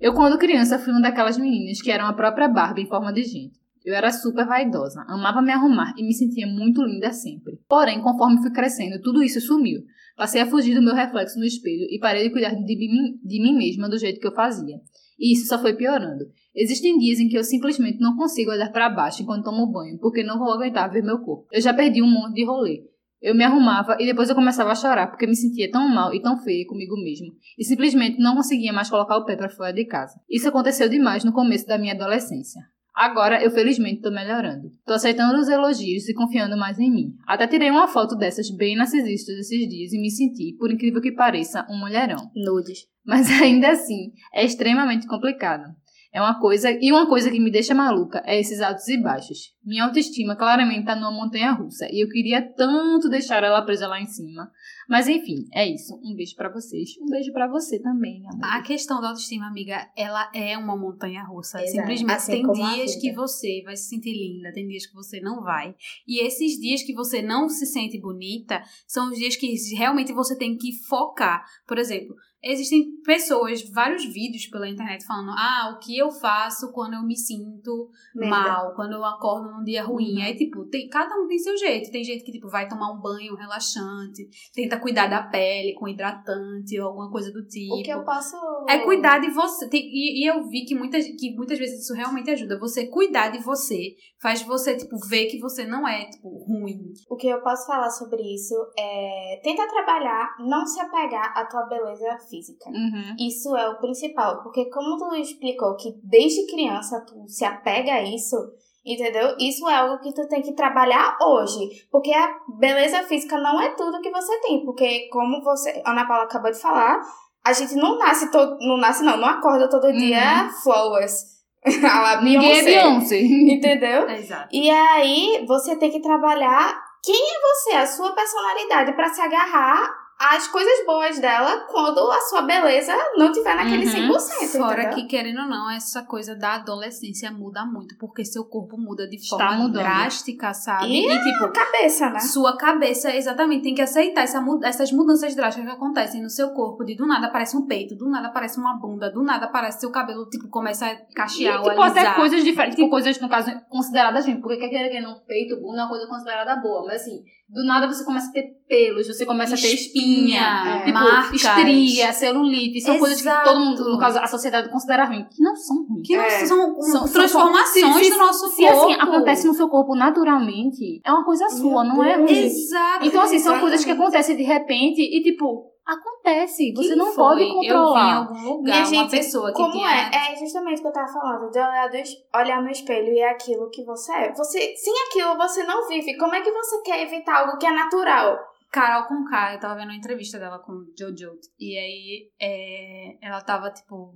Eu, quando criança, fui uma daquelas meninas que eram a própria Barbie em forma de gente. Eu era super vaidosa, amava me arrumar e me sentia muito linda sempre. Porém, conforme fui crescendo, tudo isso sumiu. Passei a fugir do meu reflexo no espelho e parei de cuidar de mim, de mim mesma do jeito que eu fazia. E isso só foi piorando. Existem dias em que eu simplesmente não consigo olhar para baixo enquanto tomo banho, porque não vou aguentar ver meu corpo. Eu já perdi um monte de rolê. Eu me arrumava e depois eu começava a chorar porque me sentia tão mal e tão feia comigo mesmo. E simplesmente não conseguia mais colocar o pé para fora de casa. Isso aconteceu demais no começo da minha adolescência. Agora eu felizmente tô melhorando. Tô aceitando os elogios e confiando mais em mim. Até tirei uma foto dessas bem narcisistas esses dias e me senti, por incrível que pareça, um mulherão. Nudes. Mas ainda assim, é extremamente complicado. É uma coisa, e uma coisa que me deixa maluca é esses altos e baixos. Minha autoestima claramente tá numa montanha russa e eu queria tanto deixar ela presa lá em cima. Mas enfim, é isso. Um beijo pra vocês. Um beijo pra você também, amor. A questão da autoestima, amiga, ela é uma montanha russa. Exato. Simplesmente Assim tem dias que você vai se sentir linda, tem dias que você não vai. E esses dias que você não se sente bonita são os dias que realmente você tem que focar. Por exemplo, existem pessoas, vários vídeos pela internet falando: ah, o que eu faço quando eu me sinto Merda. mal, quando eu acordo num dia ruim. Uhum. Aí, tipo, tem, cada um tem seu jeito. Tem gente que, tipo, vai tomar um banho relaxante, tenta cuidar da pele com hidratante ou alguma coisa do tipo. O que eu posso... É cuidar de você. Tem- e, e eu vi que muitas, que muitas vezes isso realmente ajuda. Você cuidar de você faz você, tipo, ver que você não é, tipo, ruim. O que eu posso falar sobre isso é... Tenta trabalhar, não se apegar à tua beleza física. Uhum. Isso é o principal, porque como tu explicou que desde criança tu se apega a isso, entendeu? Isso é algo que tu tem que trabalhar hoje, porque a beleza física não é tudo que você tem, porque como você, Ana Paula acabou de falar, a gente não nasce todo, não nasce não, não acorda todo dia flawless. A la Ninguém é Beyoncé. Entendeu? Exato. E aí você tem que trabalhar quem é você, a sua personalidade, pra se agarrar as coisas boas dela quando a sua beleza não tiver naquele Uhum. 100%. Fora entendeu? que, querendo ou não, essa coisa da adolescência muda muito, porque seu corpo muda de Está forma mudando. drástica, sabe? E E, tipo, Cabeça, né? sua cabeça, exatamente, tem que aceitar essa, essas mudanças drásticas que acontecem no seu corpo. De do nada aparece um peito, do nada aparece uma bunda, do nada aparece seu cabelo, tipo, começa a E, cachear ou tipo, até alisar. coisas diferentes, tipo, coisas, no caso, consideradas ruins. Porque quer que não, peito, bunda é uma coisa considerada boa. Mas assim, do nada você começa a ter pelos, você começa a ter espinha, Espinha, tipo, marcas. estria, celulite. São coisas que todo mundo, Exato. no caso, a sociedade considera ruim. Que não são ruins. Que não É. são, São- são- transformações se- se- do nosso Se corpo. assim acontece no seu corpo naturalmente, é uma coisa sua, não é ruim. Exato. Então, assim, são coisas que Exatamente. acontecem de repente e, tipo, acontece. Você não foi? pode Eu vi em controlar. algum lugar Minha uma gente, pessoa que Como tinha... é? É justamente o que eu tava falando, de olhar, do es- olhar no espelho e é aquilo que você é. Você, sem aquilo você não vive. Como é que você quer evitar algo que é natural? Carol com K, eu tava vendo uma entrevista dela com Jojo. E aí é, ela tava, tipo,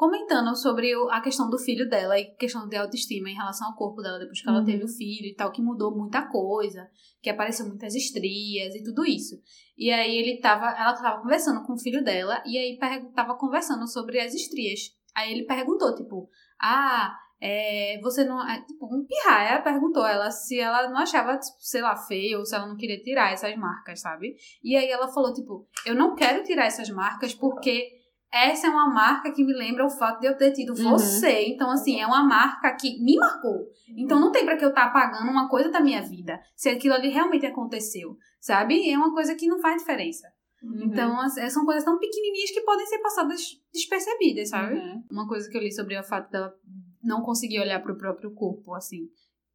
comentando sobre a questão do filho dela e questão de autoestima em relação ao corpo dela depois que ela Uhum. teve o filho e tal, que mudou muita coisa, que apareceu muitas estrias e tudo isso. E aí ele tava, ela tava conversando com o filho dela e aí tava conversando sobre as estrias. Aí ele perguntou, tipo, ah, é, você não. É, tipo, um pirraia perguntou ela se ela não achava, tipo, sei lá, feio ou se ela não queria tirar essas marcas, sabe? E aí ela falou, tipo, eu não quero tirar essas marcas porque essa é uma marca que me lembra o fato de eu ter tido Uhum. você. Então, assim, é uma marca que me marcou. Então não tem pra que eu estar apagando uma coisa da minha vida. Se aquilo ali realmente aconteceu, sabe? É uma coisa que não faz diferença. Uhum. Então, assim, são coisas tão pequenininhas que podem ser passadas despercebidas, sabe? Uhum. Uma coisa que eu li sobre o fato dela não conseguir olhar pro próprio corpo, assim,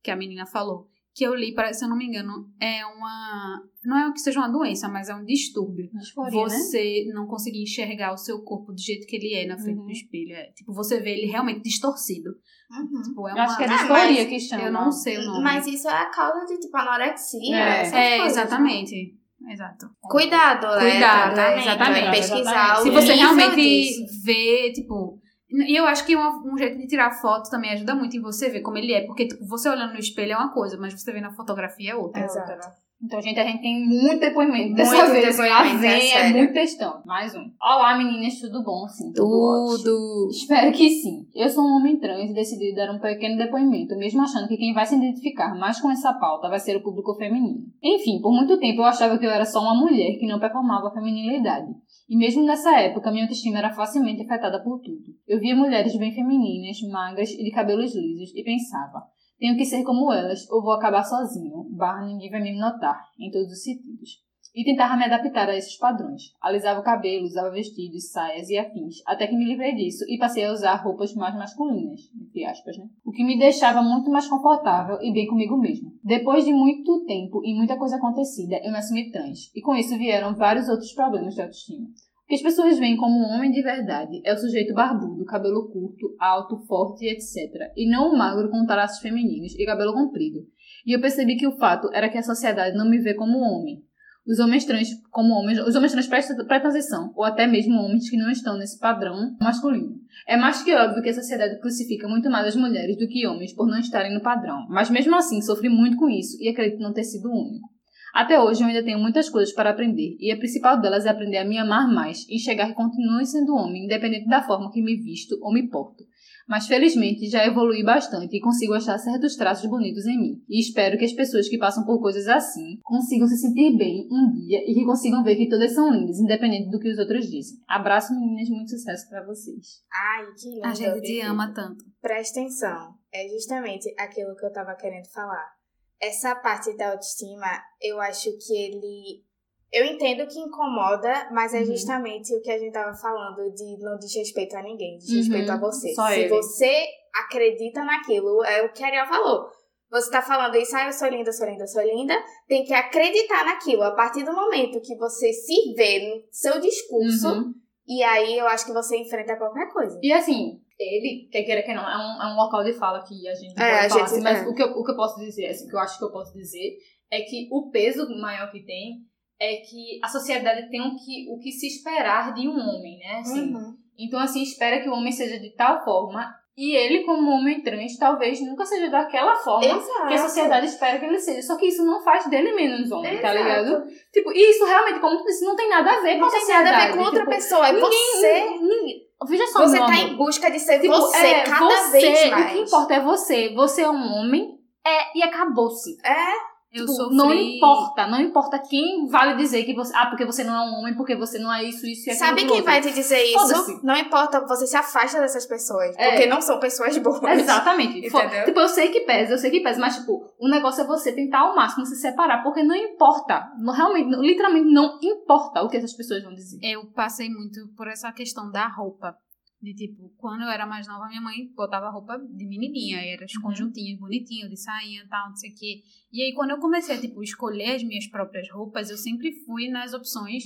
que a menina falou. Que eu li, para- se eu não me engano, é uma. Não é que seja uma doença, mas é um distúrbio. Disforia, né? Você não conseguir enxergar o seu corpo do jeito que ele é na frente Uhum. do espelho. É, tipo, você vê ele realmente distorcido. Uhum. Tipo, é Eu uma. acho que é disforia mas que chama. eu não sei o nome. Mas isso é a causa de, tipo, anorexia. É. É, né? exatamente. Exato. Cuidado, né? Cuidado, exatamente. é Pesquisar Se o você nível realmente disso. vê, tipo. E eu acho que uma- um jeito de tirar foto também ajuda muito em você ver como ele é. Porque, tipo, você olhando no espelho é uma coisa, mas você vê na fotografia é outra. Exato. Então, gente, a gente tem muito depoimento. Muito Dessa vez, depoimento, vem, é é, muito textão. Mais um. Olá, meninas, tudo bom? Sim, tudo. Tudo. Espero que sim. Eu sou um homem trans e decidi dar um pequeno depoimento, mesmo achando que quem vai se identificar mais com essa pauta vai ser o público feminino. Enfim, por muito tempo eu achava que eu era só uma mulher que não performava a feminilidade. E mesmo nessa época, minha autoestima era facilmente afetada por tudo. Eu via mulheres bem femininas, magras e de cabelos lisos e pensava: tenho que ser como elas ou vou acabar sozinho, barra ninguém vai me notar, em todos os sentidos. E tentava me adaptar a esses padrões. Alisava o cabelo, usava vestidos, saias e afins, até que me livrei disso e passei a usar roupas mais masculinas, entre aspas, né? O que me deixava muito mais confortável e bem comigo mesmo. Depois de muito tempo e muita coisa acontecida, eu me assumi trans, e com isso vieram vários outros problemas de autoestima. O que as pessoas veem como um homem de verdade é o sujeito barbudo, cabelo curto, alto, forte, etc. E não o magro com traços femininos e cabelo comprido. E eu percebi que o fato era que a sociedade não me vê como homem. Os homens trans como homens, os homens trans pré-transição, ou até mesmo homens que não estão nesse padrão masculino. É mais que óbvio que a sociedade crucifica muito mais as mulheres do que homens por não estarem no padrão, mas mesmo assim sofri muito com isso e acredito não ter sido o único. Até hoje eu ainda tenho muitas coisas para aprender, e a principal delas é aprender a me amar mais e enxergar que continuo sendo homem, independente da forma que me visto ou me porto. Mas felizmente já evolui bastante e consigo achar certos traços bonitos em mim. E espero que as pessoas que passam por coisas assim consigam se sentir bem um dia e que consigam ver que todas são lindas, independente do que os outros dizem. Abraço, meninas, muito sucesso para vocês. Ai, que lindo. A gente te ama tanto. Presta atenção. É justamente aquilo que eu tava querendo falar. Essa parte da autoestima, eu acho que ele. Eu entendo que incomoda, mas é Uhum. justamente o que a gente tava falando de não diz respeito a ninguém, diz Uhum. respeito a você. Só Se ele. você acredita naquilo, é o que a Ariel falou. Você tá falando isso, ah, eu sou linda, sou linda, sou linda. Tem que acreditar naquilo. A partir do momento que você se vê no seu discurso, Uhum. e aí eu acho que você enfrenta qualquer coisa. E assim, ele, quer queira que não, é um, é um local de fala que a gente É, pode a falar, gente- assim, mas é. o, que eu, o que eu posso dizer, assim, o que eu acho que eu posso dizer, é que o peso maior que tem é que a sociedade tem o que, o que se esperar de um homem, né? Assim, Uhum. Então, assim, espera que o homem seja de tal forma, E ele, como homem trans, talvez nunca seja daquela forma Exato. que a sociedade espera que ele seja. Só que isso não faz dele menos homem, tá Exato. ligado? Tipo, e isso realmente, como tu disse, não tem nada a ver com Não a tem sociedade. nada a ver com outra tipo, pessoa. É ninguém, você. ninguém- Veja só, Você tá em busca de ser Tipo, você é, cada você, vez mais. O que importa é você. Você é um homem, é, e acabou-se. É, Eu Tipo, sofri... Não importa, não importa quem vale dizer que você. Ah, porque você não é um homem, porque você não é isso, isso e aquilo. Sabe quem outro. vai te dizer isso? Foda-se. Não importa, você se afasta dessas pessoas. É. Porque não são pessoas boas. Exatamente. Tipo, eu sei que pesa, eu sei que pesa, mas, tipo, o negócio é você tentar ao máximo se separar, porque não importa. Não, realmente, não- literalmente não importa o que essas pessoas vão dizer. Eu passei muito por essa questão da roupa. De tipo, quando eu era mais nova, minha mãe botava roupa de menininha, e era os conjuntinhos bonitinhos, de sainha e tal, não sei o quê. E aí, quando eu comecei a, tipo, escolher as minhas próprias roupas, eu sempre fui nas opções,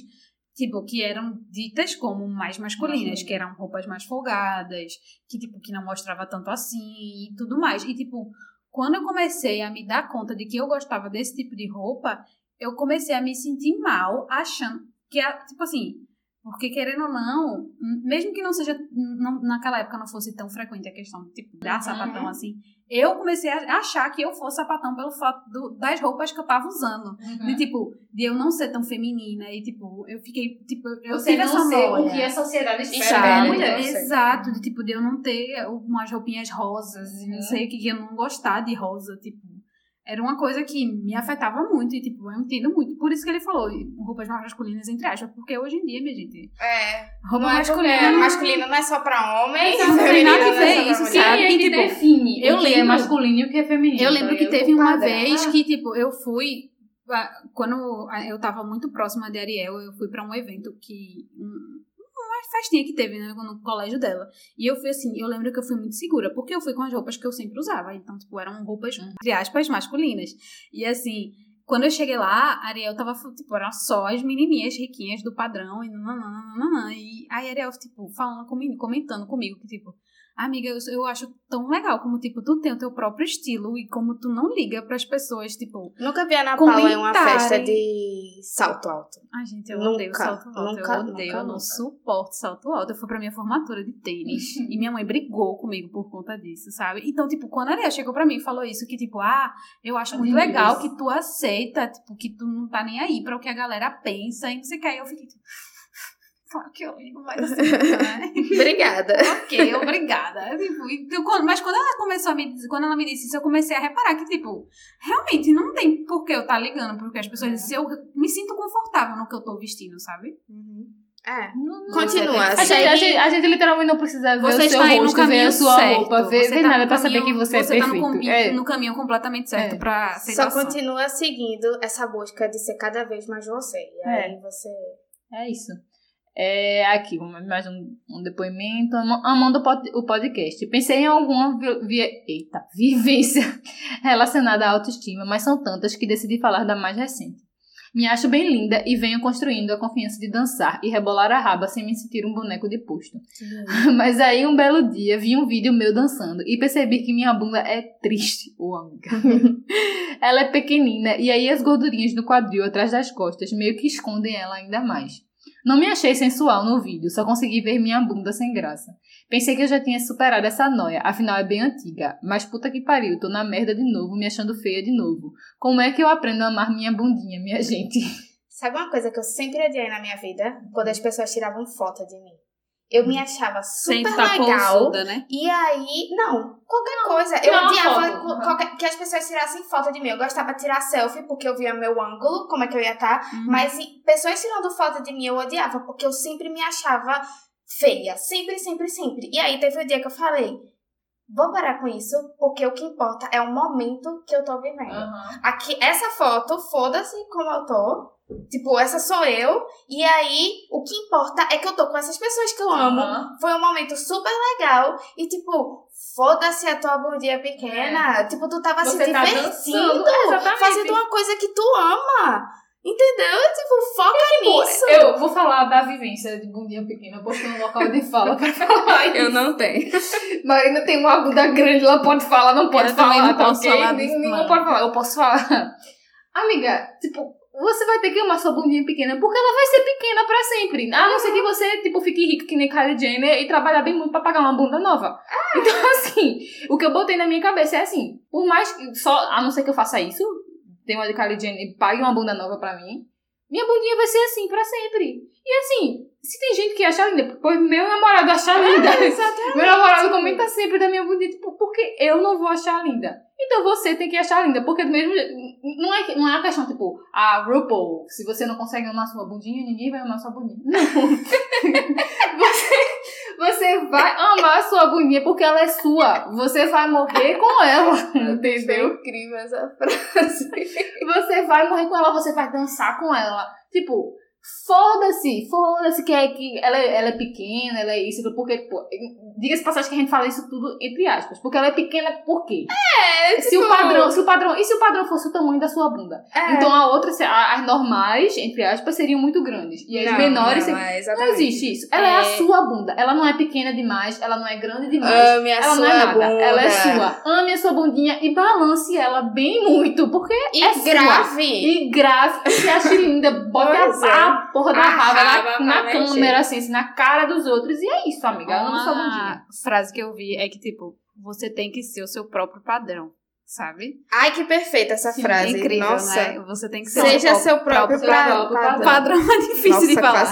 tipo, que eram ditas como mais masculinas, que eram roupas mais folgadas, que, tipo, que não mostrava tanto assim e tudo mais. E, tipo, quando eu comecei a me dar conta de que eu gostava desse tipo de roupa, eu comecei a me sentir mal, achando que, tipo assim, porque querendo ou não, mesmo que não seja, não- naquela época não fosse tão frequente a questão de tipo, dar Uhum. sapatão assim, eu comecei a achar que eu fosse sapatão pelo fato do- das roupas que eu tava usando. Uhum. De tipo, de eu não ser tão feminina e tipo, eu fiquei, tipo, eu Você tive não essa ser o que a sociedade espera da de mulher. Exato, de tipo, de eu não ter umas roupinhas rosas e não Uhum. sei o que, que eu não gostar de rosa, tipo. Era uma coisa que me afetava muito e, tipo, eu entendo muito. Por isso que ele falou, roupas mais masculinas, entre aspas, porque hoje em dia, minha gente, É. roupa Não é masculina. porque masculino não é só pra homem. Exato, feminino tem nada a não é ver só pra isso, mulher. É que tipo, define eu o que é lembro- masculino e o que é feminino? Eu lembro que tá teve uma vez que, tipo, eu fui. ah, Quando eu tava muito próxima de Ariel, eu fui pra um evento que. Festinha que teve né, no colégio dela. E eu fui assim, eu lembro que eu fui muito segura, porque eu fui com as roupas que eu sempre usava. Então, tipo, eram roupas, entre aspas, masculinas. E assim, quando eu cheguei lá, a Ariel tava, tipo, eram só as menininhas riquinhas do padrão e nananana. E aí a Ariel, tipo, falando comigo, comentando comigo que, tipo, amiga, eu, eu acho tão legal como, tipo, tu tem o teu próprio estilo e como tu não liga pras pessoas, tipo, Nunca vi a Ana Paula em uma festa de salto alto. ai, gente, eu Nunca, odeio salto alto, nunca, eu odeio, nunca, eu não nunca. suporto salto alto. Eu fui pra minha formatura de tênis e minha mãe brigou comigo por conta disso, sabe? Então, tipo, quando a Ariel chegou pra mim e falou isso, que, tipo, ah, eu acho muito legal que tu aceita, tipo, que tu não tá nem aí pra o que a galera pensa e não sei o que. Aí eu fiquei, tipo, claro que eu ligo, mas assim, né? Obrigada. ok, obrigada. Tipo, então, quando- mas quando ela começou a me dizer, quando ela me disse isso, eu comecei a reparar que, tipo, realmente não tem por que eu estar ligando porque as pessoas dizem, eu me sinto confortável no que eu tô vestindo, sabe? É. Não- não- Continua. A gente, a, gente, a gente literalmente não precisa ver Você o seu está aí no rosto, ver caminho a sua certo. roupa, ver, Você ver tá nada no pra saber caminho- que você, é tá no, perfeito. caminho, É. no caminho completamente certo É. pra Só aceitação. continua seguindo essa busca de ser cada vez mais você. E É. aí você. É isso. É, aqui, mais um, um depoimento. Am- Amando o pod- o podcast. Pensei em alguma vi- vi- eita, vivência relacionada à autoestima, mas são tantas que decidi falar da mais recente. Me acho bem linda e venho construindo a confiança de dançar e rebolar a raba sem me sentir um boneco de posto. Mas aí um belo dia vi um vídeo meu dançando e percebi que minha bunda é triste, ô amiga. ela é pequenina e aí as gordurinhas do quadril atrás das costas meio que escondem ela ainda mais. Não me achei sensual no vídeo, só consegui ver minha bunda sem graça. Pensei que eu já tinha superado essa noia, afinal é bem antiga. Mas puta que pariu, tô na merda de novo, me achando feia de novo. Como é que eu aprendo a amar minha bundinha, minha gente? Sabe uma coisa que eu sempre odiei na minha vida? Quando as pessoas tiravam foto de mim. Eu me achava super tá legal. pousuda, né? E aí, não, qualquer coisa. Eu odiava Uhum. qualquer- que as pessoas tirassem foto de mim. Eu gostava de tirar selfie porque eu via meu ângulo, como é que eu ia estar. Uhum. Mas e, pessoas tirando foto de mim eu odiava porque eu sempre me achava feia. Sempre, sempre, sempre. E aí teve o dia que eu falei: vou parar com isso porque o que importa é o momento que eu tô vivendo. Aqui, essa foto, foda-se como eu tô. Tipo, essa sou eu. E aí, o que importa é que eu tô com essas pessoas que eu amo. Aham. Foi um momento super legal. E, tipo, foda-se a tua bundinha pequena. Tipo, tu tava se Você tá divertindo. dançando, fazendo uma coisa que tu ama. Entendeu? Tipo, foca nisso. Eu vou falar da vivência de bundinha pequena, eu postei um local de fala pra falar isso. não tenho. Marina tem uma bunda grande, ela pode falar, não pode Eu também falar, não tá posso ok? falar Ninguém não. pode falar, eu posso falar. Amiga, tipo, você vai ter que amar sua bundinha pequena, porque ela vai ser pequena pra sempre. A não ser que você, tipo, fique rico que nem Kylie Jenner e trabalhar bem muito pra pagar uma bunda nova. Então, assim, o que eu botei na minha cabeça é assim, por mais que, só, a não ser que eu faça isso, tenha uma de Kylie Jenner e pague uma bunda nova pra mim, minha bundinha vai ser assim pra sempre. E assim, se tem gente que acha linda, pois meu namorado acha linda. Meu namorado comenta sempre da minha bundinha, tipo, porque eu não vou achar linda. Então você tem que achar linda, porque do mesmo jeito, não é, não é uma questão tipo, a RuPaul, se você não consegue amar sua bundinha, ninguém vai amar sua bundinha. Não. você, você vai amar sua bundinha porque ela é sua. Você vai morrer com ela, entendeu? incrível essa frase. Você vai morrer com ela, você vai dançar com ela. Tipo, foda-se, foda-se que, é, que ela, é- ela é pequena, ela é isso, porque, tipo, diga-se passagem que a gente fala isso tudo entre aspas, porque ela é pequena por quê? É, Se o padrão, se o padrão, e se o padrão fosse o tamanho da sua bunda? É. Então a outra, as normais, entre aspas, seriam muito grandes. E as Não, menores não, seriam. é Não existe isso. Ela é. a É. sua bunda. Ela não é pequena demais, ela não é grande demais. Ame a ela sua não é nada. bunda. Ela é sua. Ame a sua bundinha e balance ela bem muito, porque E é sua. grave. E grave, se ache linda, bota a. a porra da raba, na, na câmera, assim, assim, na cara dos outros. E é isso, amiga. Ela não sua bundinha. Uma frase que eu vi é que, tipo, você tem que ser o seu próprio padrão, sabe? Ai, que perfeita essa Sim, frase. é incrível, Nossa. né? Você tem que ser Seja o seu próprio, seu próprio padrão. padrão é difícil Nossa, de falar.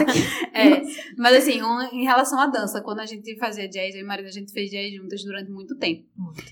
É, mas assim, um- em relação à dança, quando a gente fazia jazz, eu e Marina, a gente fez jazz juntas durante muito tempo.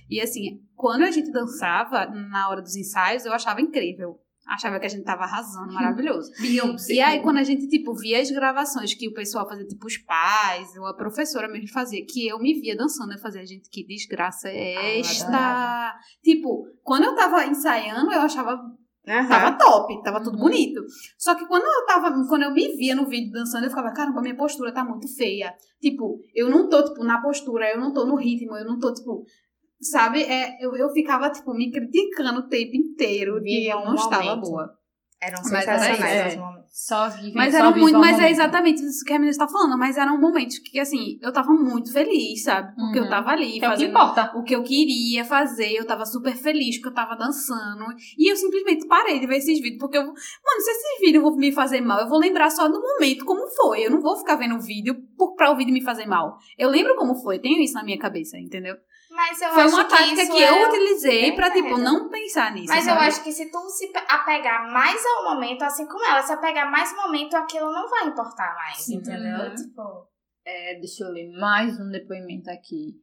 E assim, quando a gente dançava, na hora dos ensaios, eu achava incrível. Achava que a gente tava arrasando, maravilhoso. Beyoncé. E aí, quando a gente, tipo, via as gravações que o pessoal fazia, tipo, os pais, ou a professora mesmo fazia, que eu me via dançando, eu fazia, gente, que desgraça é Ah, esta? adorava. tipo, quando eu tava ensaiando, eu achava Aham. Tava top, tava tudo Uhum. bonito. Só que quando eu tava, quando eu me via no vídeo dançando, eu ficava, caramba, minha postura tá muito feia. Tipo, eu não tô, tipo, na postura, eu não tô no ritmo, eu não tô, tipo, sabe? É, eu, eu ficava, tipo, me criticando o tempo inteiro de Viva eu não estava boa. Eram Mas era sensacionais os momentos. Só vive, Mas só eram vive muito, o mas é momento. exatamente isso que a menina está falando, mas eram momentos que, assim, eu tava muito feliz, sabe? Porque Uhum. eu tava ali É o que fazendo importa. o que eu queria fazer, eu tava super feliz porque eu tava dançando. E eu simplesmente parei de ver esses vídeos, porque eu. Mano, se esses vídeos vão me fazer mal, eu vou lembrar só do momento como foi. Eu não vou ficar vendo o vídeo por, pra o vídeo me fazer mal. Eu lembro como foi, tenho isso na minha cabeça, entendeu? Mas eu foi acho uma que tática que é- eu utilizei pra, tipo, não pensar nisso. Mas eu sabe? acho que se tu se pe- apegar mais ao momento, assim como ela, se apegar mais ao momento, aquilo não vai importar mais, Sim. entendeu? Uhum. Tipo, É, deixa eu ler mais um depoimento aqui.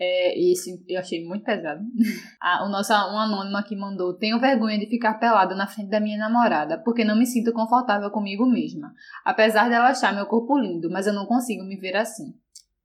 É, esse eu achei muito pesado. Ah, o nosso um anônimo aqui mandou: Tenho vergonha de ficar pelada na frente da minha namorada, porque não me sinto confortável comigo mesma. Apesar dela achar meu corpo lindo, mas eu não consigo me ver assim.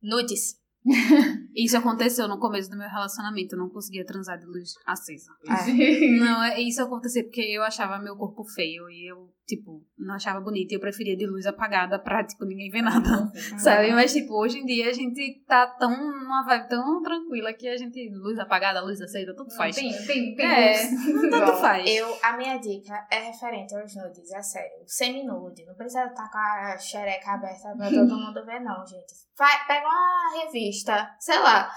nudes. Isso aconteceu no começo do meu relacionamento, eu não conseguia transar de luz acesa. É. Não, é- isso aconteceu porque eu achava meu corpo feio e eu, tipo, não achava bonito e eu preferia de luz apagada pra, tipo, ninguém ver nada. Sabe? Mas, tipo, hoje em dia a gente tá tão numa vibe tão tranquila que a gente, luz apagada, luz acesa, tudo faz. Tem, tem, tem. É, tanto Bom, faz. Eu, a minha dica é referente aos nudes, é sério. Semi-nude. Não precisa estar com a xereca aberta pra todo mundo ver, não, gente. Vai, pega uma revista, sei lá.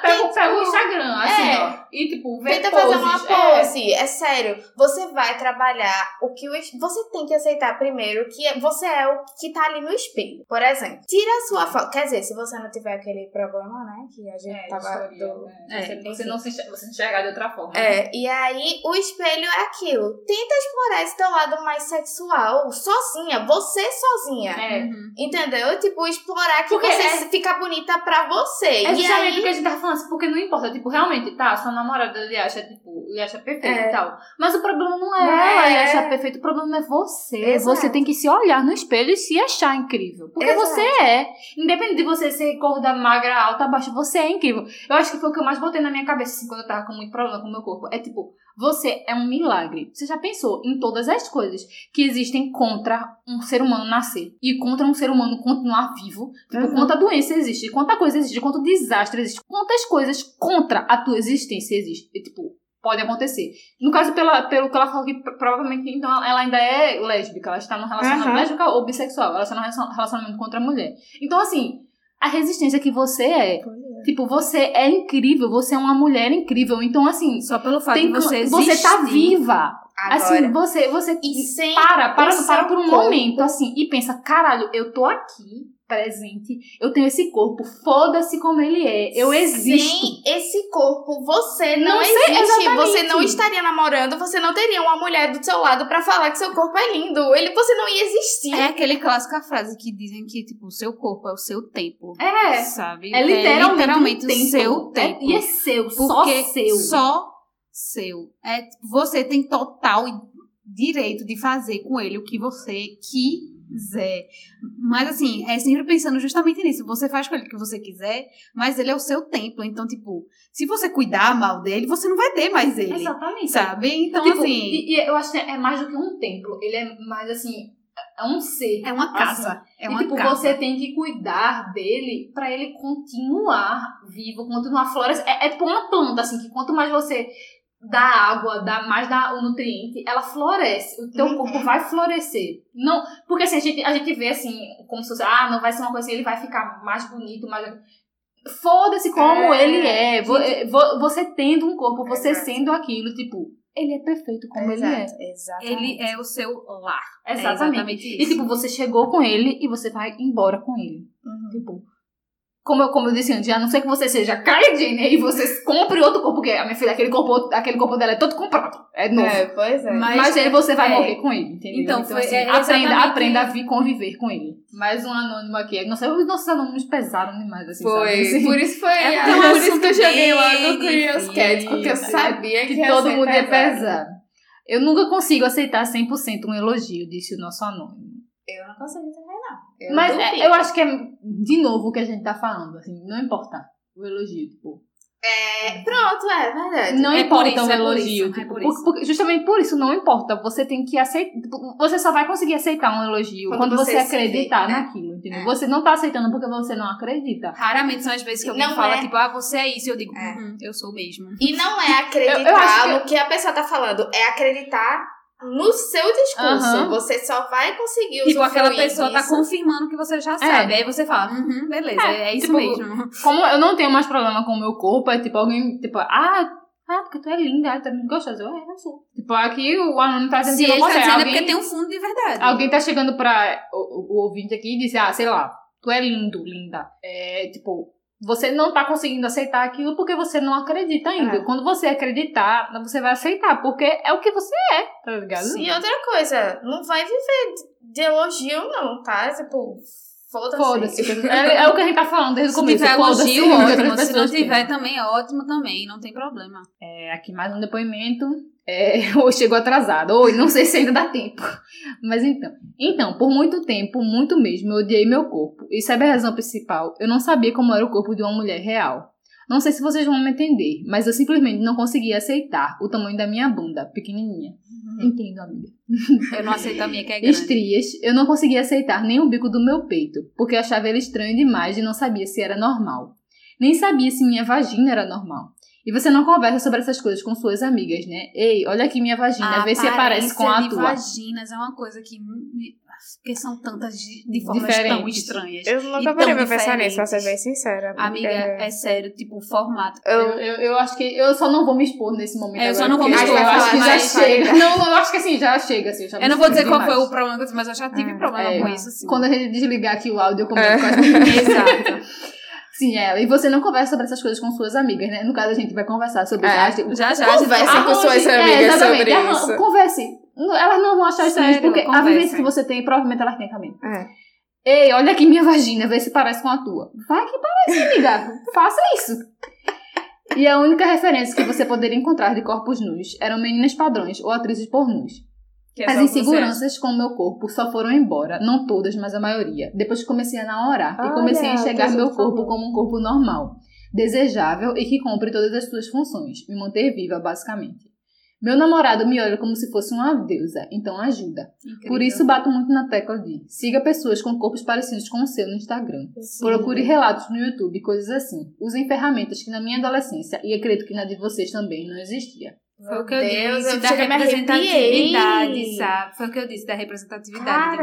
Pega, Tem, pega o tipo, Instagram, assim, é. ó. E, tipo, vê Tenta poses. fazer uma é. pose, é. sério. Você vai trabalhar o que o es- você tem que aceitar primeiro que é- você é o que tá ali no espelho. Por exemplo, tira a sua foto. Quer dizer, se você não tiver aquele problema, né? Que a gente É, tava história, do. né? É, Você- não se enxerga, você enxergar de outra forma. É, e aí o espelho é aquilo. Tenta explorar esse teu lado mais sexual, sozinha, você sozinha. É. Uhum. Entendeu? Tipo, explorar que Porque você é- fica bonita pra você. É justamente aí. o que a gente tava falando, assim, porque não importa, tipo, realmente, tá, sua namorada lhe acha, tipo, lhe acha perfeito É. e tal. Mas o problema não é Não ela é. lhe achar perfeito, o problema é você. Exato. Você tem que se olhar no espelho e se achar incrível. Porque Exato. você é. Independente de você ser gorda, magra, alta, baixa, você é incrível. Eu acho que foi o que eu mais botei na minha cabeça, assim, quando eu tava com muito problema com o meu corpo. É tipo, você é um milagre. Você já pensou em todas as coisas que existem contra um ser humano nascer e contra um ser humano continuar vivo? Tipo, Uhum. quanta doença existe, quanta coisa existe, quanto desastre existe, quantas coisas contra a tua existência existe. E, tipo, pode acontecer. No caso, pela, pelo que ela falou que pro- provavelmente então ela ainda é lésbica, ela está num relacionamento Uhum. lésbica ou bissexual, ela está num relacion- relacionamento contra a mulher. Então, assim, a resistência que você é, tipo, você é incrível, você é uma mulher incrível. Então, assim, Só pelo fato tem de você existir. você tá viva. Agora, Assim, você, você e sem para, para, para por um corpo. momento, assim, e pensa, caralho, eu tô aqui, presente, eu tenho esse corpo, foda-se como ele é, eu existo. Sem esse corpo, você não, Não sei, existe. exatamente. Você não estaria namorando, você não teria uma mulher do seu lado pra falar que seu corpo é lindo. Ele, você não ia existir. É aquele clássica frase que dizem que, tipo, o seu corpo é o seu templo. É, Sabe? é literalmente, literalmente um o templo. seu É- templo. e é seu, só Porque seu. Só seu. É, você tem total direito de fazer com ele o que você quiser. Mas assim, é sempre pensando justamente nisso. Você faz com ele o que você quiser, mas ele é o seu templo. Então, tipo, se você cuidar mal dele, você não vai ter mais ele. Exatamente. Sabe? Então, Tipo, assim, e, e eu acho que é mais do que um templo. Ele é mais assim, é um ser. é uma casa. é e uma tipo, casa. você tem que cuidar dele pra ele continuar vivo, continuar florescendo. É, é tipo uma planta, assim, que quanto mais você dá água, dá mais dá o nutriente, ela floresce. O teu Uhum. corpo vai florescer. Não, porque assim, a gente, a gente vê assim, como se fosse, ah, não vai ser uma coisa assim, ele vai ficar mais bonito, mais. Foda-se como É, ele é. Vo- vo- Você tendo um corpo, você Exato. sendo aquilo, tipo, ele é perfeito como ele é. Exato, exatamente. Ele é o seu lar. É Exatamente. isso. E tipo, você chegou com ele e você vai embora com ele. Uhum. Tipo, como eu, como eu disse antes, a não ser que você seja Kylie Jenner e você compre outro corpo, porque a minha filha, aquele corpo, aquele corpo dela é todo comprado. É novo. É, pois é. Mas- Mas, ele você vai é. morrer com ele, entendeu? Então, foi- assim, é aprenda, aprenda a vir conviver com ele. Mais um anônimo aqui. Não sei, os nossos anônimos pesaram demais, assim, Foi. sabe? Assim, Por isso foi. É é por isso que eu joguei logo Curious difícil. Cat, porque eu sabia que, que ia todo mundo ia pesado. pesar. Eu nunca consigo aceitar 100% um elogio, disse o nosso anônimo. Eu não consigo também, Eu Mas é, eu acho que é, de novo, o que a gente tá falando, assim, não importa o elogio, tipo. É, pronto, é verdade. Não É importa por isso, o é por elogio. isso, é tipo, por por- isso. por- justamente por isso não importa. Você tem que aceitar. tipo, Você só vai conseguir aceitar um elogio Quando quando, você você, se vê, acreditar né? naquilo, entendeu? É. Você não tá aceitando porque você não acredita. Raramente são as vezes que alguém Não fala, é. tipo, ah, você é isso. E eu digo, É. uhum, eu sou mesmo. E não é acreditar Eu- eu acho que- no que a pessoa tá falando, é acreditar no seu discurso. Aham. Você só vai conseguir Tipo, usufruir aquela pessoa tá confirmando que você já sabe. Aí você fala, uhum, beleza, é, é isso tipo, mesmo. Como eu não tenho mais problema com o meu corpo, é tipo alguém, tipo, ah, ah, porque tu é linda, ah, tu é muito gostosa. Eu, é, eu sou. Tipo, aqui o aluno tá dizendo Se que ele não tá é alguém, porque tem um fundo de verdade. alguém tá chegando pra o, o- o ouvinte aqui e disse, ah, sei lá, tu é lindo, linda. É, tipo, você não tá conseguindo aceitar aquilo porque você não acredita ainda. É. Quando você acreditar, você vai aceitar, porque é o que você é, tá ligado? E outra coisa, não vai viver de- elogio, não, tá? Tipo, foda-se. Foda-se. É, é o que a gente tá falando desde o Se começo. tiver foda-se elogio, ótimo. Se não tiver também, ótimo também. Não tem problema. É, aqui mais um depoimento. É, hoje chegou atrasado. Oi, não sei se ainda dá tempo. Mas então. Então, por muito tempo, muito mesmo, eu odiei meu corpo. E sabe a razão principal? Eu não sabia como era o corpo de uma mulher real. Não sei se vocês vão me entender, mas eu simplesmente não conseguia aceitar o tamanho da minha bunda, pequenininha. Entendo, amiga. Eu não aceito a minha que é grande. Estrias, eu não conseguia aceitar nem o bico do meu peito, porque achava ele estranho demais e não sabia se era normal. Nem sabia se minha vagina era normal. E você não conversa sobre essas coisas com suas amigas, né? Ei, olha aqui minha vagina, A vê se aparece com a tua. vaginas é uma coisa que... me- Porque são tantas de, de formas tão Diferentes. estranhas. Eu nunca tão parei pra pensar nisso, pra ser bem sincera. porque Amiga, é sério, tipo, o formato. Eu, Eu, eu, acho que eu só não vou me expor nesse momento. É, eu só não vou me expor, Eu acho que já chega. Não, não, eu acho que assim, já chega. Assim, já Eu não vou dizer expus qual demais. foi o problema, que mas eu já tive É, problema é. com isso, sim. Quando a gente desligar aqui o áudio, eu comento É. com as meninas. Exato. Sim, ela. E você não conversa sobre essas coisas com suas amigas, né? No caso, a gente vai conversar sobre É, isso. Já, já, Conversa com suas amigas exatamente, sobre arran- isso. Converse. Elas não vão achar estranho, porque a vivência que você tem, provavelmente elas têm também. É. Ei, olha aqui minha vagina, vê se parece com a tua. Vai que parece, amiga. Faça isso. E a única referência que você poderia encontrar de corpos nus eram meninas padrões ou atrizes pornus. Que é As inseguranças com o meu corpo só foram embora, não todas, mas a maioria. Depois que comecei a namorar e comecei a enxergar meu corpo como um corpo normal, desejável e que cumpre todas as suas funções, me manter viva, basicamente. Meu namorado me olha como se fosse uma deusa, então ajuda. Incrível. Por isso bato muito na tecla de siga pessoas com corpos parecidos com o seu no Instagram. Procure relatos no YouTube, coisas assim. Usem ferramentas que na minha adolescência, e acredito que na de vocês também, não existia. Foi o que eu Deus, disse eu da representatividade, sabe? Foi o que eu disse da representatividade.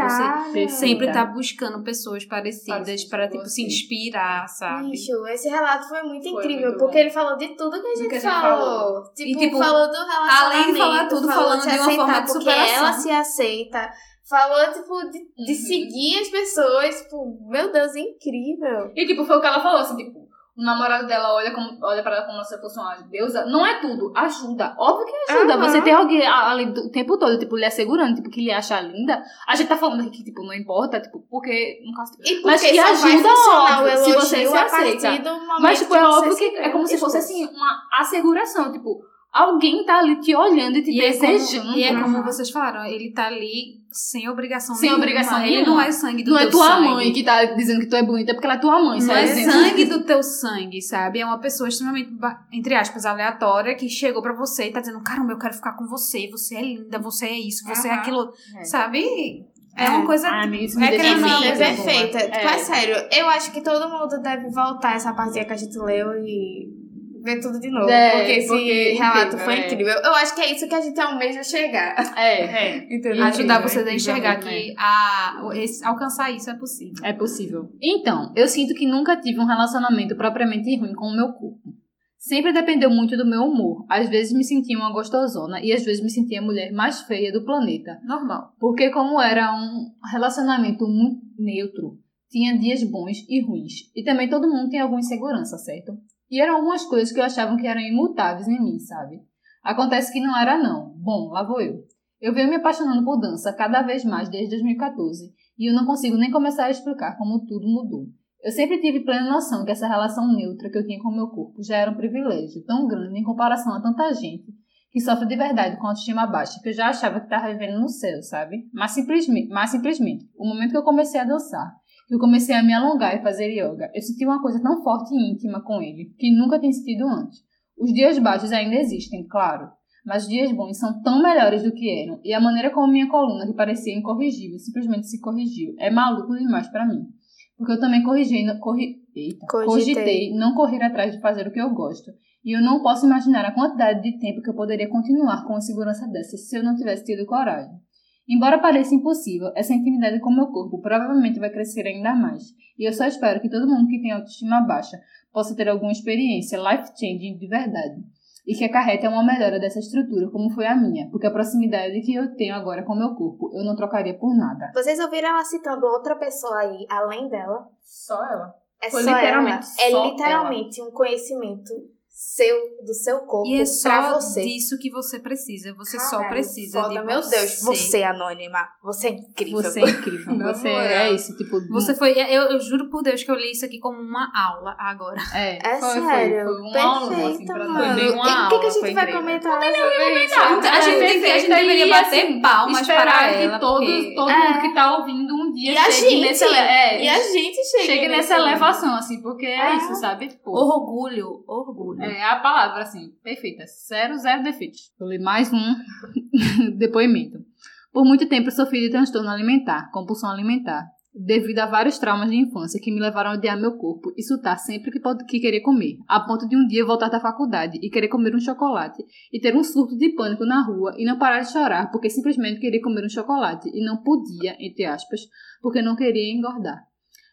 De você sempre tá buscando pessoas parecidas para tipo se inspirar, sabe? Bicho, esse relato foi muito Foi incrível, muito porque bom. ele falou de tudo que a gente, que a gente falou. Tipo, E, tipo, falou do relacionamento. além de falar tudo, falou falando se de uma forma de porque superação. ela se aceita. Falou, tipo, de, de Uhum. seguir as pessoas. Tipo, meu Deus, incrível. E tipo, foi o que ela falou, assim, tipo, o namorado dela olha, como, olha pra ela como se fosse uma deusa. Não é tudo, ajuda. Óbvio que ajuda. Você tem alguém ali o tempo todo, tipo, lhe assegurando, tipo, que lhe acha linda. A gente tá falando aqui que, tipo, não importa, tipo, porque, no caso, tipo, E porque Mas que ajuda, funcionar óbvio, o se você se aceita. Mas, tipo, é óbvio se que é como se fosse, expôs. assim, uma asseguração. Tipo, alguém tá ali te olhando e te E é, desejando. como, e é como vocês falaram, ele tá ali sem obrigação Sem nenhuma. obrigação Ele nenhuma. não é sangue do Não teu é tua sangue. mãe que tá dizendo que tu é bonita, porque ela é tua mãe. Não é sangue do teu sangue, sabe? É uma pessoa extremamente, entre aspas, aleatória que chegou pra você e tá dizendo: caramba, eu quero ficar com você, você é linda, você é isso, você é aquilo. É. Sabe? É uma coisa. Ah, amiga, isso me é ou não, Enfim, é perfeita. Tipo, é É. sério. Eu acho que todo mundo deve voltar essa partinha que a gente leu e ver tudo de novo. É, porque esse porque relato incrível, foi é. incrível. Eu acho que é isso que a gente almeja chegar. É, é. Entendeu? Ajudar vocês a enxergar que a, esse- alcançar isso é possível. É possível. Então, eu sinto que nunca tive um relacionamento propriamente ruim com o meu corpo. Sempre dependeu muito do meu humor. Às vezes me sentia uma gostosona e às vezes me sentia a mulher mais feia do planeta. Normal. Porque como era um relacionamento muito neutro, tinha dias bons e ruins. E também todo mundo tem alguma insegurança, certo? E eram algumas coisas que eu achava que eram imutáveis em mim, sabe? Acontece que não era não. Bom, lá vou eu. Eu venho me apaixonando por dança cada vez mais desde 2014 e eu não consigo nem começar a explicar como tudo mudou. Eu sempre tive plena noção que essa relação neutra que eu tinha com o meu corpo já era um privilégio tão grande em comparação a tanta gente que sofre de verdade com autoestima baixa, que eu já achava que estava vivendo no céu, sabe? Mas simplesmente, mas simplesmente, o momento que eu comecei a dançar, eu comecei a me alongar e fazer yoga, eu senti uma coisa tão forte e íntima com ele, que nunca tinha sentido antes. Os dias baixos ainda existem, claro, mas os dias bons são tão melhores do que eram, e a maneira como minha coluna, que parecia incorrigível, simplesmente se corrigiu, é maluco demais pra mim. Porque eu também corrigi, corri, eita, Cogitei. cogitei não correr atrás de fazer o que eu gosto. E eu não posso imaginar a quantidade de tempo que eu poderia continuar com uma segurança dessas se eu não tivesse tido coragem. Embora pareça impossível, essa intimidade com o meu corpo provavelmente vai crescer ainda mais. E eu só espero que todo mundo que tem autoestima baixa possa ter alguma experiência life-changing de verdade. E que acarrete a uma melhora dessa estrutura, como foi a minha, porque a proximidade que eu tenho agora com o meu corpo eu não trocaria por nada. Vocês ouviram ela citando outra pessoa aí, além dela? Só ela. É Foi só literalmente ela. É literalmente um conhecimento seu, do seu corpo, E é pra só você. disso que você precisa. Você só Caralho, precisa foda, de Meu você. Deus, você é anônima. Você é incrível. Você é incrível. Você é isso, tipo. Você foi. Eu, eu juro por Deus que eu li isso aqui como uma aula agora. É, É foi, sério. Foi, foi uma aula, assim, pra mano. Foi bem uma o que, que a gente vai comentar sobre isso? Não, a, gente, a gente deveria bater assim, palmas Esperar para que ela. todos, porque- todo É. mundo que tá ouvindo um dia E a gente, nessa, é, E a gente chega chegue nessa elevação, assim, porque é, É. isso, sabe? Tipo, Orgulho, orgulho. é a palavra, assim, perfeita. Zero, zero defeitos. Vou ler mais um depoimento. Por muito tempo sofri de transtorno alimentar, compulsão alimentar, devido a vários traumas de infância que me levaram a odiar meu corpo e sutar sempre que, pod- que querer comer, a ponto de um dia voltar da faculdade e querer comer um chocolate e ter um surto de pânico na rua e não parar de chorar porque simplesmente queria comer um chocolate e não podia, entre aspas, porque não queria engordar.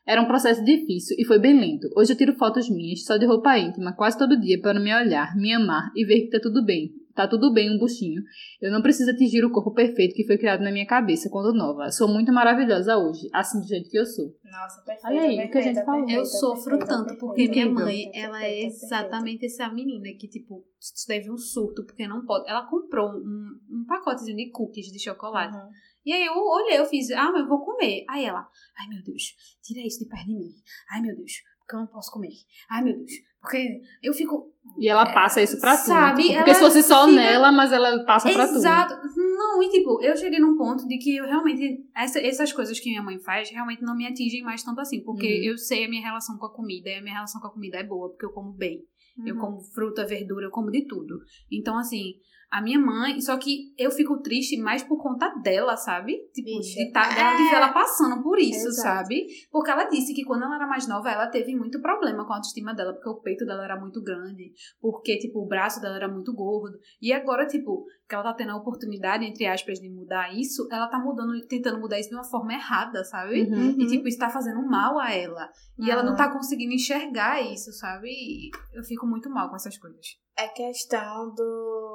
Era um processo difícil e foi bem lento. Hoje eu tiro fotos minhas, só de roupa íntima, quase todo dia, para me olhar, me amar e ver que tá tudo bem. Tá tudo bem um buchinho. Eu não preciso atingir o corpo perfeito que foi criado na minha cabeça quando nova. Sou muito maravilhosa hoje, assim do jeito que eu sou. Nossa, perfeita. Olha aí, o que a gente falou. Eu sofro perfeita, tanto perfeita, porque minha mãe, perfeita, ela é perfeita. exatamente essa menina que, tipo, teve um surto porque não pode. Ela comprou um, um pacotezinho de cookies de chocolate. Uhum. E aí eu olhei, eu fiz, ah, mas eu vou comer. Aí ela, ai meu Deus, tira isso de perto de mim. Ai meu Deus, porque eu não posso comer. Ai meu Deus, porque eu fico. E ela passa isso pra Sabe, tudo. Tipo, porque se fosse só fica- nela, mas ela passa pra tudo. Exato. Não, e tipo, eu cheguei num ponto de que eu realmente. Essa, essas coisas que minha mãe faz realmente não me atingem mais tanto assim. Porque Uhum. eu sei a minha relação com a comida e a minha relação com a comida é boa, porque eu como bem. Eu Uhum. como fruta, verdura, eu como de tudo. Então, assim, a minha mãe, só que eu fico triste mais por conta dela, sabe? Tipo, Bicha, de, tá, dela, de ver ela passando por isso, Exato. sabe? Porque ela disse que quando ela era mais nova, ela teve muito problema com a autoestima dela, porque o peito dela era muito grande, porque, tipo, o braço dela era muito gordo. E agora, tipo, que ela tá tendo a oportunidade, entre aspas, de mudar isso, ela tá mudando, tentando mudar isso de uma forma errada, sabe? Uhum. E, tipo, isso tá fazendo mal a ela. E ela não Ah. tá conseguindo enxergar isso, sabe? E eu fico muito mal com essas coisas. É questão do,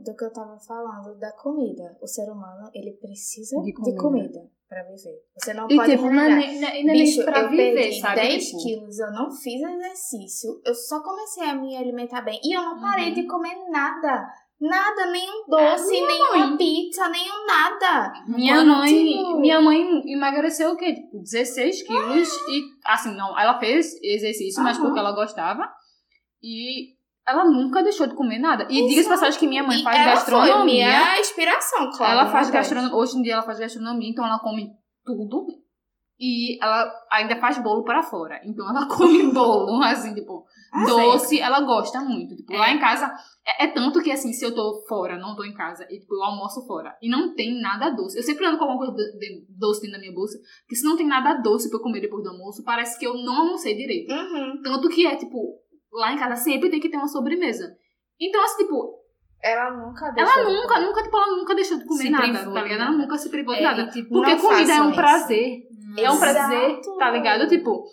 do que eu tava falando, da comida. O ser humano, ele precisa De de comida. comida, pra viver. Você não E pode tipo, não é renegar. não é Bicho, pra eu viver, perdi sabe? 10 Tipo, quilos, eu não fiz exercício, eu só comecei a me alimentar bem. E eu não parei Uhum. de comer nada. Nada, nenhum doce, minha nenhuma mãe. pizza, nenhum nada. Minha Quando, mãe, tipo- minha mãe emagreceu o quê? Tipo, 16 quilos e, assim, não, ela fez exercício, mas Aham. porque ela gostava. E ela nunca deixou de comer nada. E diga-se passagem que minha mãe E faz gastronomia. Foi minha inspiração, claro. ela faz né, gastronomia. Hoje em dia ela faz gastronomia, então ela come tudo. E ela ainda faz bolo para fora. Então ela come bolo, assim, tipo, Ah, doce, ela gosta muito. Tipo, lá É. em casa, é, é tanto que assim, se eu tô fora, não tô em casa, e tipo, eu almoço fora, e não tem nada doce. Eu sempre ando com alguma coisa doce dentro da minha bolsa, porque se não tem nada doce pra eu comer depois do almoço, parece que eu não almocei direito. Uhum. Tanto que é, tipo, lá em casa sempre tem que ter uma sobremesa. Então, assim, tipo, Ela nunca deixou. ela de nunca, comer. nunca, tipo, ela nunca deixou de comer Se nada, privou tá ligado? Ela nada. nunca se privou de É, nada. tipo, Porque comida é um isso. prazer. É um Exato. prazer, tá ligado? Tipo,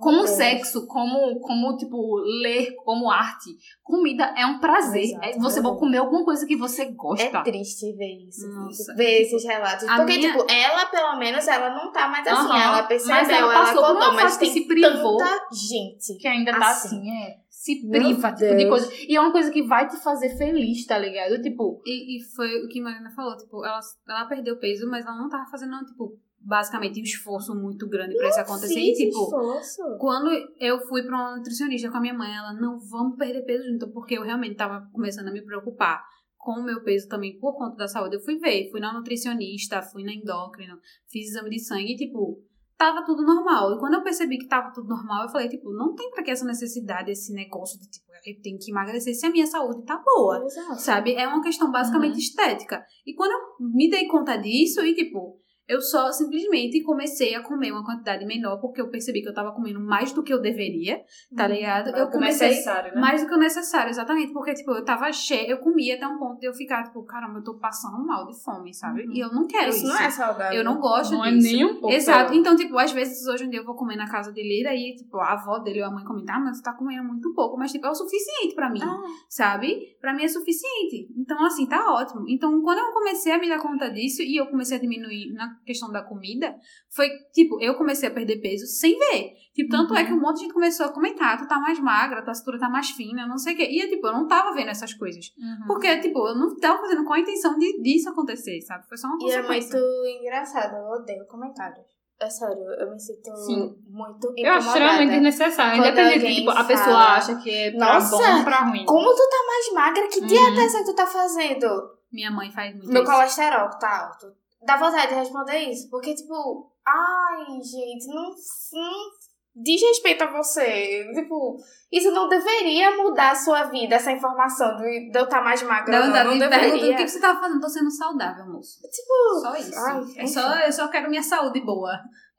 como Deus. sexo, como, como, tipo, ler, como arte. Comida é um prazer. Exato, É você exato. comer alguma coisa que você gosta. É triste ver isso. Nossa. Ver esses relatos. A Porque, minha- tipo, ela, pelo menos, ela não tá mais assim. Aham. Ela percebeu, Mas ela ela, passou por uma acordou, mas tem se privou. tanta gente. Que ainda tá Assim. assim, é. Se priva, tipo, de coisa. E é uma coisa que vai te fazer feliz, tá ligado? Tipo, E, e foi o que Marina falou, tipo, ela, ela perdeu peso, mas ela não tava fazendo, tipo, basicamente um esforço muito grande pra isso acontecer. E, tipo, esforço. quando eu fui pra uma nutricionista com a minha mãe, ela, não, vamos perder peso junto, porque eu realmente tava começando a me preocupar com o meu peso também por conta da saúde. Eu fui ver, fui na nutricionista, fui na endócrina, fiz exame de sangue e, tipo, tava tudo normal. E quando eu percebi que tava tudo normal, eu falei, tipo, não tem pra que essa necessidade, esse negócio de, tipo, eu tenho que emagrecer se a minha saúde tá boa Exato. sabe? É uma questão basicamente Uhum. estética. E quando eu me dei conta disso, e tipo, eu só simplesmente comecei a comer uma quantidade menor, porque eu percebi que eu tava comendo mais do que eu deveria, tá ligado? Eu comecei necessário, né? mais do que o necessário, exatamente, porque, tipo, eu tava cheia, eu comia até um ponto de eu ficar, tipo, caramba, eu tô passando mal de fome, sabe? E eu não quero isso. Isso não é saudável. Eu não gosto Não é disso. nem um pouco. Exato. Então, tipo, às vezes hoje em dia eu vou comer na casa de Lira e, tipo, a avó dele ou a mãe comenta, ah, mas você tá comendo muito pouco. Mas, tipo, é o suficiente pra mim Ah, sabe? Pra mim é suficiente. Então, assim, tá ótimo. Então, quando eu comecei a me dar conta disso e eu comecei a diminuir na questão da comida, foi, tipo, eu comecei a perder peso sem ver. Tipo, tanto é que um monte de gente começou a comentar, tu tá mais magra, tua cintura tá mais fina, não sei o quê. E, tipo, eu não tava vendo essas coisas. Uhum. Porque, tipo, eu não tava fazendo com a intenção de, disso acontecer, sabe? Foi só uma E é consequência. muito engraçado, eu odeio comentários. É sério, eu me sinto Sim. muito Eu acho incomodada. extremamente desnecessário. Independente de, alguém tipo, a pessoa acha que é pra "Nossa, bom ou pra ruim. Como tu tá mais magra? Que Uhum. dieta é essa que tu tá fazendo? Minha mãe faz muito Meu isso. colesterol tá alto. Dá vontade de responder isso. Porque, tipo, ai, gente, não, não diz respeito a você. Tipo, isso não deveria mudar a sua vida, essa informação de, de eu estar mais magra. Vontade não, de não perguntar o deveria. que você tava fazendo. Tô sendo saudável, moço. Tipo, Só isso. ai, é só, eu só quero minha saúde boa.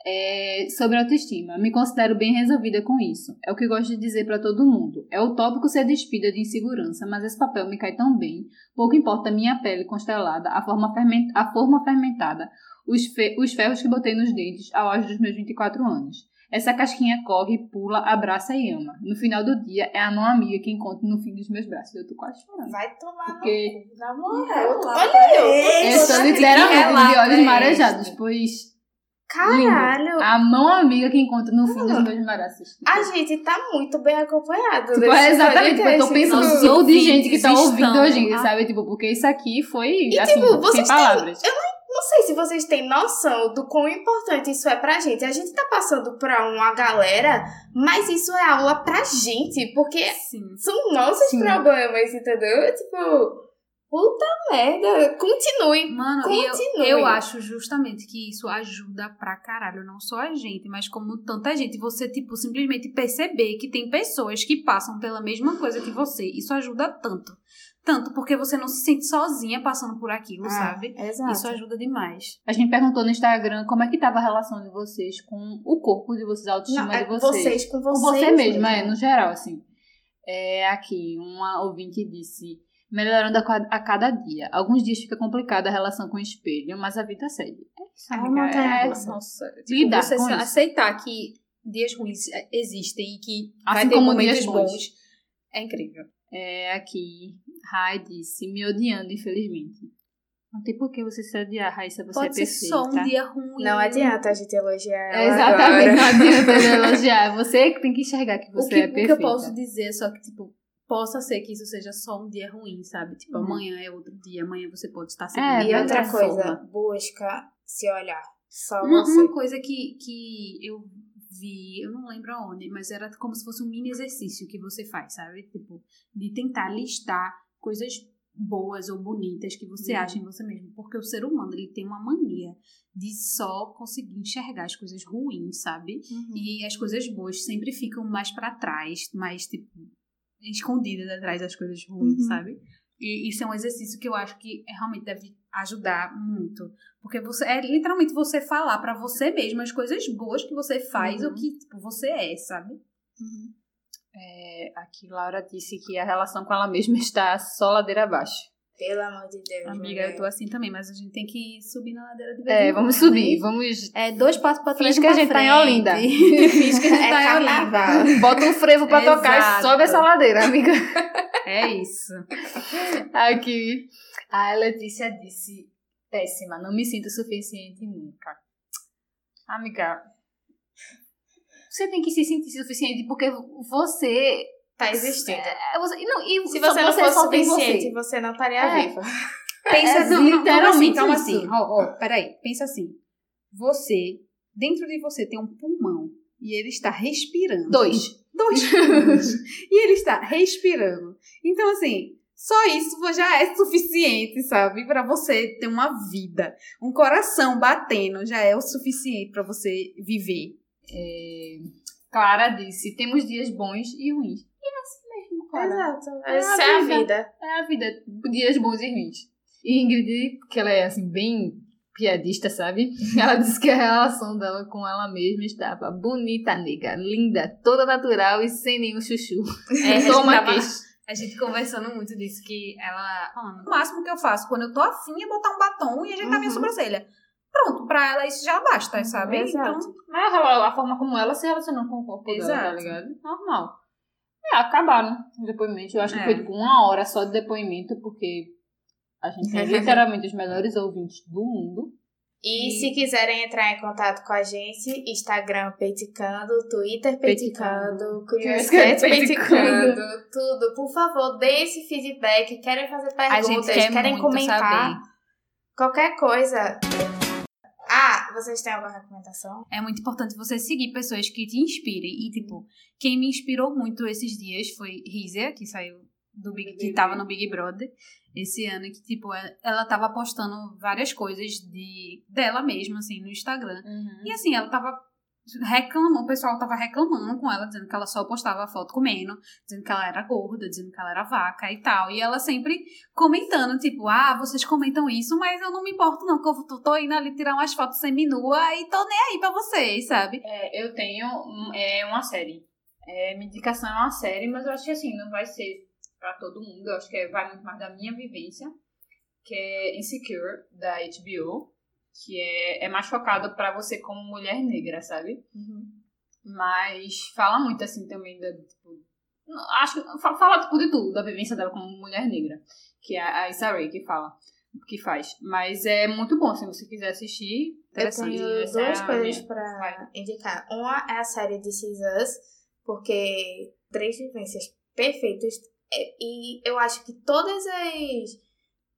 É, sobre autoestima, me considero bem resolvida com isso. É o que gosto de dizer pra todo mundo. É utópico ser despida de insegurança, mas esse papel me cai tão bem. Pouco importa a minha pele constelada, a forma, fermen- a forma fermentada, os, fe- os ferros que botei nos dentes ao auge dos meus 24 anos. Essa casquinha corre, pula, abraça e ama. No final do dia, é a não amiga que encontro no fim dos meus braços. Eu tô quase chorando. Vai tomar Porque- no cu, na moral. Olha eu. Eu na- literalmente de olhos marejados, pois Caralho. a mão amiga que encontro no fim dos meus braços. A gente tá muito bem acompanhado. Tipo, é exatamente, tipo, eu tô pensando Nossos sou de gente que tá ouvindo a gente, sabe? Tipo, porque isso aqui foi, E, assim, tipo, sem vocês têm- palavras. Não sei se vocês têm noção do quão importante isso é pra gente. A gente tá passando pra uma galera, mas isso é aula pra gente, porque Sim. são nossos Sim. problemas, entendeu? Tipo, Puta merda, continue. Mano, e eu, Continue. eu acho justamente que isso ajuda pra caralho, não só a gente, mas como tanta gente. Você, tipo, simplesmente perceber que tem pessoas que passam pela mesma coisa que você. Isso ajuda tanto. Tanto porque você não se sente sozinha passando por aquilo, Ah, sabe? Exato. Isso ajuda demais. A gente perguntou no Instagram como é que tava a relação de vocês com o corpo de vocês, a autoestima Não, é de vocês. vocês com Com vocês. você mesma, é, no geral, assim. É, aqui, uma ouvinte disse, melhorando a, ca- a cada dia. Alguns dias fica complicada a relação com o espelho, mas a vida segue. É isso, É amiga. é, russa. Nossa, tipo, Lidar você com se- isso. aceitar que dias ruins é, existem e que vai Assim ter como momentos dias bons. bons. É incrível. É, aqui, Rai disse, me odiando, infelizmente. Não tem por que você se odiar, Raíssa, você Pode é ser perfeita. só um dia ruim. Não adianta a gente elogiar ela É, exatamente, não agora. adianta ele elogiar. Você que tem que enxergar que você que, é o que perfeita. eu posso dizer é só que, tipo, possa ser que isso seja só um dia ruim, sabe? Tipo, Uhum. amanhã é outro dia, amanhã você pode estar É, sendo E outra coisa, forma. busca se olhar. Só Uma, você. uma coisa que, que eu vi, eu não lembro aonde, mas era como se fosse um mini exercício que você faz, sabe? Tipo, de tentar listar coisas boas ou bonitas que você Uhum. acha em você mesmo. Porque o ser humano, ele tem uma mania de só conseguir enxergar as coisas ruins, sabe? Uhum. E as coisas boas sempre ficam mais pra trás, mais, tipo, escondidas atrás das coisas ruins, Uhum. sabe? E isso é um exercício que eu acho que realmente deve ajudar muito. Porque você é literalmente você falar pra você mesmo as coisas boas que você faz Uhum. ou que tipo, você é, sabe? Uhum. É, aqui, Laura disse que a relação com ela mesma está só ladeira abaixo. Pelo amor de Deus. Amiga, mulher. eu tô assim também, mas a gente tem que subir na ladeira de vez É, vamos quando, subir, né? vamos... É dois passos pra trás Finge que a gente tá em frente. Olinda. Finge que a gente É tá em Olinda. carnaval. Bota um frevo pra tocar e Exato. sobe essa ladeira, amiga. É isso. Aqui. A Letícia disse: péssima, não me sinto suficiente nunca. Amiga, você tem que se sentir suficiente porque você. Tá existindo. É, você não, e Se você não fosse só tem suficiente, você. você não estaria É. viva. Pensa, É não, assim, literalmente calma isso. assim. Ó, ó, peraí, pensa assim. Você, dentro de você tem um pulmão e ele está respirando. Dois. Dois pulmões. e ele está respirando. Então, assim, só isso já é suficiente, sabe? Pra você ter uma vida. Um coração batendo já é o suficiente pra você viver. É, Clara disse: temos dias bons e ruins. É assim mesmo, Clara. Exato. É Essa a é a vida. vida. É a vida, dias bons e ruins. E Ingrid, que ela é assim, bem piadista, sabe? Ela disse que a relação dela com ela mesma estava bonita, nega, linda, toda natural e sem nenhum chuchu. É, a gente Toma tava-. A gente conversando muito disso, que ela falando, o máximo que eu faço quando eu tô afim é botar um batom e ajeitar minha Uhum. sobrancelha. Pronto, pra ela isso já basta, sabe? Exato. Então, Mas a, a forma como ela se relacionou com o corpo dela, tá Exato. ligado? Normal. É, acabaram os depoimentos. Eu acho que É. foi tipo uma hora só de depoimento, porque a gente tem literalmente os melhores ouvintes do mundo. E, E- se quiserem entrar em contato com a gente, Instagram Peticando, Twitter Peticando, Cat Peticando, tudo. Por favor, dê esse feedback. Querem fazer a gente perguntas, quer querem comentar. saber. Qualquer coisa. Vocês têm alguma recomendação? É muito importante você seguir pessoas que te inspirem. E, tipo, quem me inspirou muito esses dias foi Rizia, que saiu do Big, que tava no Big Brother esse ano, que, tipo, ela- ela tava postando várias coisas de dela mesma, assim, no Instagram. E assim, ela tava reclamando, o pessoal tava reclamando com ela, dizendo que ela só postava foto comendo, dizendo que ela era gorda, dizendo que ela era vaca e tal. E ela sempre comentando, tipo, ah, vocês comentam isso, mas eu não me importo não, que eu tô, indo ali tirar umas fotos semi-nua e tô nem aí pra vocês, sabe? É, eu tenho é, uma série. É, minha indicação é uma série, mas eu acho que assim, não vai ser pra todo mundo. Eu acho que é- vai muito mais da minha vivência, que é Insecure, da HBO, que é, é mais focado pra você como mulher negra, sabe? Mas fala muito assim também da. Tipo, acho que fa- fala tipo de tudo, da vivência dela como mulher negra. Que é a Issa Rae que fala, que faz. Mas é muito bom, se você quiser assistir. Eu tenho Essa é duas a coisas Vai. indicar. Uma é a série Is Us, porque três vivências perfeitas. É, E eu acho que todas as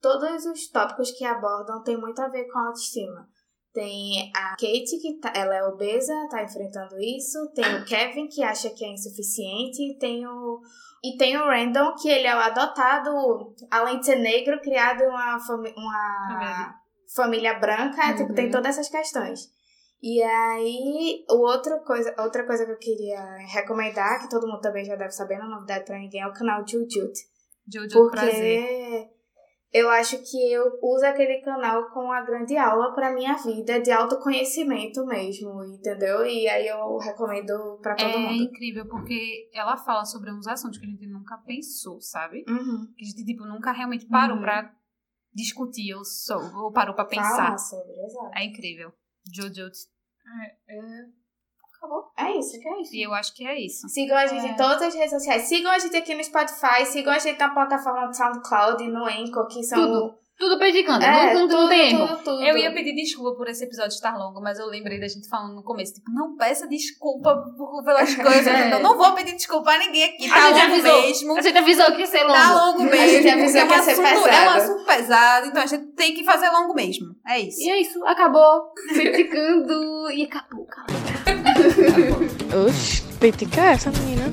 todos os tópicos que abordam têm muito a ver com autoestima. Tem a Kate, que tá- ela é obesa, tá enfrentando isso. Tem o Kevin, que acha que é insuficiente. E tem o, E tem o Random, que ele é o adotado, além de ser negro, criado em uma, fami uma Família. família branca, tipo, tem todas essas questões. E aí, o outro coisa, outra coisa que eu queria recomendar, que todo mundo também já deve saber, não é novidade pra ninguém, é o canal Jujut. Jojo do Prazer. Eu acho que eu uso aquele canal como uma grande aula pra minha vida, de autoconhecimento mesmo, entendeu? E aí eu recomendo pra todo É mundo. incrível, porque ela fala sobre uns assuntos que a gente nunca pensou, sabe? Uhum. Que a gente, tipo, nunca realmente parou Uhum. pra discutir ou, sou, ou parou pra pensar. Falar sobre, exato. É incrível. Jojo. Acabou. É isso, que é isso. E eu acho que é isso. Sigam a gente em todas as redes sociais. Sigam a gente aqui no Spotify. Sigam a gente na plataforma do SoundCloud e no Anchor, que são. Tudo. Tudo predicando. É, não, não, tudo, tem erro. tudo, tudo. Eu ia pedir desculpa por esse episódio estar longo, mas eu lembrei da gente falando no começo, tipo, não peça desculpa pelas coisas. É. Eu não vou pedir desculpa a ninguém aqui, A tá gente longo avisou. mesmo. A gente avisou que ia ser longo. Tá longo mesmo. gente avisou é um que ia ser assunto- É um pesado. assunto pesado, então a gente tem que fazer longo mesmo. É isso. E é isso. Acabou. Criticando. E acabou, acabou. Oxi, criticar essa menina.